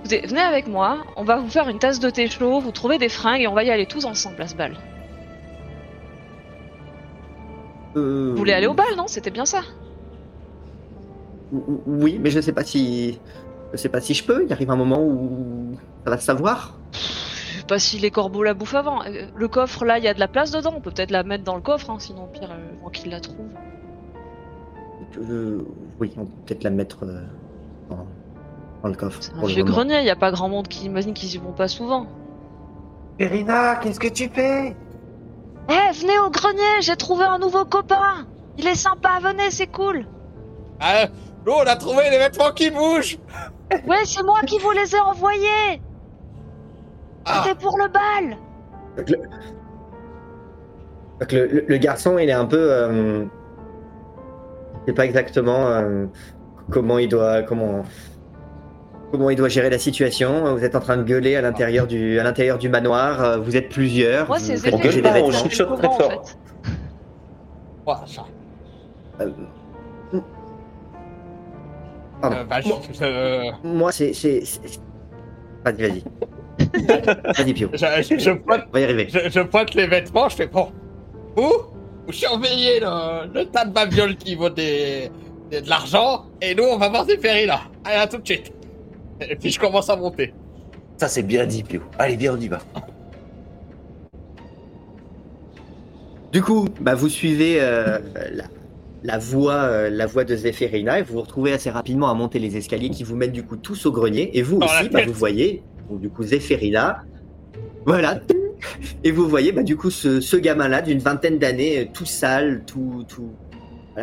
[SPEAKER 4] Écoutez, venez avec moi, on va vous faire une tasse de thé chaud, vous trouvez des fringues et on va y aller tous ensemble à ce bal.
[SPEAKER 1] Euh,
[SPEAKER 4] Vous voulez aller au bal, non? C'était bien ça
[SPEAKER 1] ou- ou- Oui, mais je sais pas si, je sais pas si je peux. Il arrive un moment où ça va se savoir.
[SPEAKER 4] Je sais pas si les corbeaux la bouffent avant. Euh, Le coffre là, il y a de la place dedans, on peut peut-être la mettre dans le coffre, hein, sinon pire, euh, avant qu'ils la trouvent.
[SPEAKER 1] Euh, oui, on peut peut-être la mettre euh, dans le coffre.
[SPEAKER 4] C'est un vieux grenier, il y a pas grand monde qui imagine qu'ils y vont pas souvent.
[SPEAKER 2] Perina, qu'est-ce que tu fais?
[SPEAKER 4] Eh, venez au grenier, j'ai trouvé un nouveau copain Il est sympa, venez, c'est cool
[SPEAKER 3] Ah, nous, on a trouvé les vêtements qui bougent *laughs*
[SPEAKER 4] Ouais, c'est moi qui vous les ai envoyés
[SPEAKER 3] Ah,
[SPEAKER 4] C'était pour le bal
[SPEAKER 1] Donc, le... donc, le- le- le garçon, il est un peu. Euh... Je sais pas exactement euh, comment il doit. Comment... Comment il doit gérer la situation Vous êtes en train de gueuler à l'intérieur du, à l'intérieur du manoir. euh, Vous êtes plusieurs.
[SPEAKER 4] Moi, c'est
[SPEAKER 2] On gueule
[SPEAKER 1] des
[SPEAKER 2] pas, on chuchote très fort.
[SPEAKER 4] en fait.
[SPEAKER 1] Euh, Pardon.
[SPEAKER 3] Euh, bah, je- je-
[SPEAKER 1] Moi, c'est. c'est- c'est- Vas-y, vas-y. *laughs* vas-y, Pio.
[SPEAKER 3] je, je, je pointe,
[SPEAKER 1] On va y arriver.
[SPEAKER 3] je, pointe les vêtements, je fais bon. Vous, vous surveillez le, le tas de babioles qui vaut des, des- de l'argent, et nous, on va voir des ferries là. Allez, à tout de suite. Et puis je commence à monter.
[SPEAKER 2] Ça, c'est bien dit, Pio. Allez, bien, on y va.
[SPEAKER 1] Du coup, bah, vous suivez euh, la, la voie, euh, la voie de Zéphérina et vous vous retrouvez assez rapidement à monter les escaliers qui vous mènent du coup tous au grenier. Et vous
[SPEAKER 3] Dans
[SPEAKER 1] aussi, bah, vous voyez, donc, du coup, Zéphérina, voilà, et vous voyez bah, du coup ce, ce gamin-là d'une vingtaine d'années, euh, tout sale, tout, tout,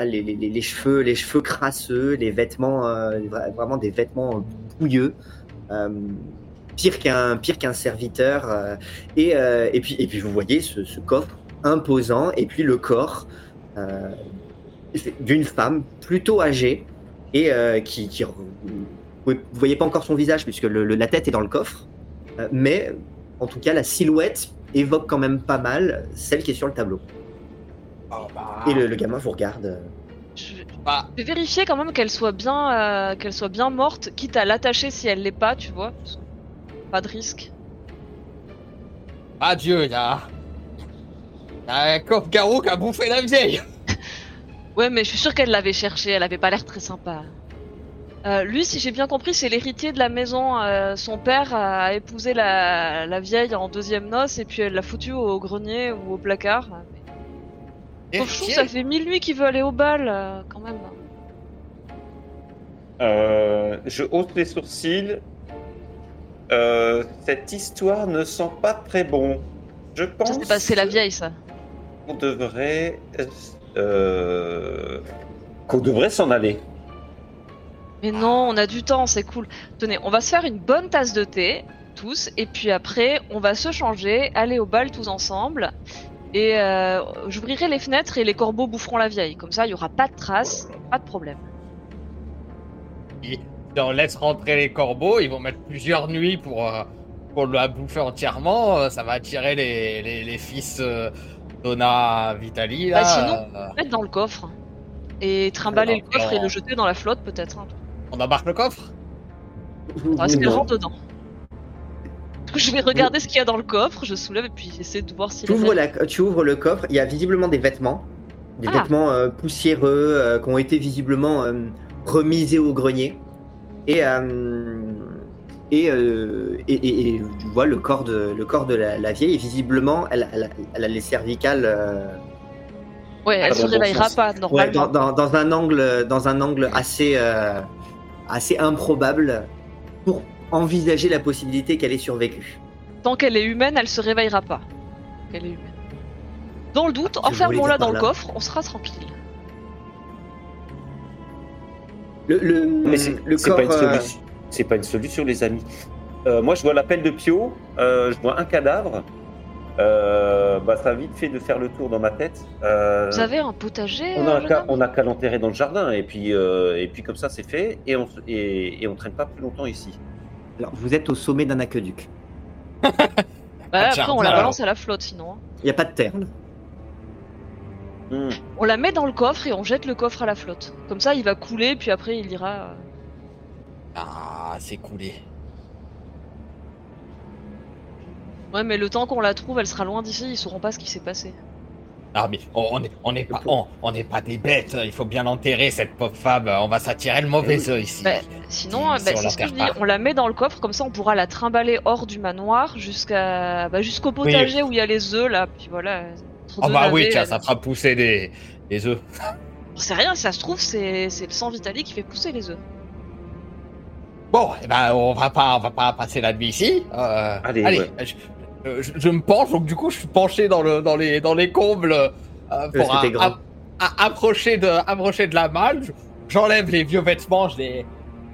[SPEAKER 1] les, cheveux, les cheveux crasseux, les vêtements, euh, vra- vraiment des vêtements bouilleux. euh, pire qu'un pire qu'un serviteur euh, et, euh, puis et puis vous voyez ce, coffre imposant et puis le corps euh, d'une femme plutôt âgée et euh, qui, qui- vous voyez pas encore son visage puisque la tête est dans le coffre euh, mais en tout cas la silhouette évoque quand même pas mal celle qui est sur le tableau
[SPEAKER 3] Oh, bah,
[SPEAKER 1] et le, le gamin vous regarde euh,
[SPEAKER 4] Je vais-
[SPEAKER 3] bah,
[SPEAKER 4] je vais vérifier quand même qu'elle soit bien, euh, qu'elle soit bien morte, quitte à l'attacher si elle l'est pas, tu vois. Pas de risque.
[SPEAKER 3] adieu, il y a. y a un coffre garou qui a bouffé la vieille. *laughs*
[SPEAKER 4] Ouais, mais je suis sûre qu'elle l'avait cherché, elle avait pas l'air très sympa. Euh, lui, si j'ai bien compris, c'est l'héritier de la maison. euh, son père a épousé la, la vieille en deuxième noce et puis elle l'a foutu au grenier ou au placard. Chou, ça fait mille nuits qu'il veut aller au bal, euh, quand même.
[SPEAKER 2] Euh, je hausse les sourcils. Euh, cette histoire ne sent pas très bon. Je pense
[SPEAKER 4] Ça, c'est pas- c'est la vieille, ça.
[SPEAKER 2] qu'on devrait, euh, qu'on devrait s'en aller.
[SPEAKER 4] Mais non, on a du temps, c'est cool. Tenez, on va se faire une bonne tasse de thé, tous, et puis après, on va se changer, aller au bal tous ensemble. Et euh, j'ouvrirai les fenêtres et les corbeaux boufferont la vieille. Comme ça, il y aura pas de traces, pas de problème.
[SPEAKER 3] Si on laisse rentrer les corbeaux, ils vont mettre plusieurs nuits pour, euh, pour la bouffer entièrement. euh, Ça va attirer les, les, les fils euh, Donna Vitali. Là,
[SPEAKER 4] Bah, sinon- Mettre dans le coffre. Et trimballer le coffre et le jeter dans la flotte, peut-être.
[SPEAKER 3] on embarque le coffre?
[SPEAKER 4] Est-ce qu'elle rentre dedans *laughs* Je vais regarder ce qu'il y a dans le coffre, je soulève et puis j'essaie de voir si.
[SPEAKER 1] Tu ouvres, la- tu ouvres le coffre, il y a visiblement des vêtements, des
[SPEAKER 4] Ah.
[SPEAKER 1] vêtements euh, poussiéreux euh, qui ont été visiblement euh, remisés au grenier. Et, euh, et, euh, et, et- et tu vois le corps de, le corps de la, la vieille, et visiblement, elle, elle a- elle a les cervicales euh,
[SPEAKER 4] Ouais, elle
[SPEAKER 2] Ah,
[SPEAKER 4] se
[SPEAKER 2] bon
[SPEAKER 4] réveillera pas
[SPEAKER 1] ouais,
[SPEAKER 4] normalement.
[SPEAKER 1] dans, dans- dans un angle, dans un angle assez, euh, assez improbable pour envisager la possibilité qu'elle ait survécu.
[SPEAKER 4] Tant qu'elle est humaine, elle se réveillera pas. Elle est humaine. Dans le doute, enfermons-la dans le
[SPEAKER 1] là.
[SPEAKER 4] coffre, on sera tranquille.
[SPEAKER 1] Le, le,
[SPEAKER 2] Mais c'est
[SPEAKER 1] le
[SPEAKER 2] c'est
[SPEAKER 1] corps.
[SPEAKER 2] pas une
[SPEAKER 1] euh,
[SPEAKER 2] solution. C'est pas une solution, les amis. Euh, moi, je vois l'appel de Pio. euh, je vois un cadavre. Euh, bah, ça a vite fait de faire le tour dans ma tête. Euh,
[SPEAKER 4] Vous avez un potager
[SPEAKER 2] on a qu'à
[SPEAKER 4] homme
[SPEAKER 2] on a qu'à l'enterrer dans le jardin et puis euh, et puis comme ça c'est fait et on et, et on traîne pas plus longtemps ici.
[SPEAKER 1] Alors, vous êtes au sommet d'un aqueduc. *laughs*
[SPEAKER 4] Bah, après, on la balance à la flotte sinon. hein.
[SPEAKER 1] Il n'y a pas de terre. là.
[SPEAKER 2] Hmm.
[SPEAKER 4] On la met dans le coffre et on jette le coffre à la flotte. Comme ça, il va couler, puis après, il ira. euh,
[SPEAKER 3] Ah, c'est coulé.
[SPEAKER 4] Ouais, mais le temps qu'on la trouve, elle sera loin d'ici, ils sauront pas ce qui s'est passé.
[SPEAKER 3] Ah mais on on est on n'est pas on on n'est pas des bêtes. Il faut bien l'enterrer cette pauvre femme. On va s'attirer le mauvais œil ici.
[SPEAKER 4] Bah, Sinon,
[SPEAKER 3] Si-
[SPEAKER 4] euh, bah,
[SPEAKER 3] on
[SPEAKER 4] c'est ce que je dis, on la met dans le coffre, comme ça on pourra la trimballer hors du manoir jusqu'à bah, jusqu'au potager où il y a les œufs là, puis voilà.
[SPEAKER 3] Ah bah oui, tiens,
[SPEAKER 4] elle-
[SPEAKER 3] ça fera pousser des des œufs.
[SPEAKER 4] Sais rien, si ça se trouve, c'est c'est le sang Vitali qui fait pousser les œufs.
[SPEAKER 3] Bon, eh ben on va pas on va pas passer la nuit ici. Euh,
[SPEAKER 2] Allez,
[SPEAKER 3] allez,
[SPEAKER 2] ouais.
[SPEAKER 3] je, euh, je- je me penche donc du coup je suis penché dans le dans les dans les combles euh, pour approcher de approcher de la malle. Je- J'enlève les vieux vêtements, je les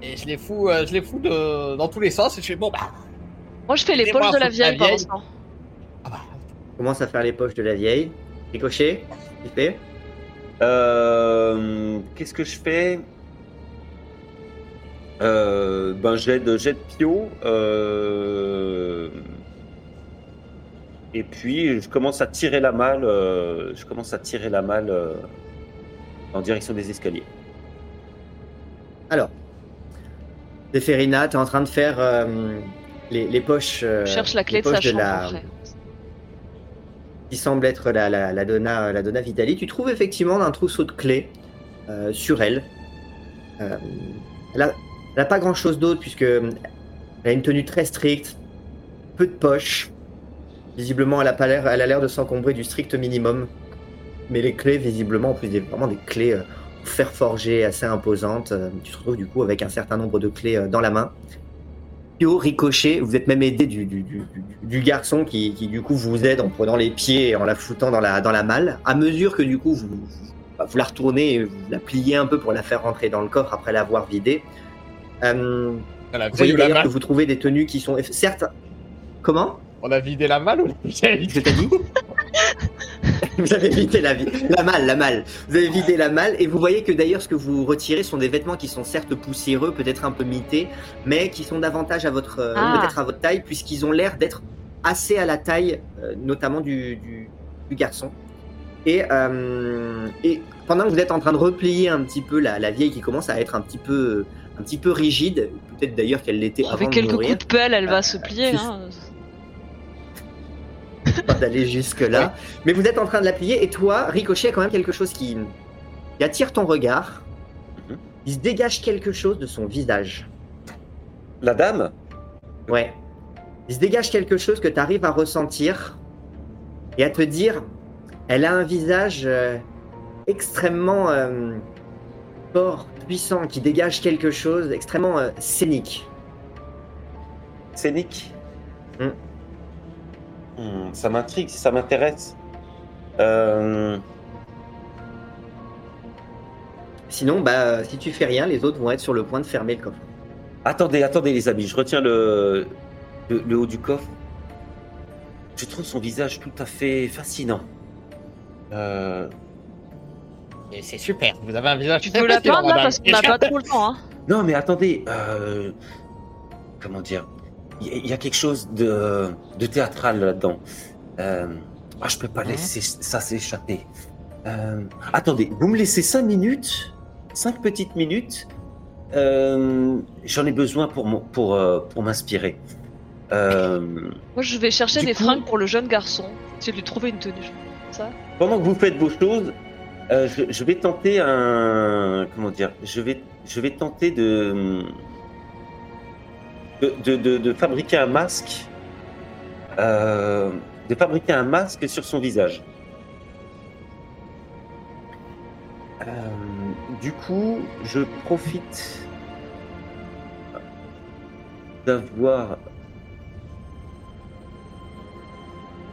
[SPEAKER 3] et je les fous euh, je les fous de dans tous les sens et je fais bon bah
[SPEAKER 4] Moi je fais les poches de la
[SPEAKER 3] foutre la
[SPEAKER 4] vieille
[SPEAKER 3] vieille. ah bah
[SPEAKER 1] Commence à faire les poches de la vieille. Ricochet, il fait.
[SPEAKER 2] Euh, Qu'est-ce que je fais? Euh, Ben j'aide j'aide Pio. euh, et puis je commence à tirer la malle. euh, je commence à tirer la malle euh, en direction des escaliers.
[SPEAKER 1] Alors, Zéphérina, tu es en train de faire euh, les, les poches. euh,
[SPEAKER 4] Je cherche la clé de sa chambre
[SPEAKER 1] la-
[SPEAKER 4] après.
[SPEAKER 1] qui semble être la, la, la Donna, la Donna Vitali. Tu trouves effectivement un trousseau de clés euh, sur elle. Euh, elle a- elle n'a pas grand chose d'autre puisque elle a une tenue très stricte, peu de poches. Visiblement, elle a pas l'air, elle a l'air de s'encombrer du strict minimum. Mais les clés, visiblement, en plus des, vraiment des clés euh, fer forgé assez imposantes. euh, tu te retrouves du coup avec un certain nombre de clés euh, dans la main. Pio, Ricochet, vous êtes même aidé du, du, du- du- du garçon qui, qui, du coup vous aide en prenant les pieds et en la foutant dans la, dans la malle. À mesure que du coup vous, vous, vous la retournez et vous la pliez un peu pour la faire rentrer dans le coffre après l'avoir vidée. Euh, vous voyez d'ailleurs que vous trouvez des tenues qui sont certes. Comment?
[SPEAKER 3] On a vidé la malle ou la vieille
[SPEAKER 1] Je t'ai dit Vous avez vidé la, vi- la malle, la malle. Vous avez vidé la malle et vous voyez que d'ailleurs ce que vous retirez sont des vêtements qui sont certes poussiéreux, peut-être un peu mités, mais qui sont davantage à votre euh,
[SPEAKER 4] Ah.
[SPEAKER 1] peut-être à votre taille puisqu'ils ont l'air d'être assez à la taille, euh, notamment du, du, du garçon. Et, euh, et pendant que vous êtes en train de replier un petit peu la, la vieille qui commence à être un petit peu un petit peu rigide, peut-être d'ailleurs qu'elle l'était avant
[SPEAKER 4] Avec
[SPEAKER 1] de
[SPEAKER 4] quelques
[SPEAKER 1] mourir.
[SPEAKER 4] coups de pelle, elle va se plier. Hein. *laughs*
[SPEAKER 1] pas d'aller jusque là. Mais vous êtes en train de la plier et toi, Ricochet, a quand même quelque chose qui, qui attire ton regard.
[SPEAKER 2] Mhm.
[SPEAKER 1] Il se dégage quelque chose de son visage.
[SPEAKER 2] La dame?
[SPEAKER 1] Ouais. Il se dégage quelque chose que tu arrives à ressentir et à te dire, elle a un visage euh, extrêmement euh, fort, puissant, qui dégage quelque chose d'extrêmement euh, scénique.
[SPEAKER 2] scénique?
[SPEAKER 1] Hmm.
[SPEAKER 2] Hmm, ça m'intrigue, ça m'intéresse. Euh,
[SPEAKER 1] Sinon, bah, si tu fais rien, les autres vont être sur le point de fermer le coffre.
[SPEAKER 2] Attendez, attendez les amis, je retiens le, le, le haut du coffre. Je trouve son visage tout à fait fascinant. Euh,
[SPEAKER 3] Et c'est super. Vous avez un visage.
[SPEAKER 4] Tu
[SPEAKER 3] très
[SPEAKER 4] peux la
[SPEAKER 3] fascinant,
[SPEAKER 4] peindre là parce qu'on n'a pas trop le temps. Hein.
[SPEAKER 2] Non mais attendez, euh, comment dire? Il y, a- il y a quelque chose de, de théâtral là-dedans. Euh, ah, je peux pas laisser ça s'échapper. Euh, attendez, vous me laissez cinq minutes, cinq petites minutes. Euh, J'en ai besoin pour pour euh, pour m'inspirer. Euh,
[SPEAKER 4] Moi, je vais chercher des
[SPEAKER 2] coup-
[SPEAKER 4] fringues pour le jeune garçon. Essayer de lui trouver une tenue. Ça
[SPEAKER 2] pendant que vous faites vos choses, euh, je, je vais tenter un comment dire Je vais je vais tenter de de, de, de- de fabriquer un masque euh, de fabriquer un masque sur son visage. Euh, du coup, je profite d'avoir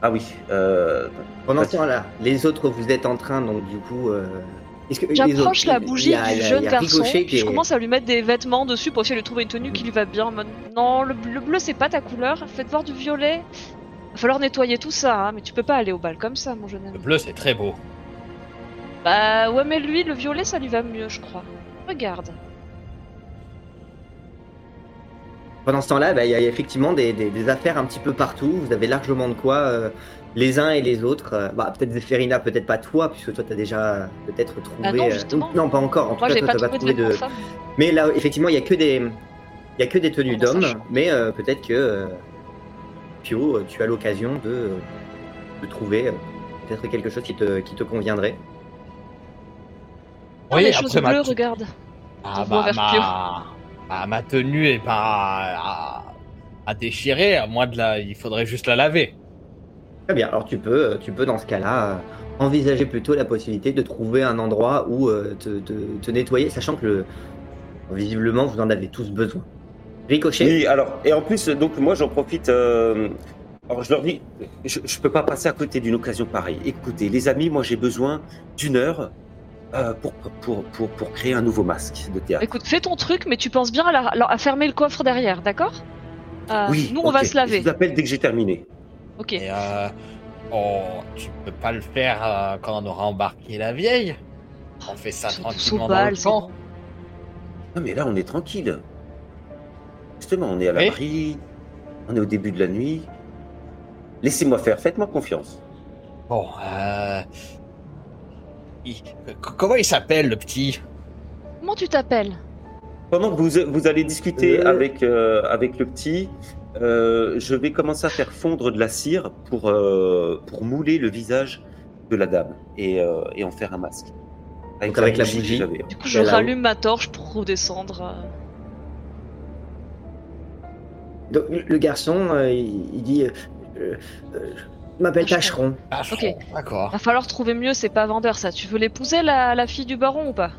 [SPEAKER 2] Ah oui. Euh...
[SPEAKER 1] Pendant ce temps-là, les autres, vous êtes en train, donc du coup. Euh... est-ce que les
[SPEAKER 4] J'approche
[SPEAKER 1] autres-
[SPEAKER 4] la bougie
[SPEAKER 1] a-
[SPEAKER 4] du jeune garçon, je commence à lui mettre des vêtements dessus pour essayer de trouver une tenue qui lui va bien. Non, le, le bleu c'est pas ta couleur, faites voir du violet. Va falloir nettoyer tout ça, hein, mais tu peux pas aller au bal comme ça, mon jeune
[SPEAKER 3] Le
[SPEAKER 4] ami.
[SPEAKER 3] bleu, c'est très beau.
[SPEAKER 4] Bah ouais, mais lui, le violet ça lui va mieux, je crois. Regarde.
[SPEAKER 1] Pendant ce temps-là, bah, il y a effectivement des, des- des affaires un petit peu partout. Vous avez largement de quoi, euh, les uns et les autres. Euh, bah, peut-être Zéphérina, peut-être pas toi, puisque toi, tu as déjà euh, peut-être trouvé.
[SPEAKER 4] Ah non,
[SPEAKER 1] euh,
[SPEAKER 4] justement.
[SPEAKER 1] non, pas encore. En
[SPEAKER 4] Moi
[SPEAKER 1] tout cas,
[SPEAKER 4] pas
[SPEAKER 1] toi, t'as
[SPEAKER 4] trouvé de
[SPEAKER 1] trouvé de.
[SPEAKER 4] femmes.
[SPEAKER 1] Mais là, effectivement, il y a que des, il y a que des tenues
[SPEAKER 4] Ah, bah,
[SPEAKER 1] d'hommes. Mais euh, peut-être que euh, Pio, tu as l'occasion de, de trouver euh, peut-être quelque chose qui te, qui te conviendrait.
[SPEAKER 4] Ah,
[SPEAKER 3] Oui,
[SPEAKER 4] les
[SPEAKER 3] après
[SPEAKER 4] choses
[SPEAKER 3] ma-
[SPEAKER 4] bleues, regarde.
[SPEAKER 3] Ah, bah, ma... bah, ma tenue est pas à... à déchirer, à moins de la... Il faudrait juste la laver.
[SPEAKER 1] Très bien. Alors tu peux, euh, tu peux dans ce cas-là euh, envisager plutôt la possibilité de trouver un endroit où euh, te, te- te nettoyer, sachant que le- visiblement vous en avez tous besoin. Ricochet.
[SPEAKER 2] Oui, alors, et en plus, donc moi j'en profite. euh, alors je leur dis, je, je peux pas passer à côté d'une occasion pareille. Écoutez, les amis, moi j'ai besoin d'une heure euh, pour, pour, pour, pour créer un nouveau masque de théâtre.
[SPEAKER 4] Écoute, fais ton truc, mais tu penses bien à, la- à fermer le coffre derrière, d'accord? Euh,
[SPEAKER 2] oui,
[SPEAKER 4] Nous on va se laver.
[SPEAKER 2] Je vous appelle dès que j'ai terminé.
[SPEAKER 4] Ok.
[SPEAKER 3] Et euh... Oh, tu peux pas le faire euh, quand on aura embarqué la vieille On fait ça
[SPEAKER 4] Ils
[SPEAKER 3] tranquillement dans le
[SPEAKER 4] bon.
[SPEAKER 2] Non, mais là on est tranquille. Justement, on est à
[SPEAKER 3] Oui.
[SPEAKER 2] l'abri, on est au début de la nuit. Laissez-moi faire, faites-moi confiance.
[SPEAKER 3] Bon, euh... il- c- Comment il s'appelle, le petit?
[SPEAKER 4] Comment tu t'appelles?
[SPEAKER 2] Pendant que vous, vous allez discuter
[SPEAKER 1] Euh.
[SPEAKER 2] avec, euh, avec le petit, euh, je vais commencer à faire fondre de la cire pour, euh, pour mouler le visage de la dame et, euh, et en faire un masque.
[SPEAKER 1] Donc avec la
[SPEAKER 2] que
[SPEAKER 1] bougie.
[SPEAKER 2] j'avais.
[SPEAKER 4] Du coup, je rallume ma torche pour redescendre.
[SPEAKER 1] Donc, le garçon, euh, il, il dit, euh, euh, euh, je m'appelle
[SPEAKER 4] Tacheron.
[SPEAKER 3] Ah,
[SPEAKER 4] Ok.
[SPEAKER 3] D'accord.
[SPEAKER 4] Va falloir trouver mieux, c'est pas vendeur ça. Tu veux l'épouser, la, la fille du baron ou pas?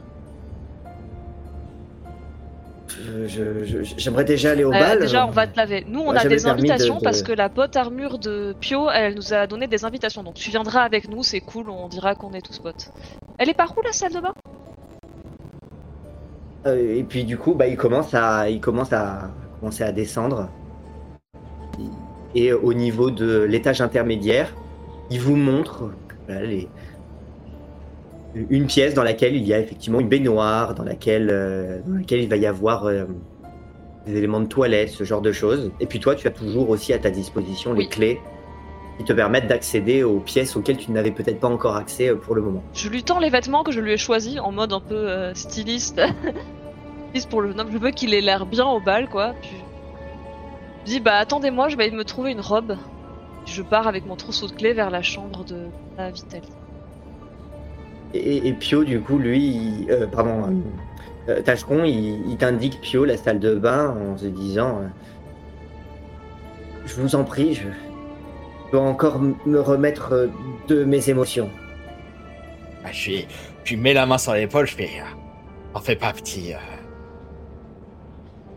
[SPEAKER 1] J'aimerais déjà aller au
[SPEAKER 4] Euh,
[SPEAKER 1] bal.
[SPEAKER 4] Déjà, on va te laver. Nous, on a des
[SPEAKER 1] de-
[SPEAKER 4] invitations
[SPEAKER 1] de-
[SPEAKER 4] parce que la pote armure de Pio, elle nous a donné des invitations. Donc tu viendras avec nous, c'est cool, on dira qu'on est tous potes. Elle est par où la salle de bain?
[SPEAKER 1] Euh, et puis du coup, bah, il commence à, il commence à commencer à descendre. Et au niveau de l'étage intermédiaire, il vous montre voilà, les- une pièce dans laquelle il y a effectivement une baignoire, dans laquelle, euh, dans laquelle il va y avoir euh, des éléments de toilette, ce genre de choses. Et puis toi, tu as toujours aussi à ta disposition les
[SPEAKER 4] Oui.
[SPEAKER 1] clés qui te permettent d'accéder aux pièces auxquelles tu n'avais peut-être pas encore accès euh, pour le moment.
[SPEAKER 4] Je lui tends les vêtements que je lui ai choisis en mode un peu euh, styliste. *laughs* Pour le non, je veux qu'il ait l'air bien au bal, quoi. Puis je dis bah attendez-moi, je vais me trouver une robe. Je pars avec mon trousseau de clés vers la chambre de la Vitel.
[SPEAKER 1] Et, Pio, du coup, lui, euh, pardon, euh, euh, Tacheron, il, t'indique Pio la salle de bain en se disant euh, Je vous en prie, je dois encore me remettre euh, de mes émotions.
[SPEAKER 3] Ah, je, lui- mets la main sur l'épaule, je fais. T'en fais pas, petit.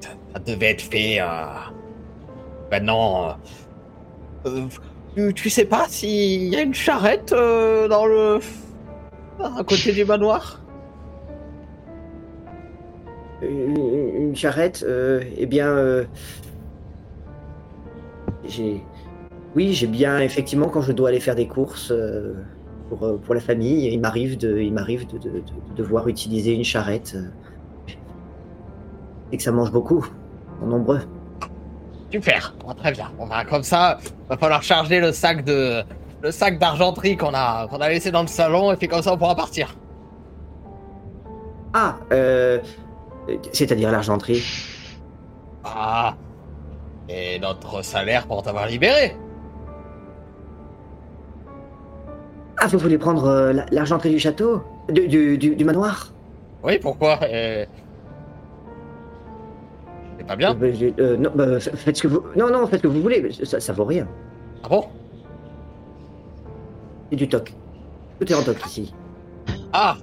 [SPEAKER 3] Ça, devait être fait. Maintenant. euh, tu, tu sais pas s'il y a une charrette dans le. À côté du manoir
[SPEAKER 1] Une, une charrette, euh, eh bien, euh, j'ai. Oui, j'ai bien, effectivement, quand je dois aller faire des courses euh, pour, pour la famille, il m'arrive de, il m'arrive de, de- de- de devoir utiliser une charrette. euh. Et que ça mange beaucoup, en nombreux.
[SPEAKER 3] Super, bon, très bien. On va comme ça, va falloir charger le sac de le sac d'argenterie qu'on a qu'on a laissé dans le salon et puis comme ça on pourra partir.
[SPEAKER 1] Ah, euh, c'est-à-dire l'argenterie.
[SPEAKER 3] Ah, et notre salaire pour t'avoir libéré.
[SPEAKER 1] Ah, vous voulez prendre euh, la- l'argenterie du château? Du, du, du- du manoir?
[SPEAKER 3] Oui, pourquoi? Euh... C'est pas bien.
[SPEAKER 1] Euh, euh, Non, bah, faites ce que vous... Non, non, faites ce que vous voulez, ça, ça vaut rien.
[SPEAKER 3] Ah bon?
[SPEAKER 1] Du toc. Tout est en toc ici.
[SPEAKER 3] Ah,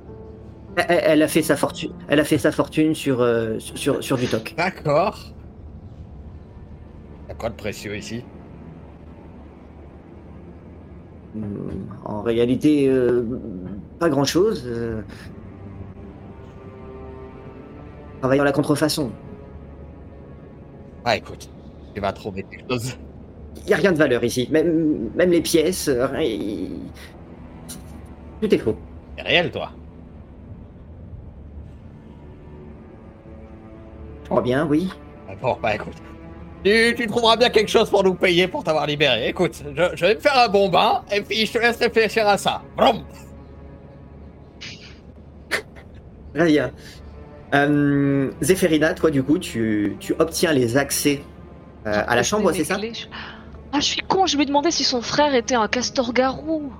[SPEAKER 1] Elle, a fait sa fortune, elle a fait sa fortune sur, euh, sur, sur du toc.
[SPEAKER 3] d'accord. Y'a quoi de précieux ici?
[SPEAKER 1] En réalité, euh, pas grand-chose. Euh... Travaillant la contrefaçon.
[SPEAKER 3] Ah, écoute, tu vas trouver quelque chose.
[SPEAKER 1] Il n'y a rien de valeur ici. Même, même les pièces, euh, rien- tout est faux.
[SPEAKER 3] C'est réel, toi.
[SPEAKER 1] Je crois bien, oui.
[SPEAKER 3] Ah, Bon, bah écoute. Tu, tu trouveras bien quelque chose pour nous payer pour t'avoir libéré. Écoute, je, je vais me faire un bon bain et puis je te laisse réfléchir à ça. Vroom. *laughs*
[SPEAKER 1] Très bien. Euh, Zéphérina, toi, du coup, tu, tu obtiens les accès euh, à la chambre, c'est ça?
[SPEAKER 4] Ah, je suis con, je lui ai demandé si son frère était un castor-garou.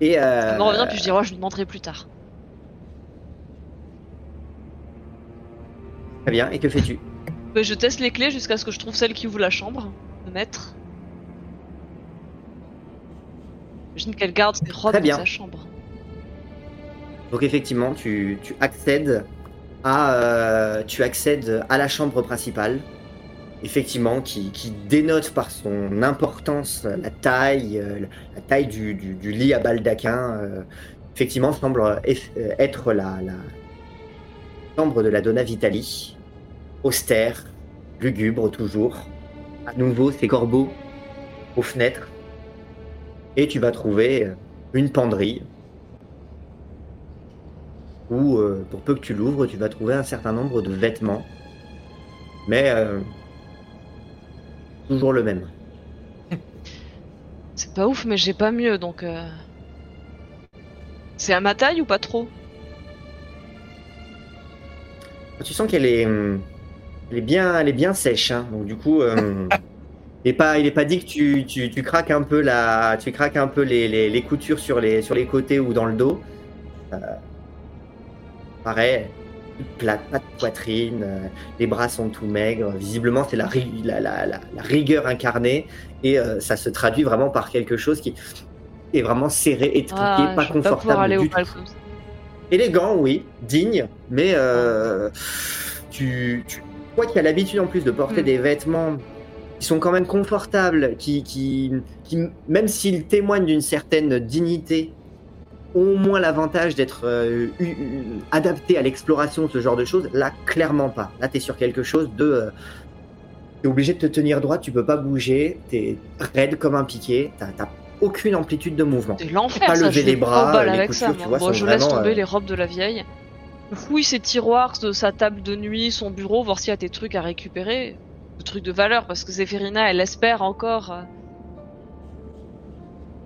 [SPEAKER 1] Et euh,
[SPEAKER 4] Ça me revient, puis je dis, oh, je lui demanderai plus tard.
[SPEAKER 1] Très bien. Et que fais-tu?
[SPEAKER 4] Mais je teste les clés jusqu'à ce que je trouve celle qui ouvre la chambre. Le maître. J'imagine qu'elle garde ses robes dans sa chambre.
[SPEAKER 1] Donc effectivement, tu, tu accèdes à euh, tu accèdes à la chambre principale. Effectivement, qui, dénote par son importance la taille, euh, la taille du, du- lit à baldaquin. euh, effectivement, semble euh, être la, chambre de la Donna Vitali, austère, lugubre toujours. À nouveau, ses corbeaux aux fenêtres. Et tu vas trouver euh, une penderie où, euh, pour peu que tu l'ouvres, tu vas trouver un certain nombre de vêtements. Mais euh, toujours le même.
[SPEAKER 4] C'est pas ouf, mais j'ai pas mieux, donc... euh, C'est à ma taille ou pas trop?
[SPEAKER 1] Tu sens qu'elle est, hum, elle est bien, elle est bien sèche. hein. Donc du coup, euh, *laughs* il est pas, il est pas dit que tu, tu, tu craques un peu la, tu craques un peu les, les, les coutures sur les, sur les côtés ou dans le dos. Euh, pareil, plate, pas de poitrine, euh, les bras sont tout maigres. Visiblement, c'est la, ri- la, la, la, la rigueur incarnée et euh, ça se traduit vraiment par quelque chose qui est vraiment serré, étriqué,
[SPEAKER 4] Ah,
[SPEAKER 1] pas confortable
[SPEAKER 4] au
[SPEAKER 1] du tout. Élégant, oui, digne, mais euh, tu, tu, toi qui as l'habitude en plus de porter
[SPEAKER 4] Mm.
[SPEAKER 1] des vêtements qui sont quand même confortables, qui, qui, qui même s'ils témoignent d'une certaine dignité, ont au moins l'avantage d'être euh, adaptés à l'exploration, ce genre de choses. Là, clairement pas. Là, tu es sur quelque chose de. Euh, tu es obligé de te tenir droit, tu peux pas bouger, tu es raide comme un piqué, tu aucune amplitude de mouvement.
[SPEAKER 4] C'est l'enfer,
[SPEAKER 1] Pas
[SPEAKER 4] ça,
[SPEAKER 1] lever
[SPEAKER 4] je
[SPEAKER 1] les bras, les
[SPEAKER 4] avec
[SPEAKER 1] coutures,
[SPEAKER 4] ça.
[SPEAKER 1] tu vois,
[SPEAKER 4] Bon, je laisse tomber
[SPEAKER 1] euh,
[SPEAKER 4] les robes de la vieille. Je fouille ses tiroirs de sa table de nuit, son bureau, voir s'il y a des trucs à récupérer. Des trucs de valeur, parce que Zéphérina, elle espère encore. euh,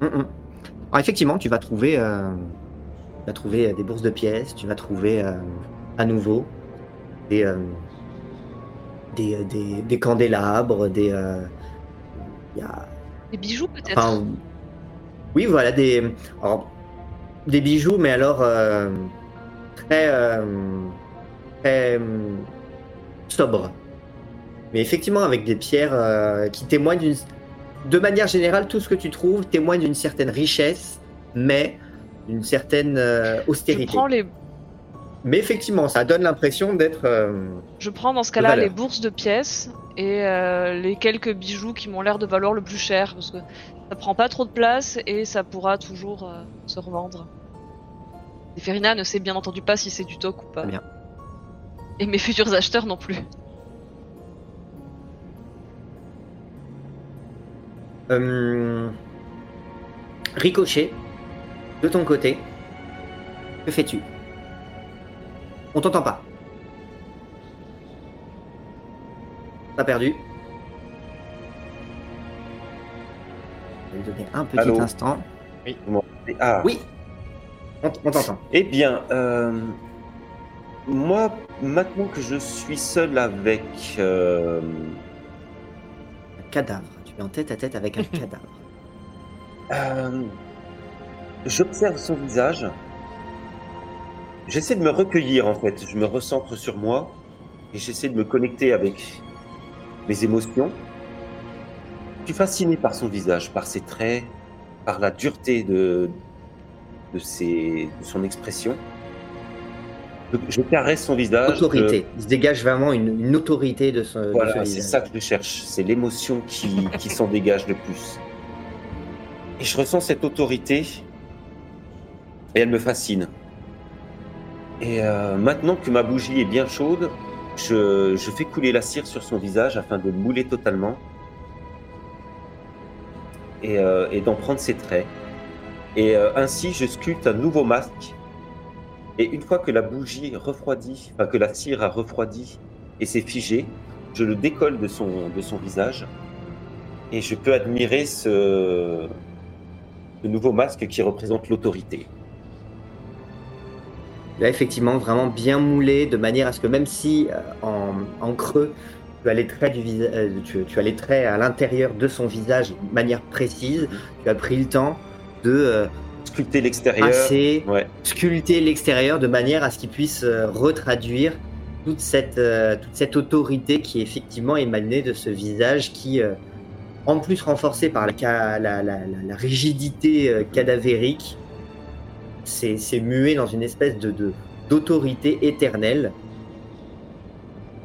[SPEAKER 1] Mm, mm. Alors, effectivement, tu vas trouver, euh, tu vas trouver euh, des bourses de pièces, tu vas trouver euh, à nouveau des, euh, des, des, des candélabres, des. il y a-
[SPEAKER 4] Des bijoux, peut-être?
[SPEAKER 1] Enfin, oui, voilà, des, alors, des bijoux, mais alors très, très sobres. Mais effectivement, avec des pierres qui témoignent d'une. De manière générale, tout ce que tu trouves témoigne d'une certaine richesse, mais d'une certaine euh,
[SPEAKER 4] Je
[SPEAKER 1] austérité.
[SPEAKER 4] prends, les...
[SPEAKER 1] Mais effectivement, ça donne l'impression d'être. euh,
[SPEAKER 4] je prends dans ce cas-là les bourses de pièces et euh, les quelques bijoux qui m'ont l'air de valoir le plus cher, parce que ça prend pas trop de place et ça pourra toujours se revendre. Zéphérina ne sait bien entendu pas si c'est du toc ou pas.
[SPEAKER 1] Bien.
[SPEAKER 4] Et mes futurs acheteurs non plus.
[SPEAKER 1] Euh, Ricochet, de ton côté, que fais-tu? On t'entend pas. T'as perdu. Je vais lui donner un petit
[SPEAKER 2] Allô?
[SPEAKER 1] instant.
[SPEAKER 2] M'entendez? Ah,
[SPEAKER 1] Oui, on t'entend.
[SPEAKER 2] Eh bien, euh, moi, maintenant que je suis seul avec. euh,
[SPEAKER 1] Un cadavre. Tu es en tête à tête avec un *laughs* cadavre.
[SPEAKER 2] euh, J'observe son visage. J'essaie de me recueillir en fait. Je me recentre sur moi et j'essaie de me connecter avec mes émotions. Je suis fasciné par son visage, par ses traits, par la dureté de, de, ses, de son expression. Je, caresse son visage.
[SPEAKER 1] Autorité. Il se dégage vraiment une, une autorité de ce
[SPEAKER 2] Voilà, c'est ça que je cherche. C'est l'émotion qui, qui s'en dégage le plus. Et je ressens cette autorité et elle me fascine. Et euh, maintenant que ma bougie est bien chaude, je, je fais couler la cire sur son visage afin de le mouler totalement et, euh, et d'en prendre ses traits. Et euh, ainsi, je sculpte un nouveau masque. Et une fois que la bougie refroidit, enfin que la cire a refroidi et s'est figée, je le décolle de son, de son visage et je peux admirer ce, nouveau masque qui représente l'autorité.
[SPEAKER 1] Là, effectivement, vraiment bien moulé, de manière à ce que même si euh, en, creux, tu as les traits, du euh, tu, tu à l'intérieur de son visage de manière précise, tu as pris le temps de euh,
[SPEAKER 2] Sculpter l'extérieur.
[SPEAKER 1] assez
[SPEAKER 2] Ouais.
[SPEAKER 1] sculpter l'extérieur de manière à ce qu'il puisse euh, retraduire toute cette, euh, toute cette autorité qui est effectivement émanée de ce visage qui, euh, en plus renforcé par la, la, la- la- la rigidité euh, cadavérique, s'est mué dans une espèce de de- d'autorité éternelle,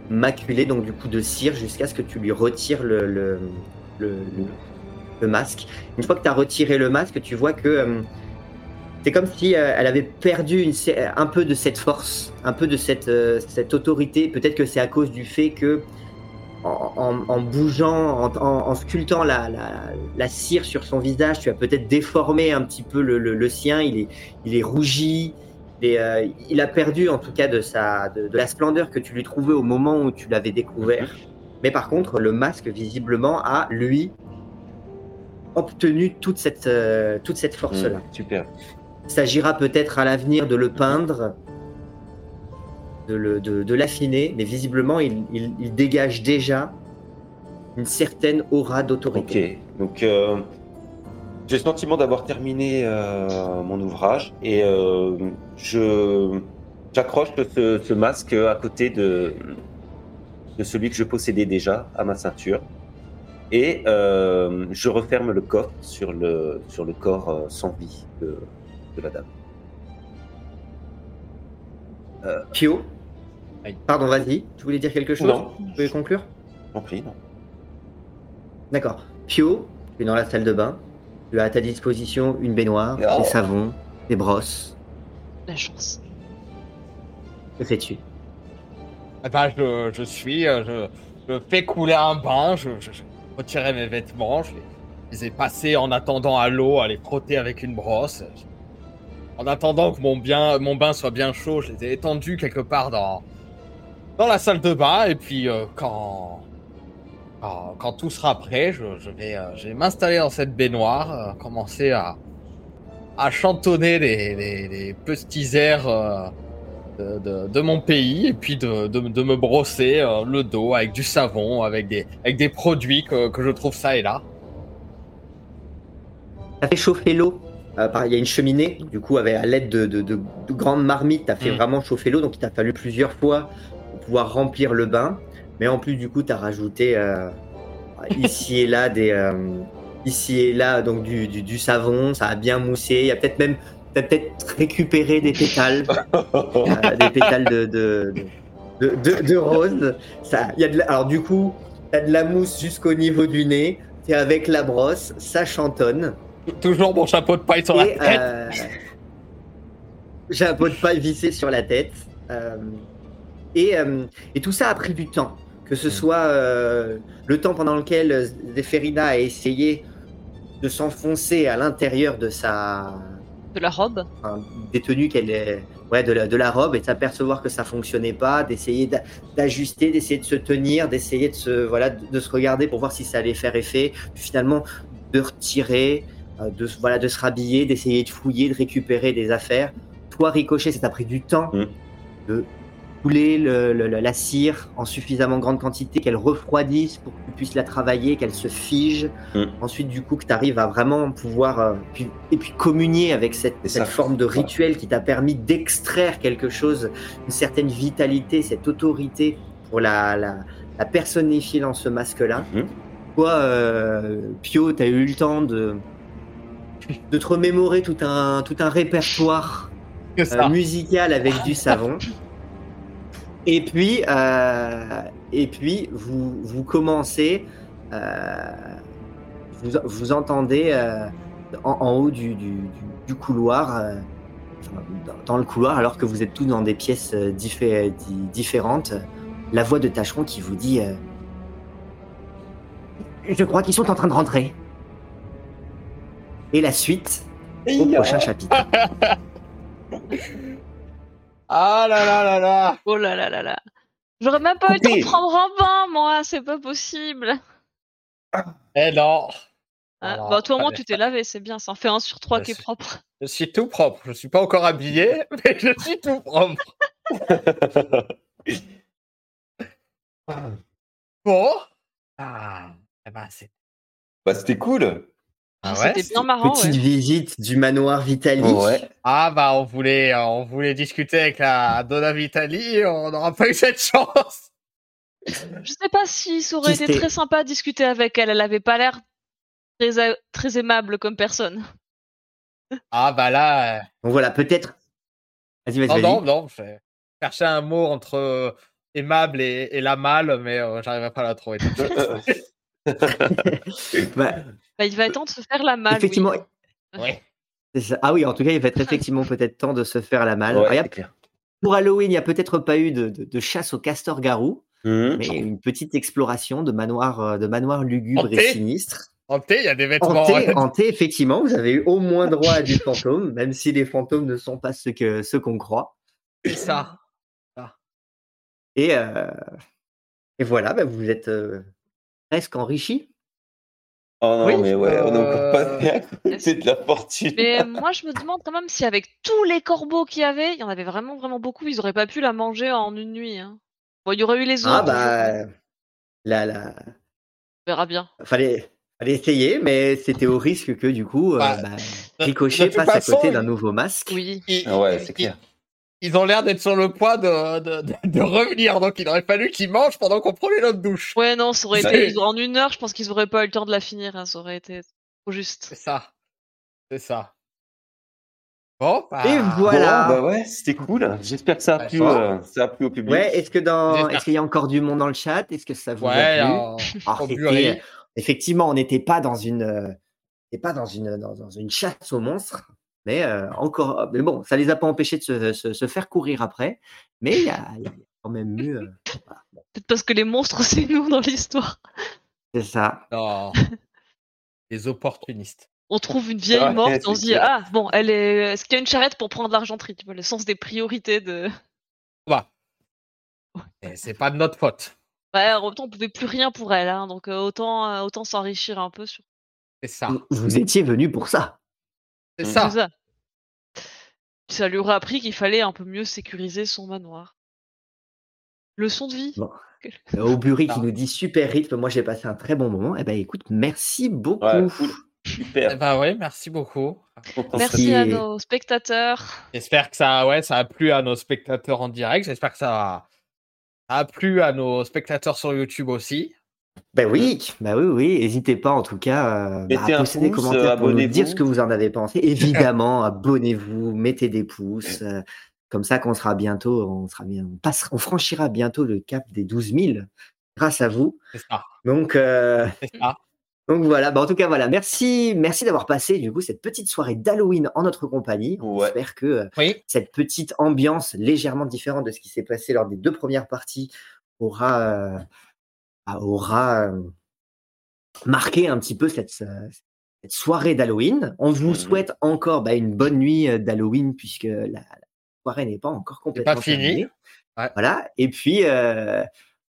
[SPEAKER 1] maculée donc du coup de cire jusqu'à ce que tu lui retires le, le, le, le- masque. Une fois que tu as retiré le masque, tu vois que c'est comme si euh, elle avait perdu une, sé- un peu de cette force, un peu de cette, euh, cette autorité. Peut-être que c'est à cause du fait que, en, bougeant, en, en- en sculptant la, la, la cire sur son visage, tu as peut-être déformé un petit peu le, le- le sien. Il est, il est rougi. Il, est, euh, il a perdu en tout cas de, sa, de, de la splendeur que tu lui trouvais au moment où tu l'avais découvert. Mais par contre, le masque, visiblement, a, lui, obtenu toute cette, euh, toute cette force-là.
[SPEAKER 2] Mmh, super.
[SPEAKER 1] Il s'agira peut-être à l'avenir de le peindre, de, de- l'affiner, mais visiblement, il, il- dégage déjà une certaine aura d'autorité.
[SPEAKER 2] Ok. Donc, euh, j'ai le sentiment d'avoir terminé euh, mon ouvrage et euh, je j'accroche ce, ce masque à côté de de celui que je possédais déjà à ma ceinture et je referme le coffre sur le sur le corps sans vie de, de la dame.
[SPEAKER 1] Pio. Pardon, vas-y, tu voulais dire quelque chose
[SPEAKER 2] Non.
[SPEAKER 1] Tu veux conclure
[SPEAKER 2] J'en prie, non.
[SPEAKER 1] D'accord. Pio, tu es dans la salle de bain, tu as à ta disposition une baignoire,
[SPEAKER 2] Oh.
[SPEAKER 1] des savons, des brosses.
[SPEAKER 4] La chance.
[SPEAKER 1] Que fais-tu?
[SPEAKER 3] Eh ben, je, je suis, euh, je, je fais couler un bain, je, je, je retirais mes vêtements, je les, je les ai passés en attendant à l'eau, à les frotter avec une brosse. En attendant que mon, bien, mon bain soit bien chaud, je les ai étendus quelque part dans, dans la salle de bain, et puis euh, quand, quand, tout sera prêt, je, vais, euh, je vais m'installer dans cette baignoire, euh, commencer à, à chantonner les, les, les petits airs. de, de- de mon pays et puis de, de, me brosser le dos avec du savon, avec des, avec des produits que, que je trouve ça et là.
[SPEAKER 1] As fait chauffer l'eau. Euh, Il y a une cheminée, du coup, avec, à l'aide de, de- de- de grandes marmites, tu as fait
[SPEAKER 3] Mm.
[SPEAKER 1] vraiment chauffer l'eau, donc il t'a fallu plusieurs fois pour pouvoir remplir le bain. Mais en plus, du coup, tu as rajouté euh, *laughs* ici et là des. euh, ici et là, donc du, du- du savon, ça a bien moussé. Il y a peut-être même. T'as peut-être récupéré des pétales, *laughs* des pétales de, de, de, rose. Ça, y a de la- alors du coup, t'as de la mousse jusqu'au niveau du nez. T'es avec la brosse, ça chantonne.
[SPEAKER 3] Toujours mon chapeau de paille sur la tête.
[SPEAKER 1] euh, *laughs* pot de paille vissé sur la tête. Euh, et, euh, et tout ça a pris du temps. Que ce
[SPEAKER 3] Mm.
[SPEAKER 1] soit euh, le temps pendant lequel Zéphérina a essayé de s'enfoncer à l'intérieur de sa
[SPEAKER 4] De la robe.
[SPEAKER 1] enfin, des tenues qu'elle est ouais de la, de la robe et de s'apercevoir que ça fonctionnait pas d'essayer d'a- d'ajuster d'essayer de se tenir d'essayer de se voilà de, de se regarder pour voir si ça allait faire effet puis finalement de retirer euh, de se- voilà de se rhabiller d'essayer de fouiller de récupérer des affaires toi ricochet ça t'a pris du temps
[SPEAKER 2] Mm.
[SPEAKER 1] de couler le- le- le- la cire en suffisamment grande quantité qu'elle refroidisse pour que tu puisses la travailler qu'elle se fige
[SPEAKER 2] Mm.
[SPEAKER 1] ensuite du coup que tu arrives à vraiment pouvoir euh, puis- et puis communier avec cette, cette forme de rituel qui t'a permis d'extraire quelque chose, une certaine vitalité, cette autorité pour la, la, la personnifier dans ce masque-là.
[SPEAKER 2] Mhm.
[SPEAKER 1] Toi, euh, Pio, tu as eu le temps de, de te remémorer tout un, tout un répertoire euh, musical avec du savon. Et puis, euh, et puis vous, vous commencez, euh, vous, vous entendez en, en haut du, du- couloir, dans- le couloir, alors que vous êtes tous dans des pièces diffé- di- différentes, la voix de Tâcheron qui vous dit Je crois qu'ils sont en train de rentrer. Et la suite au prochain chapitre. *laughs*
[SPEAKER 3] Ah là là là là
[SPEAKER 4] Oh là là là là. J'aurais même pas eu le temps de prendre un bain, moi, c'est pas possible.
[SPEAKER 3] Eh non Alors,
[SPEAKER 4] bah, toi, au moins,
[SPEAKER 3] allez.
[SPEAKER 4] tu t'es lavé, c'est bien. Ça en fait un sur trois qui est propre. *laughs*
[SPEAKER 3] Je suis tout propre. Je suis pas encore habillé, *laughs* mais je suis tout propre. Bon. Ah, eh ben, c'est.
[SPEAKER 2] Bah, c'était cool.
[SPEAKER 3] Ah ouais,
[SPEAKER 4] C'était bien marrant,
[SPEAKER 1] Petite
[SPEAKER 4] ouais.
[SPEAKER 1] visite du manoir Vitali.
[SPEAKER 2] Ouais.
[SPEAKER 3] Ah bah on voulait, euh, on voulait discuter avec la Donna Vitali, on n'aura pas eu cette chance.
[SPEAKER 4] Je sais pas si ça aurait
[SPEAKER 1] Qui
[SPEAKER 4] été très sympa de discuter avec elle. Elle avait pas l'air très, a- très aimable comme personne.
[SPEAKER 3] Ah bah là, euh,
[SPEAKER 1] Donc voilà, peut-être. Vas-y, vas-y,
[SPEAKER 3] non
[SPEAKER 1] vas-y.
[SPEAKER 3] non non, je cherchais un mot entre euh, aimable et, et la mal, mais euh, j'arriverai pas à la trouver. *laughs*
[SPEAKER 1] Bah,
[SPEAKER 4] Bah, il va être temps de se faire la malle.
[SPEAKER 1] effectivement,
[SPEAKER 4] oui.
[SPEAKER 3] Ouais.
[SPEAKER 1] c'est ça. Ah oui, en tout cas, il va être effectivement peut-être temps de se faire la malle.
[SPEAKER 2] Ouais, c'est clair.
[SPEAKER 1] pour Halloween, il n'y a peut-être pas eu de, de- de chasse au castor-garou,
[SPEAKER 2] Mhm.
[SPEAKER 1] mais une petite exploration de manoir, euh, de manoir lugubre et
[SPEAKER 3] Hanté.
[SPEAKER 1] sinistre.
[SPEAKER 3] Hanté, il y a des vêtements.
[SPEAKER 1] Hanté, hanté, effectivement, vous avez eu au moins droit à du fantôme, même si les fantômes ne sont pas ce que ce qu'on croit.
[SPEAKER 3] C'est ça.
[SPEAKER 1] Et, euh, et voilà, bah, vous êtes euh, presque enrichi.
[SPEAKER 2] Oh non,
[SPEAKER 3] Oui,
[SPEAKER 2] mais ouais, on est encore
[SPEAKER 3] euh,
[SPEAKER 2] passé à côté de la fortune.
[SPEAKER 4] Mais moi, je me demande quand même si avec tous les corbeaux qu'il y avait, il y en avait vraiment, vraiment beaucoup, ils auraient pas pu la manger en une nuit. hein. Bon, il y aurait eu les autres.
[SPEAKER 1] Ah bah, là, là,
[SPEAKER 4] On verra bien.
[SPEAKER 1] fallait, fallait essayer, mais c'était au risque que du coup, euh,
[SPEAKER 3] Bah, de-
[SPEAKER 1] Ricochet passe à côté d'un nouveau masque.
[SPEAKER 4] Oui.
[SPEAKER 2] Ah ouais, c'est clair.
[SPEAKER 3] Ils ont l'air d'être sur le point de, de, de- de revenir, donc il aurait fallu qu'ils mangent pendant qu'on prenait notre douche.
[SPEAKER 4] Ouais, non, ça aurait été. ils En une heure, je pense qu'ils auraient pas eu le temps de la finir. hein, Ça aurait été trop juste.
[SPEAKER 3] C'est ça. C'est ça. Bon, bah...
[SPEAKER 1] Et voilà.
[SPEAKER 2] Bon, bah ouais, c'était cool. J'espère que ça a, plu,
[SPEAKER 1] ça.
[SPEAKER 2] euh, ça a plu au public.
[SPEAKER 1] Ouais, est-ce que dans, est-ce qu'il y a encore du monde dans le chat? Est-ce que ça vous
[SPEAKER 3] Ouais,
[SPEAKER 1] a plu? Alors, c'était-
[SPEAKER 3] Bury.
[SPEAKER 1] effectivement, on n'était pas dans une, euh, pas dans une, dans, dans une chasse aux monstres, mais euh, encore, mais bon, ça les a pas empêchés de se, se- se faire courir après. Mais il y a, il y a quand même eu, euh, voilà,
[SPEAKER 4] Peut-être parce que les monstres, *laughs* c'est nous dans l'histoire.
[SPEAKER 1] c'est ça.
[SPEAKER 3] Non. Les opportunistes.
[SPEAKER 4] On trouve une vieille
[SPEAKER 2] Ouais,
[SPEAKER 4] morte et *laughs* on se dit. Ah, bon, elle est. Est-ce qu'il y a une charrette pour prendre l'argenterie Tu vois, le sens des priorités de.
[SPEAKER 3] Bah. Et c'est pas de notre faute.
[SPEAKER 4] Ouais, en même temps, on pouvait plus rien pour elle, hein, donc euh, autant, euh, autant s'enrichir un peu sur
[SPEAKER 3] C'est ça.
[SPEAKER 1] Vous, vous étiez venu pour ça.
[SPEAKER 3] C'est
[SPEAKER 2] Mm.
[SPEAKER 3] ça.
[SPEAKER 4] ça. Ça lui aurait appris qu'il fallait un peu mieux sécuriser son manoir. Leçon de vie.
[SPEAKER 1] Bon. Au Bury qui
[SPEAKER 3] Ah.
[SPEAKER 1] nous dit super rythme, moi j'ai passé un très bon moment. Eh ben écoute, merci beaucoup.
[SPEAKER 2] Ouais, cool.
[SPEAKER 3] Eh
[SPEAKER 2] Super.
[SPEAKER 3] ben oui, merci beaucoup.
[SPEAKER 4] Merci à nos spectateurs.
[SPEAKER 3] J'espère que ça, ouais, ça a plu à nos spectateurs en direct. J'espère que ça a, ça a plu à nos spectateurs sur YouTube aussi.
[SPEAKER 1] Ben oui, bah oui, oui. N'hésitez pas en tout cas euh, bah,
[SPEAKER 2] Mettez
[SPEAKER 1] à poster des
[SPEAKER 2] pouce,
[SPEAKER 1] commentaires
[SPEAKER 2] euh,
[SPEAKER 1] pour nous dire ce que vous en avez pensé. Évidemment, abonnez-vous, mettez des pouces. euh, comme ça qu'on sera bientôt, on sera bien, on passera, on franchira bientôt le cap des 12 000 grâce à vous.
[SPEAKER 3] C'est ça.
[SPEAKER 1] Donc, euh,
[SPEAKER 3] ça.
[SPEAKER 1] donc voilà. Bah, en tout cas, voilà. Merci, merci d'avoir passé du coup cette petite soirée d'Halloween en notre compagnie. On
[SPEAKER 2] Ouais.
[SPEAKER 1] espère que euh,
[SPEAKER 3] Oui.
[SPEAKER 1] cette petite ambiance légèrement différente de ce qui s'est passé lors des deux premières parties aura, euh, aura marqué un petit peu cette, cette soirée d'Halloween. On vous
[SPEAKER 2] Mhm.
[SPEAKER 1] souhaite encore bah, une bonne nuit d'Halloween puisque la, la soirée n'est pas encore complètement
[SPEAKER 3] pas fini.
[SPEAKER 1] terminée.
[SPEAKER 3] Ouais.
[SPEAKER 1] Voilà. Et puis, euh,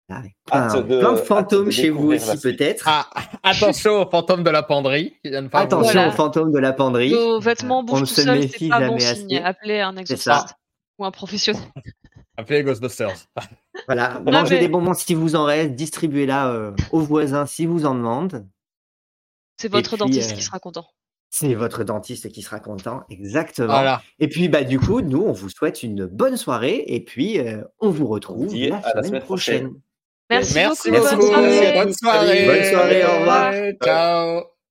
[SPEAKER 1] là, plein,
[SPEAKER 2] de-
[SPEAKER 1] plein de
[SPEAKER 2] hâte
[SPEAKER 1] fantômes
[SPEAKER 2] de
[SPEAKER 1] chez vous aussi peut-être.
[SPEAKER 3] Ah, *laughs* attention aux fantômes de la penderie qui viennent
[SPEAKER 1] Attention
[SPEAKER 4] Voilà.
[SPEAKER 1] aux fantômes de la penderie.
[SPEAKER 4] Nos vêtements
[SPEAKER 1] Euh, on
[SPEAKER 4] tout
[SPEAKER 1] se
[SPEAKER 4] seul,
[SPEAKER 1] méfie
[SPEAKER 4] c'est pas bon
[SPEAKER 1] jamais
[SPEAKER 4] signe.
[SPEAKER 1] assez.
[SPEAKER 4] Appelez un
[SPEAKER 1] ça.
[SPEAKER 4] exorciste ou un professionnel.
[SPEAKER 3] Appelez les Ghostbusters. *laughs*
[SPEAKER 1] Voilà,
[SPEAKER 4] Non,
[SPEAKER 1] mangez
[SPEAKER 4] mais-
[SPEAKER 1] des bonbons si vous en reste, distribuez-la euh, aux voisins si vous en demandent.
[SPEAKER 4] C'est votre
[SPEAKER 1] puis,
[SPEAKER 4] dentiste
[SPEAKER 1] euh,
[SPEAKER 4] qui sera content.
[SPEAKER 1] C'est votre dentiste qui sera content, exactement.
[SPEAKER 3] Voilà.
[SPEAKER 1] Et puis, bah, du coup, nous, on vous souhaite une bonne soirée et puis euh, on vous retrouve
[SPEAKER 2] On
[SPEAKER 1] la,
[SPEAKER 2] à la
[SPEAKER 1] semaine
[SPEAKER 2] semaine
[SPEAKER 1] prochaine.
[SPEAKER 2] prochaine.
[SPEAKER 4] Merci,
[SPEAKER 3] Merci
[SPEAKER 4] beaucoup.
[SPEAKER 3] beaucoup.
[SPEAKER 4] Bonne soirée.
[SPEAKER 3] Bonne soirée.
[SPEAKER 1] Bonne soirée, au revoir.
[SPEAKER 3] Ciao.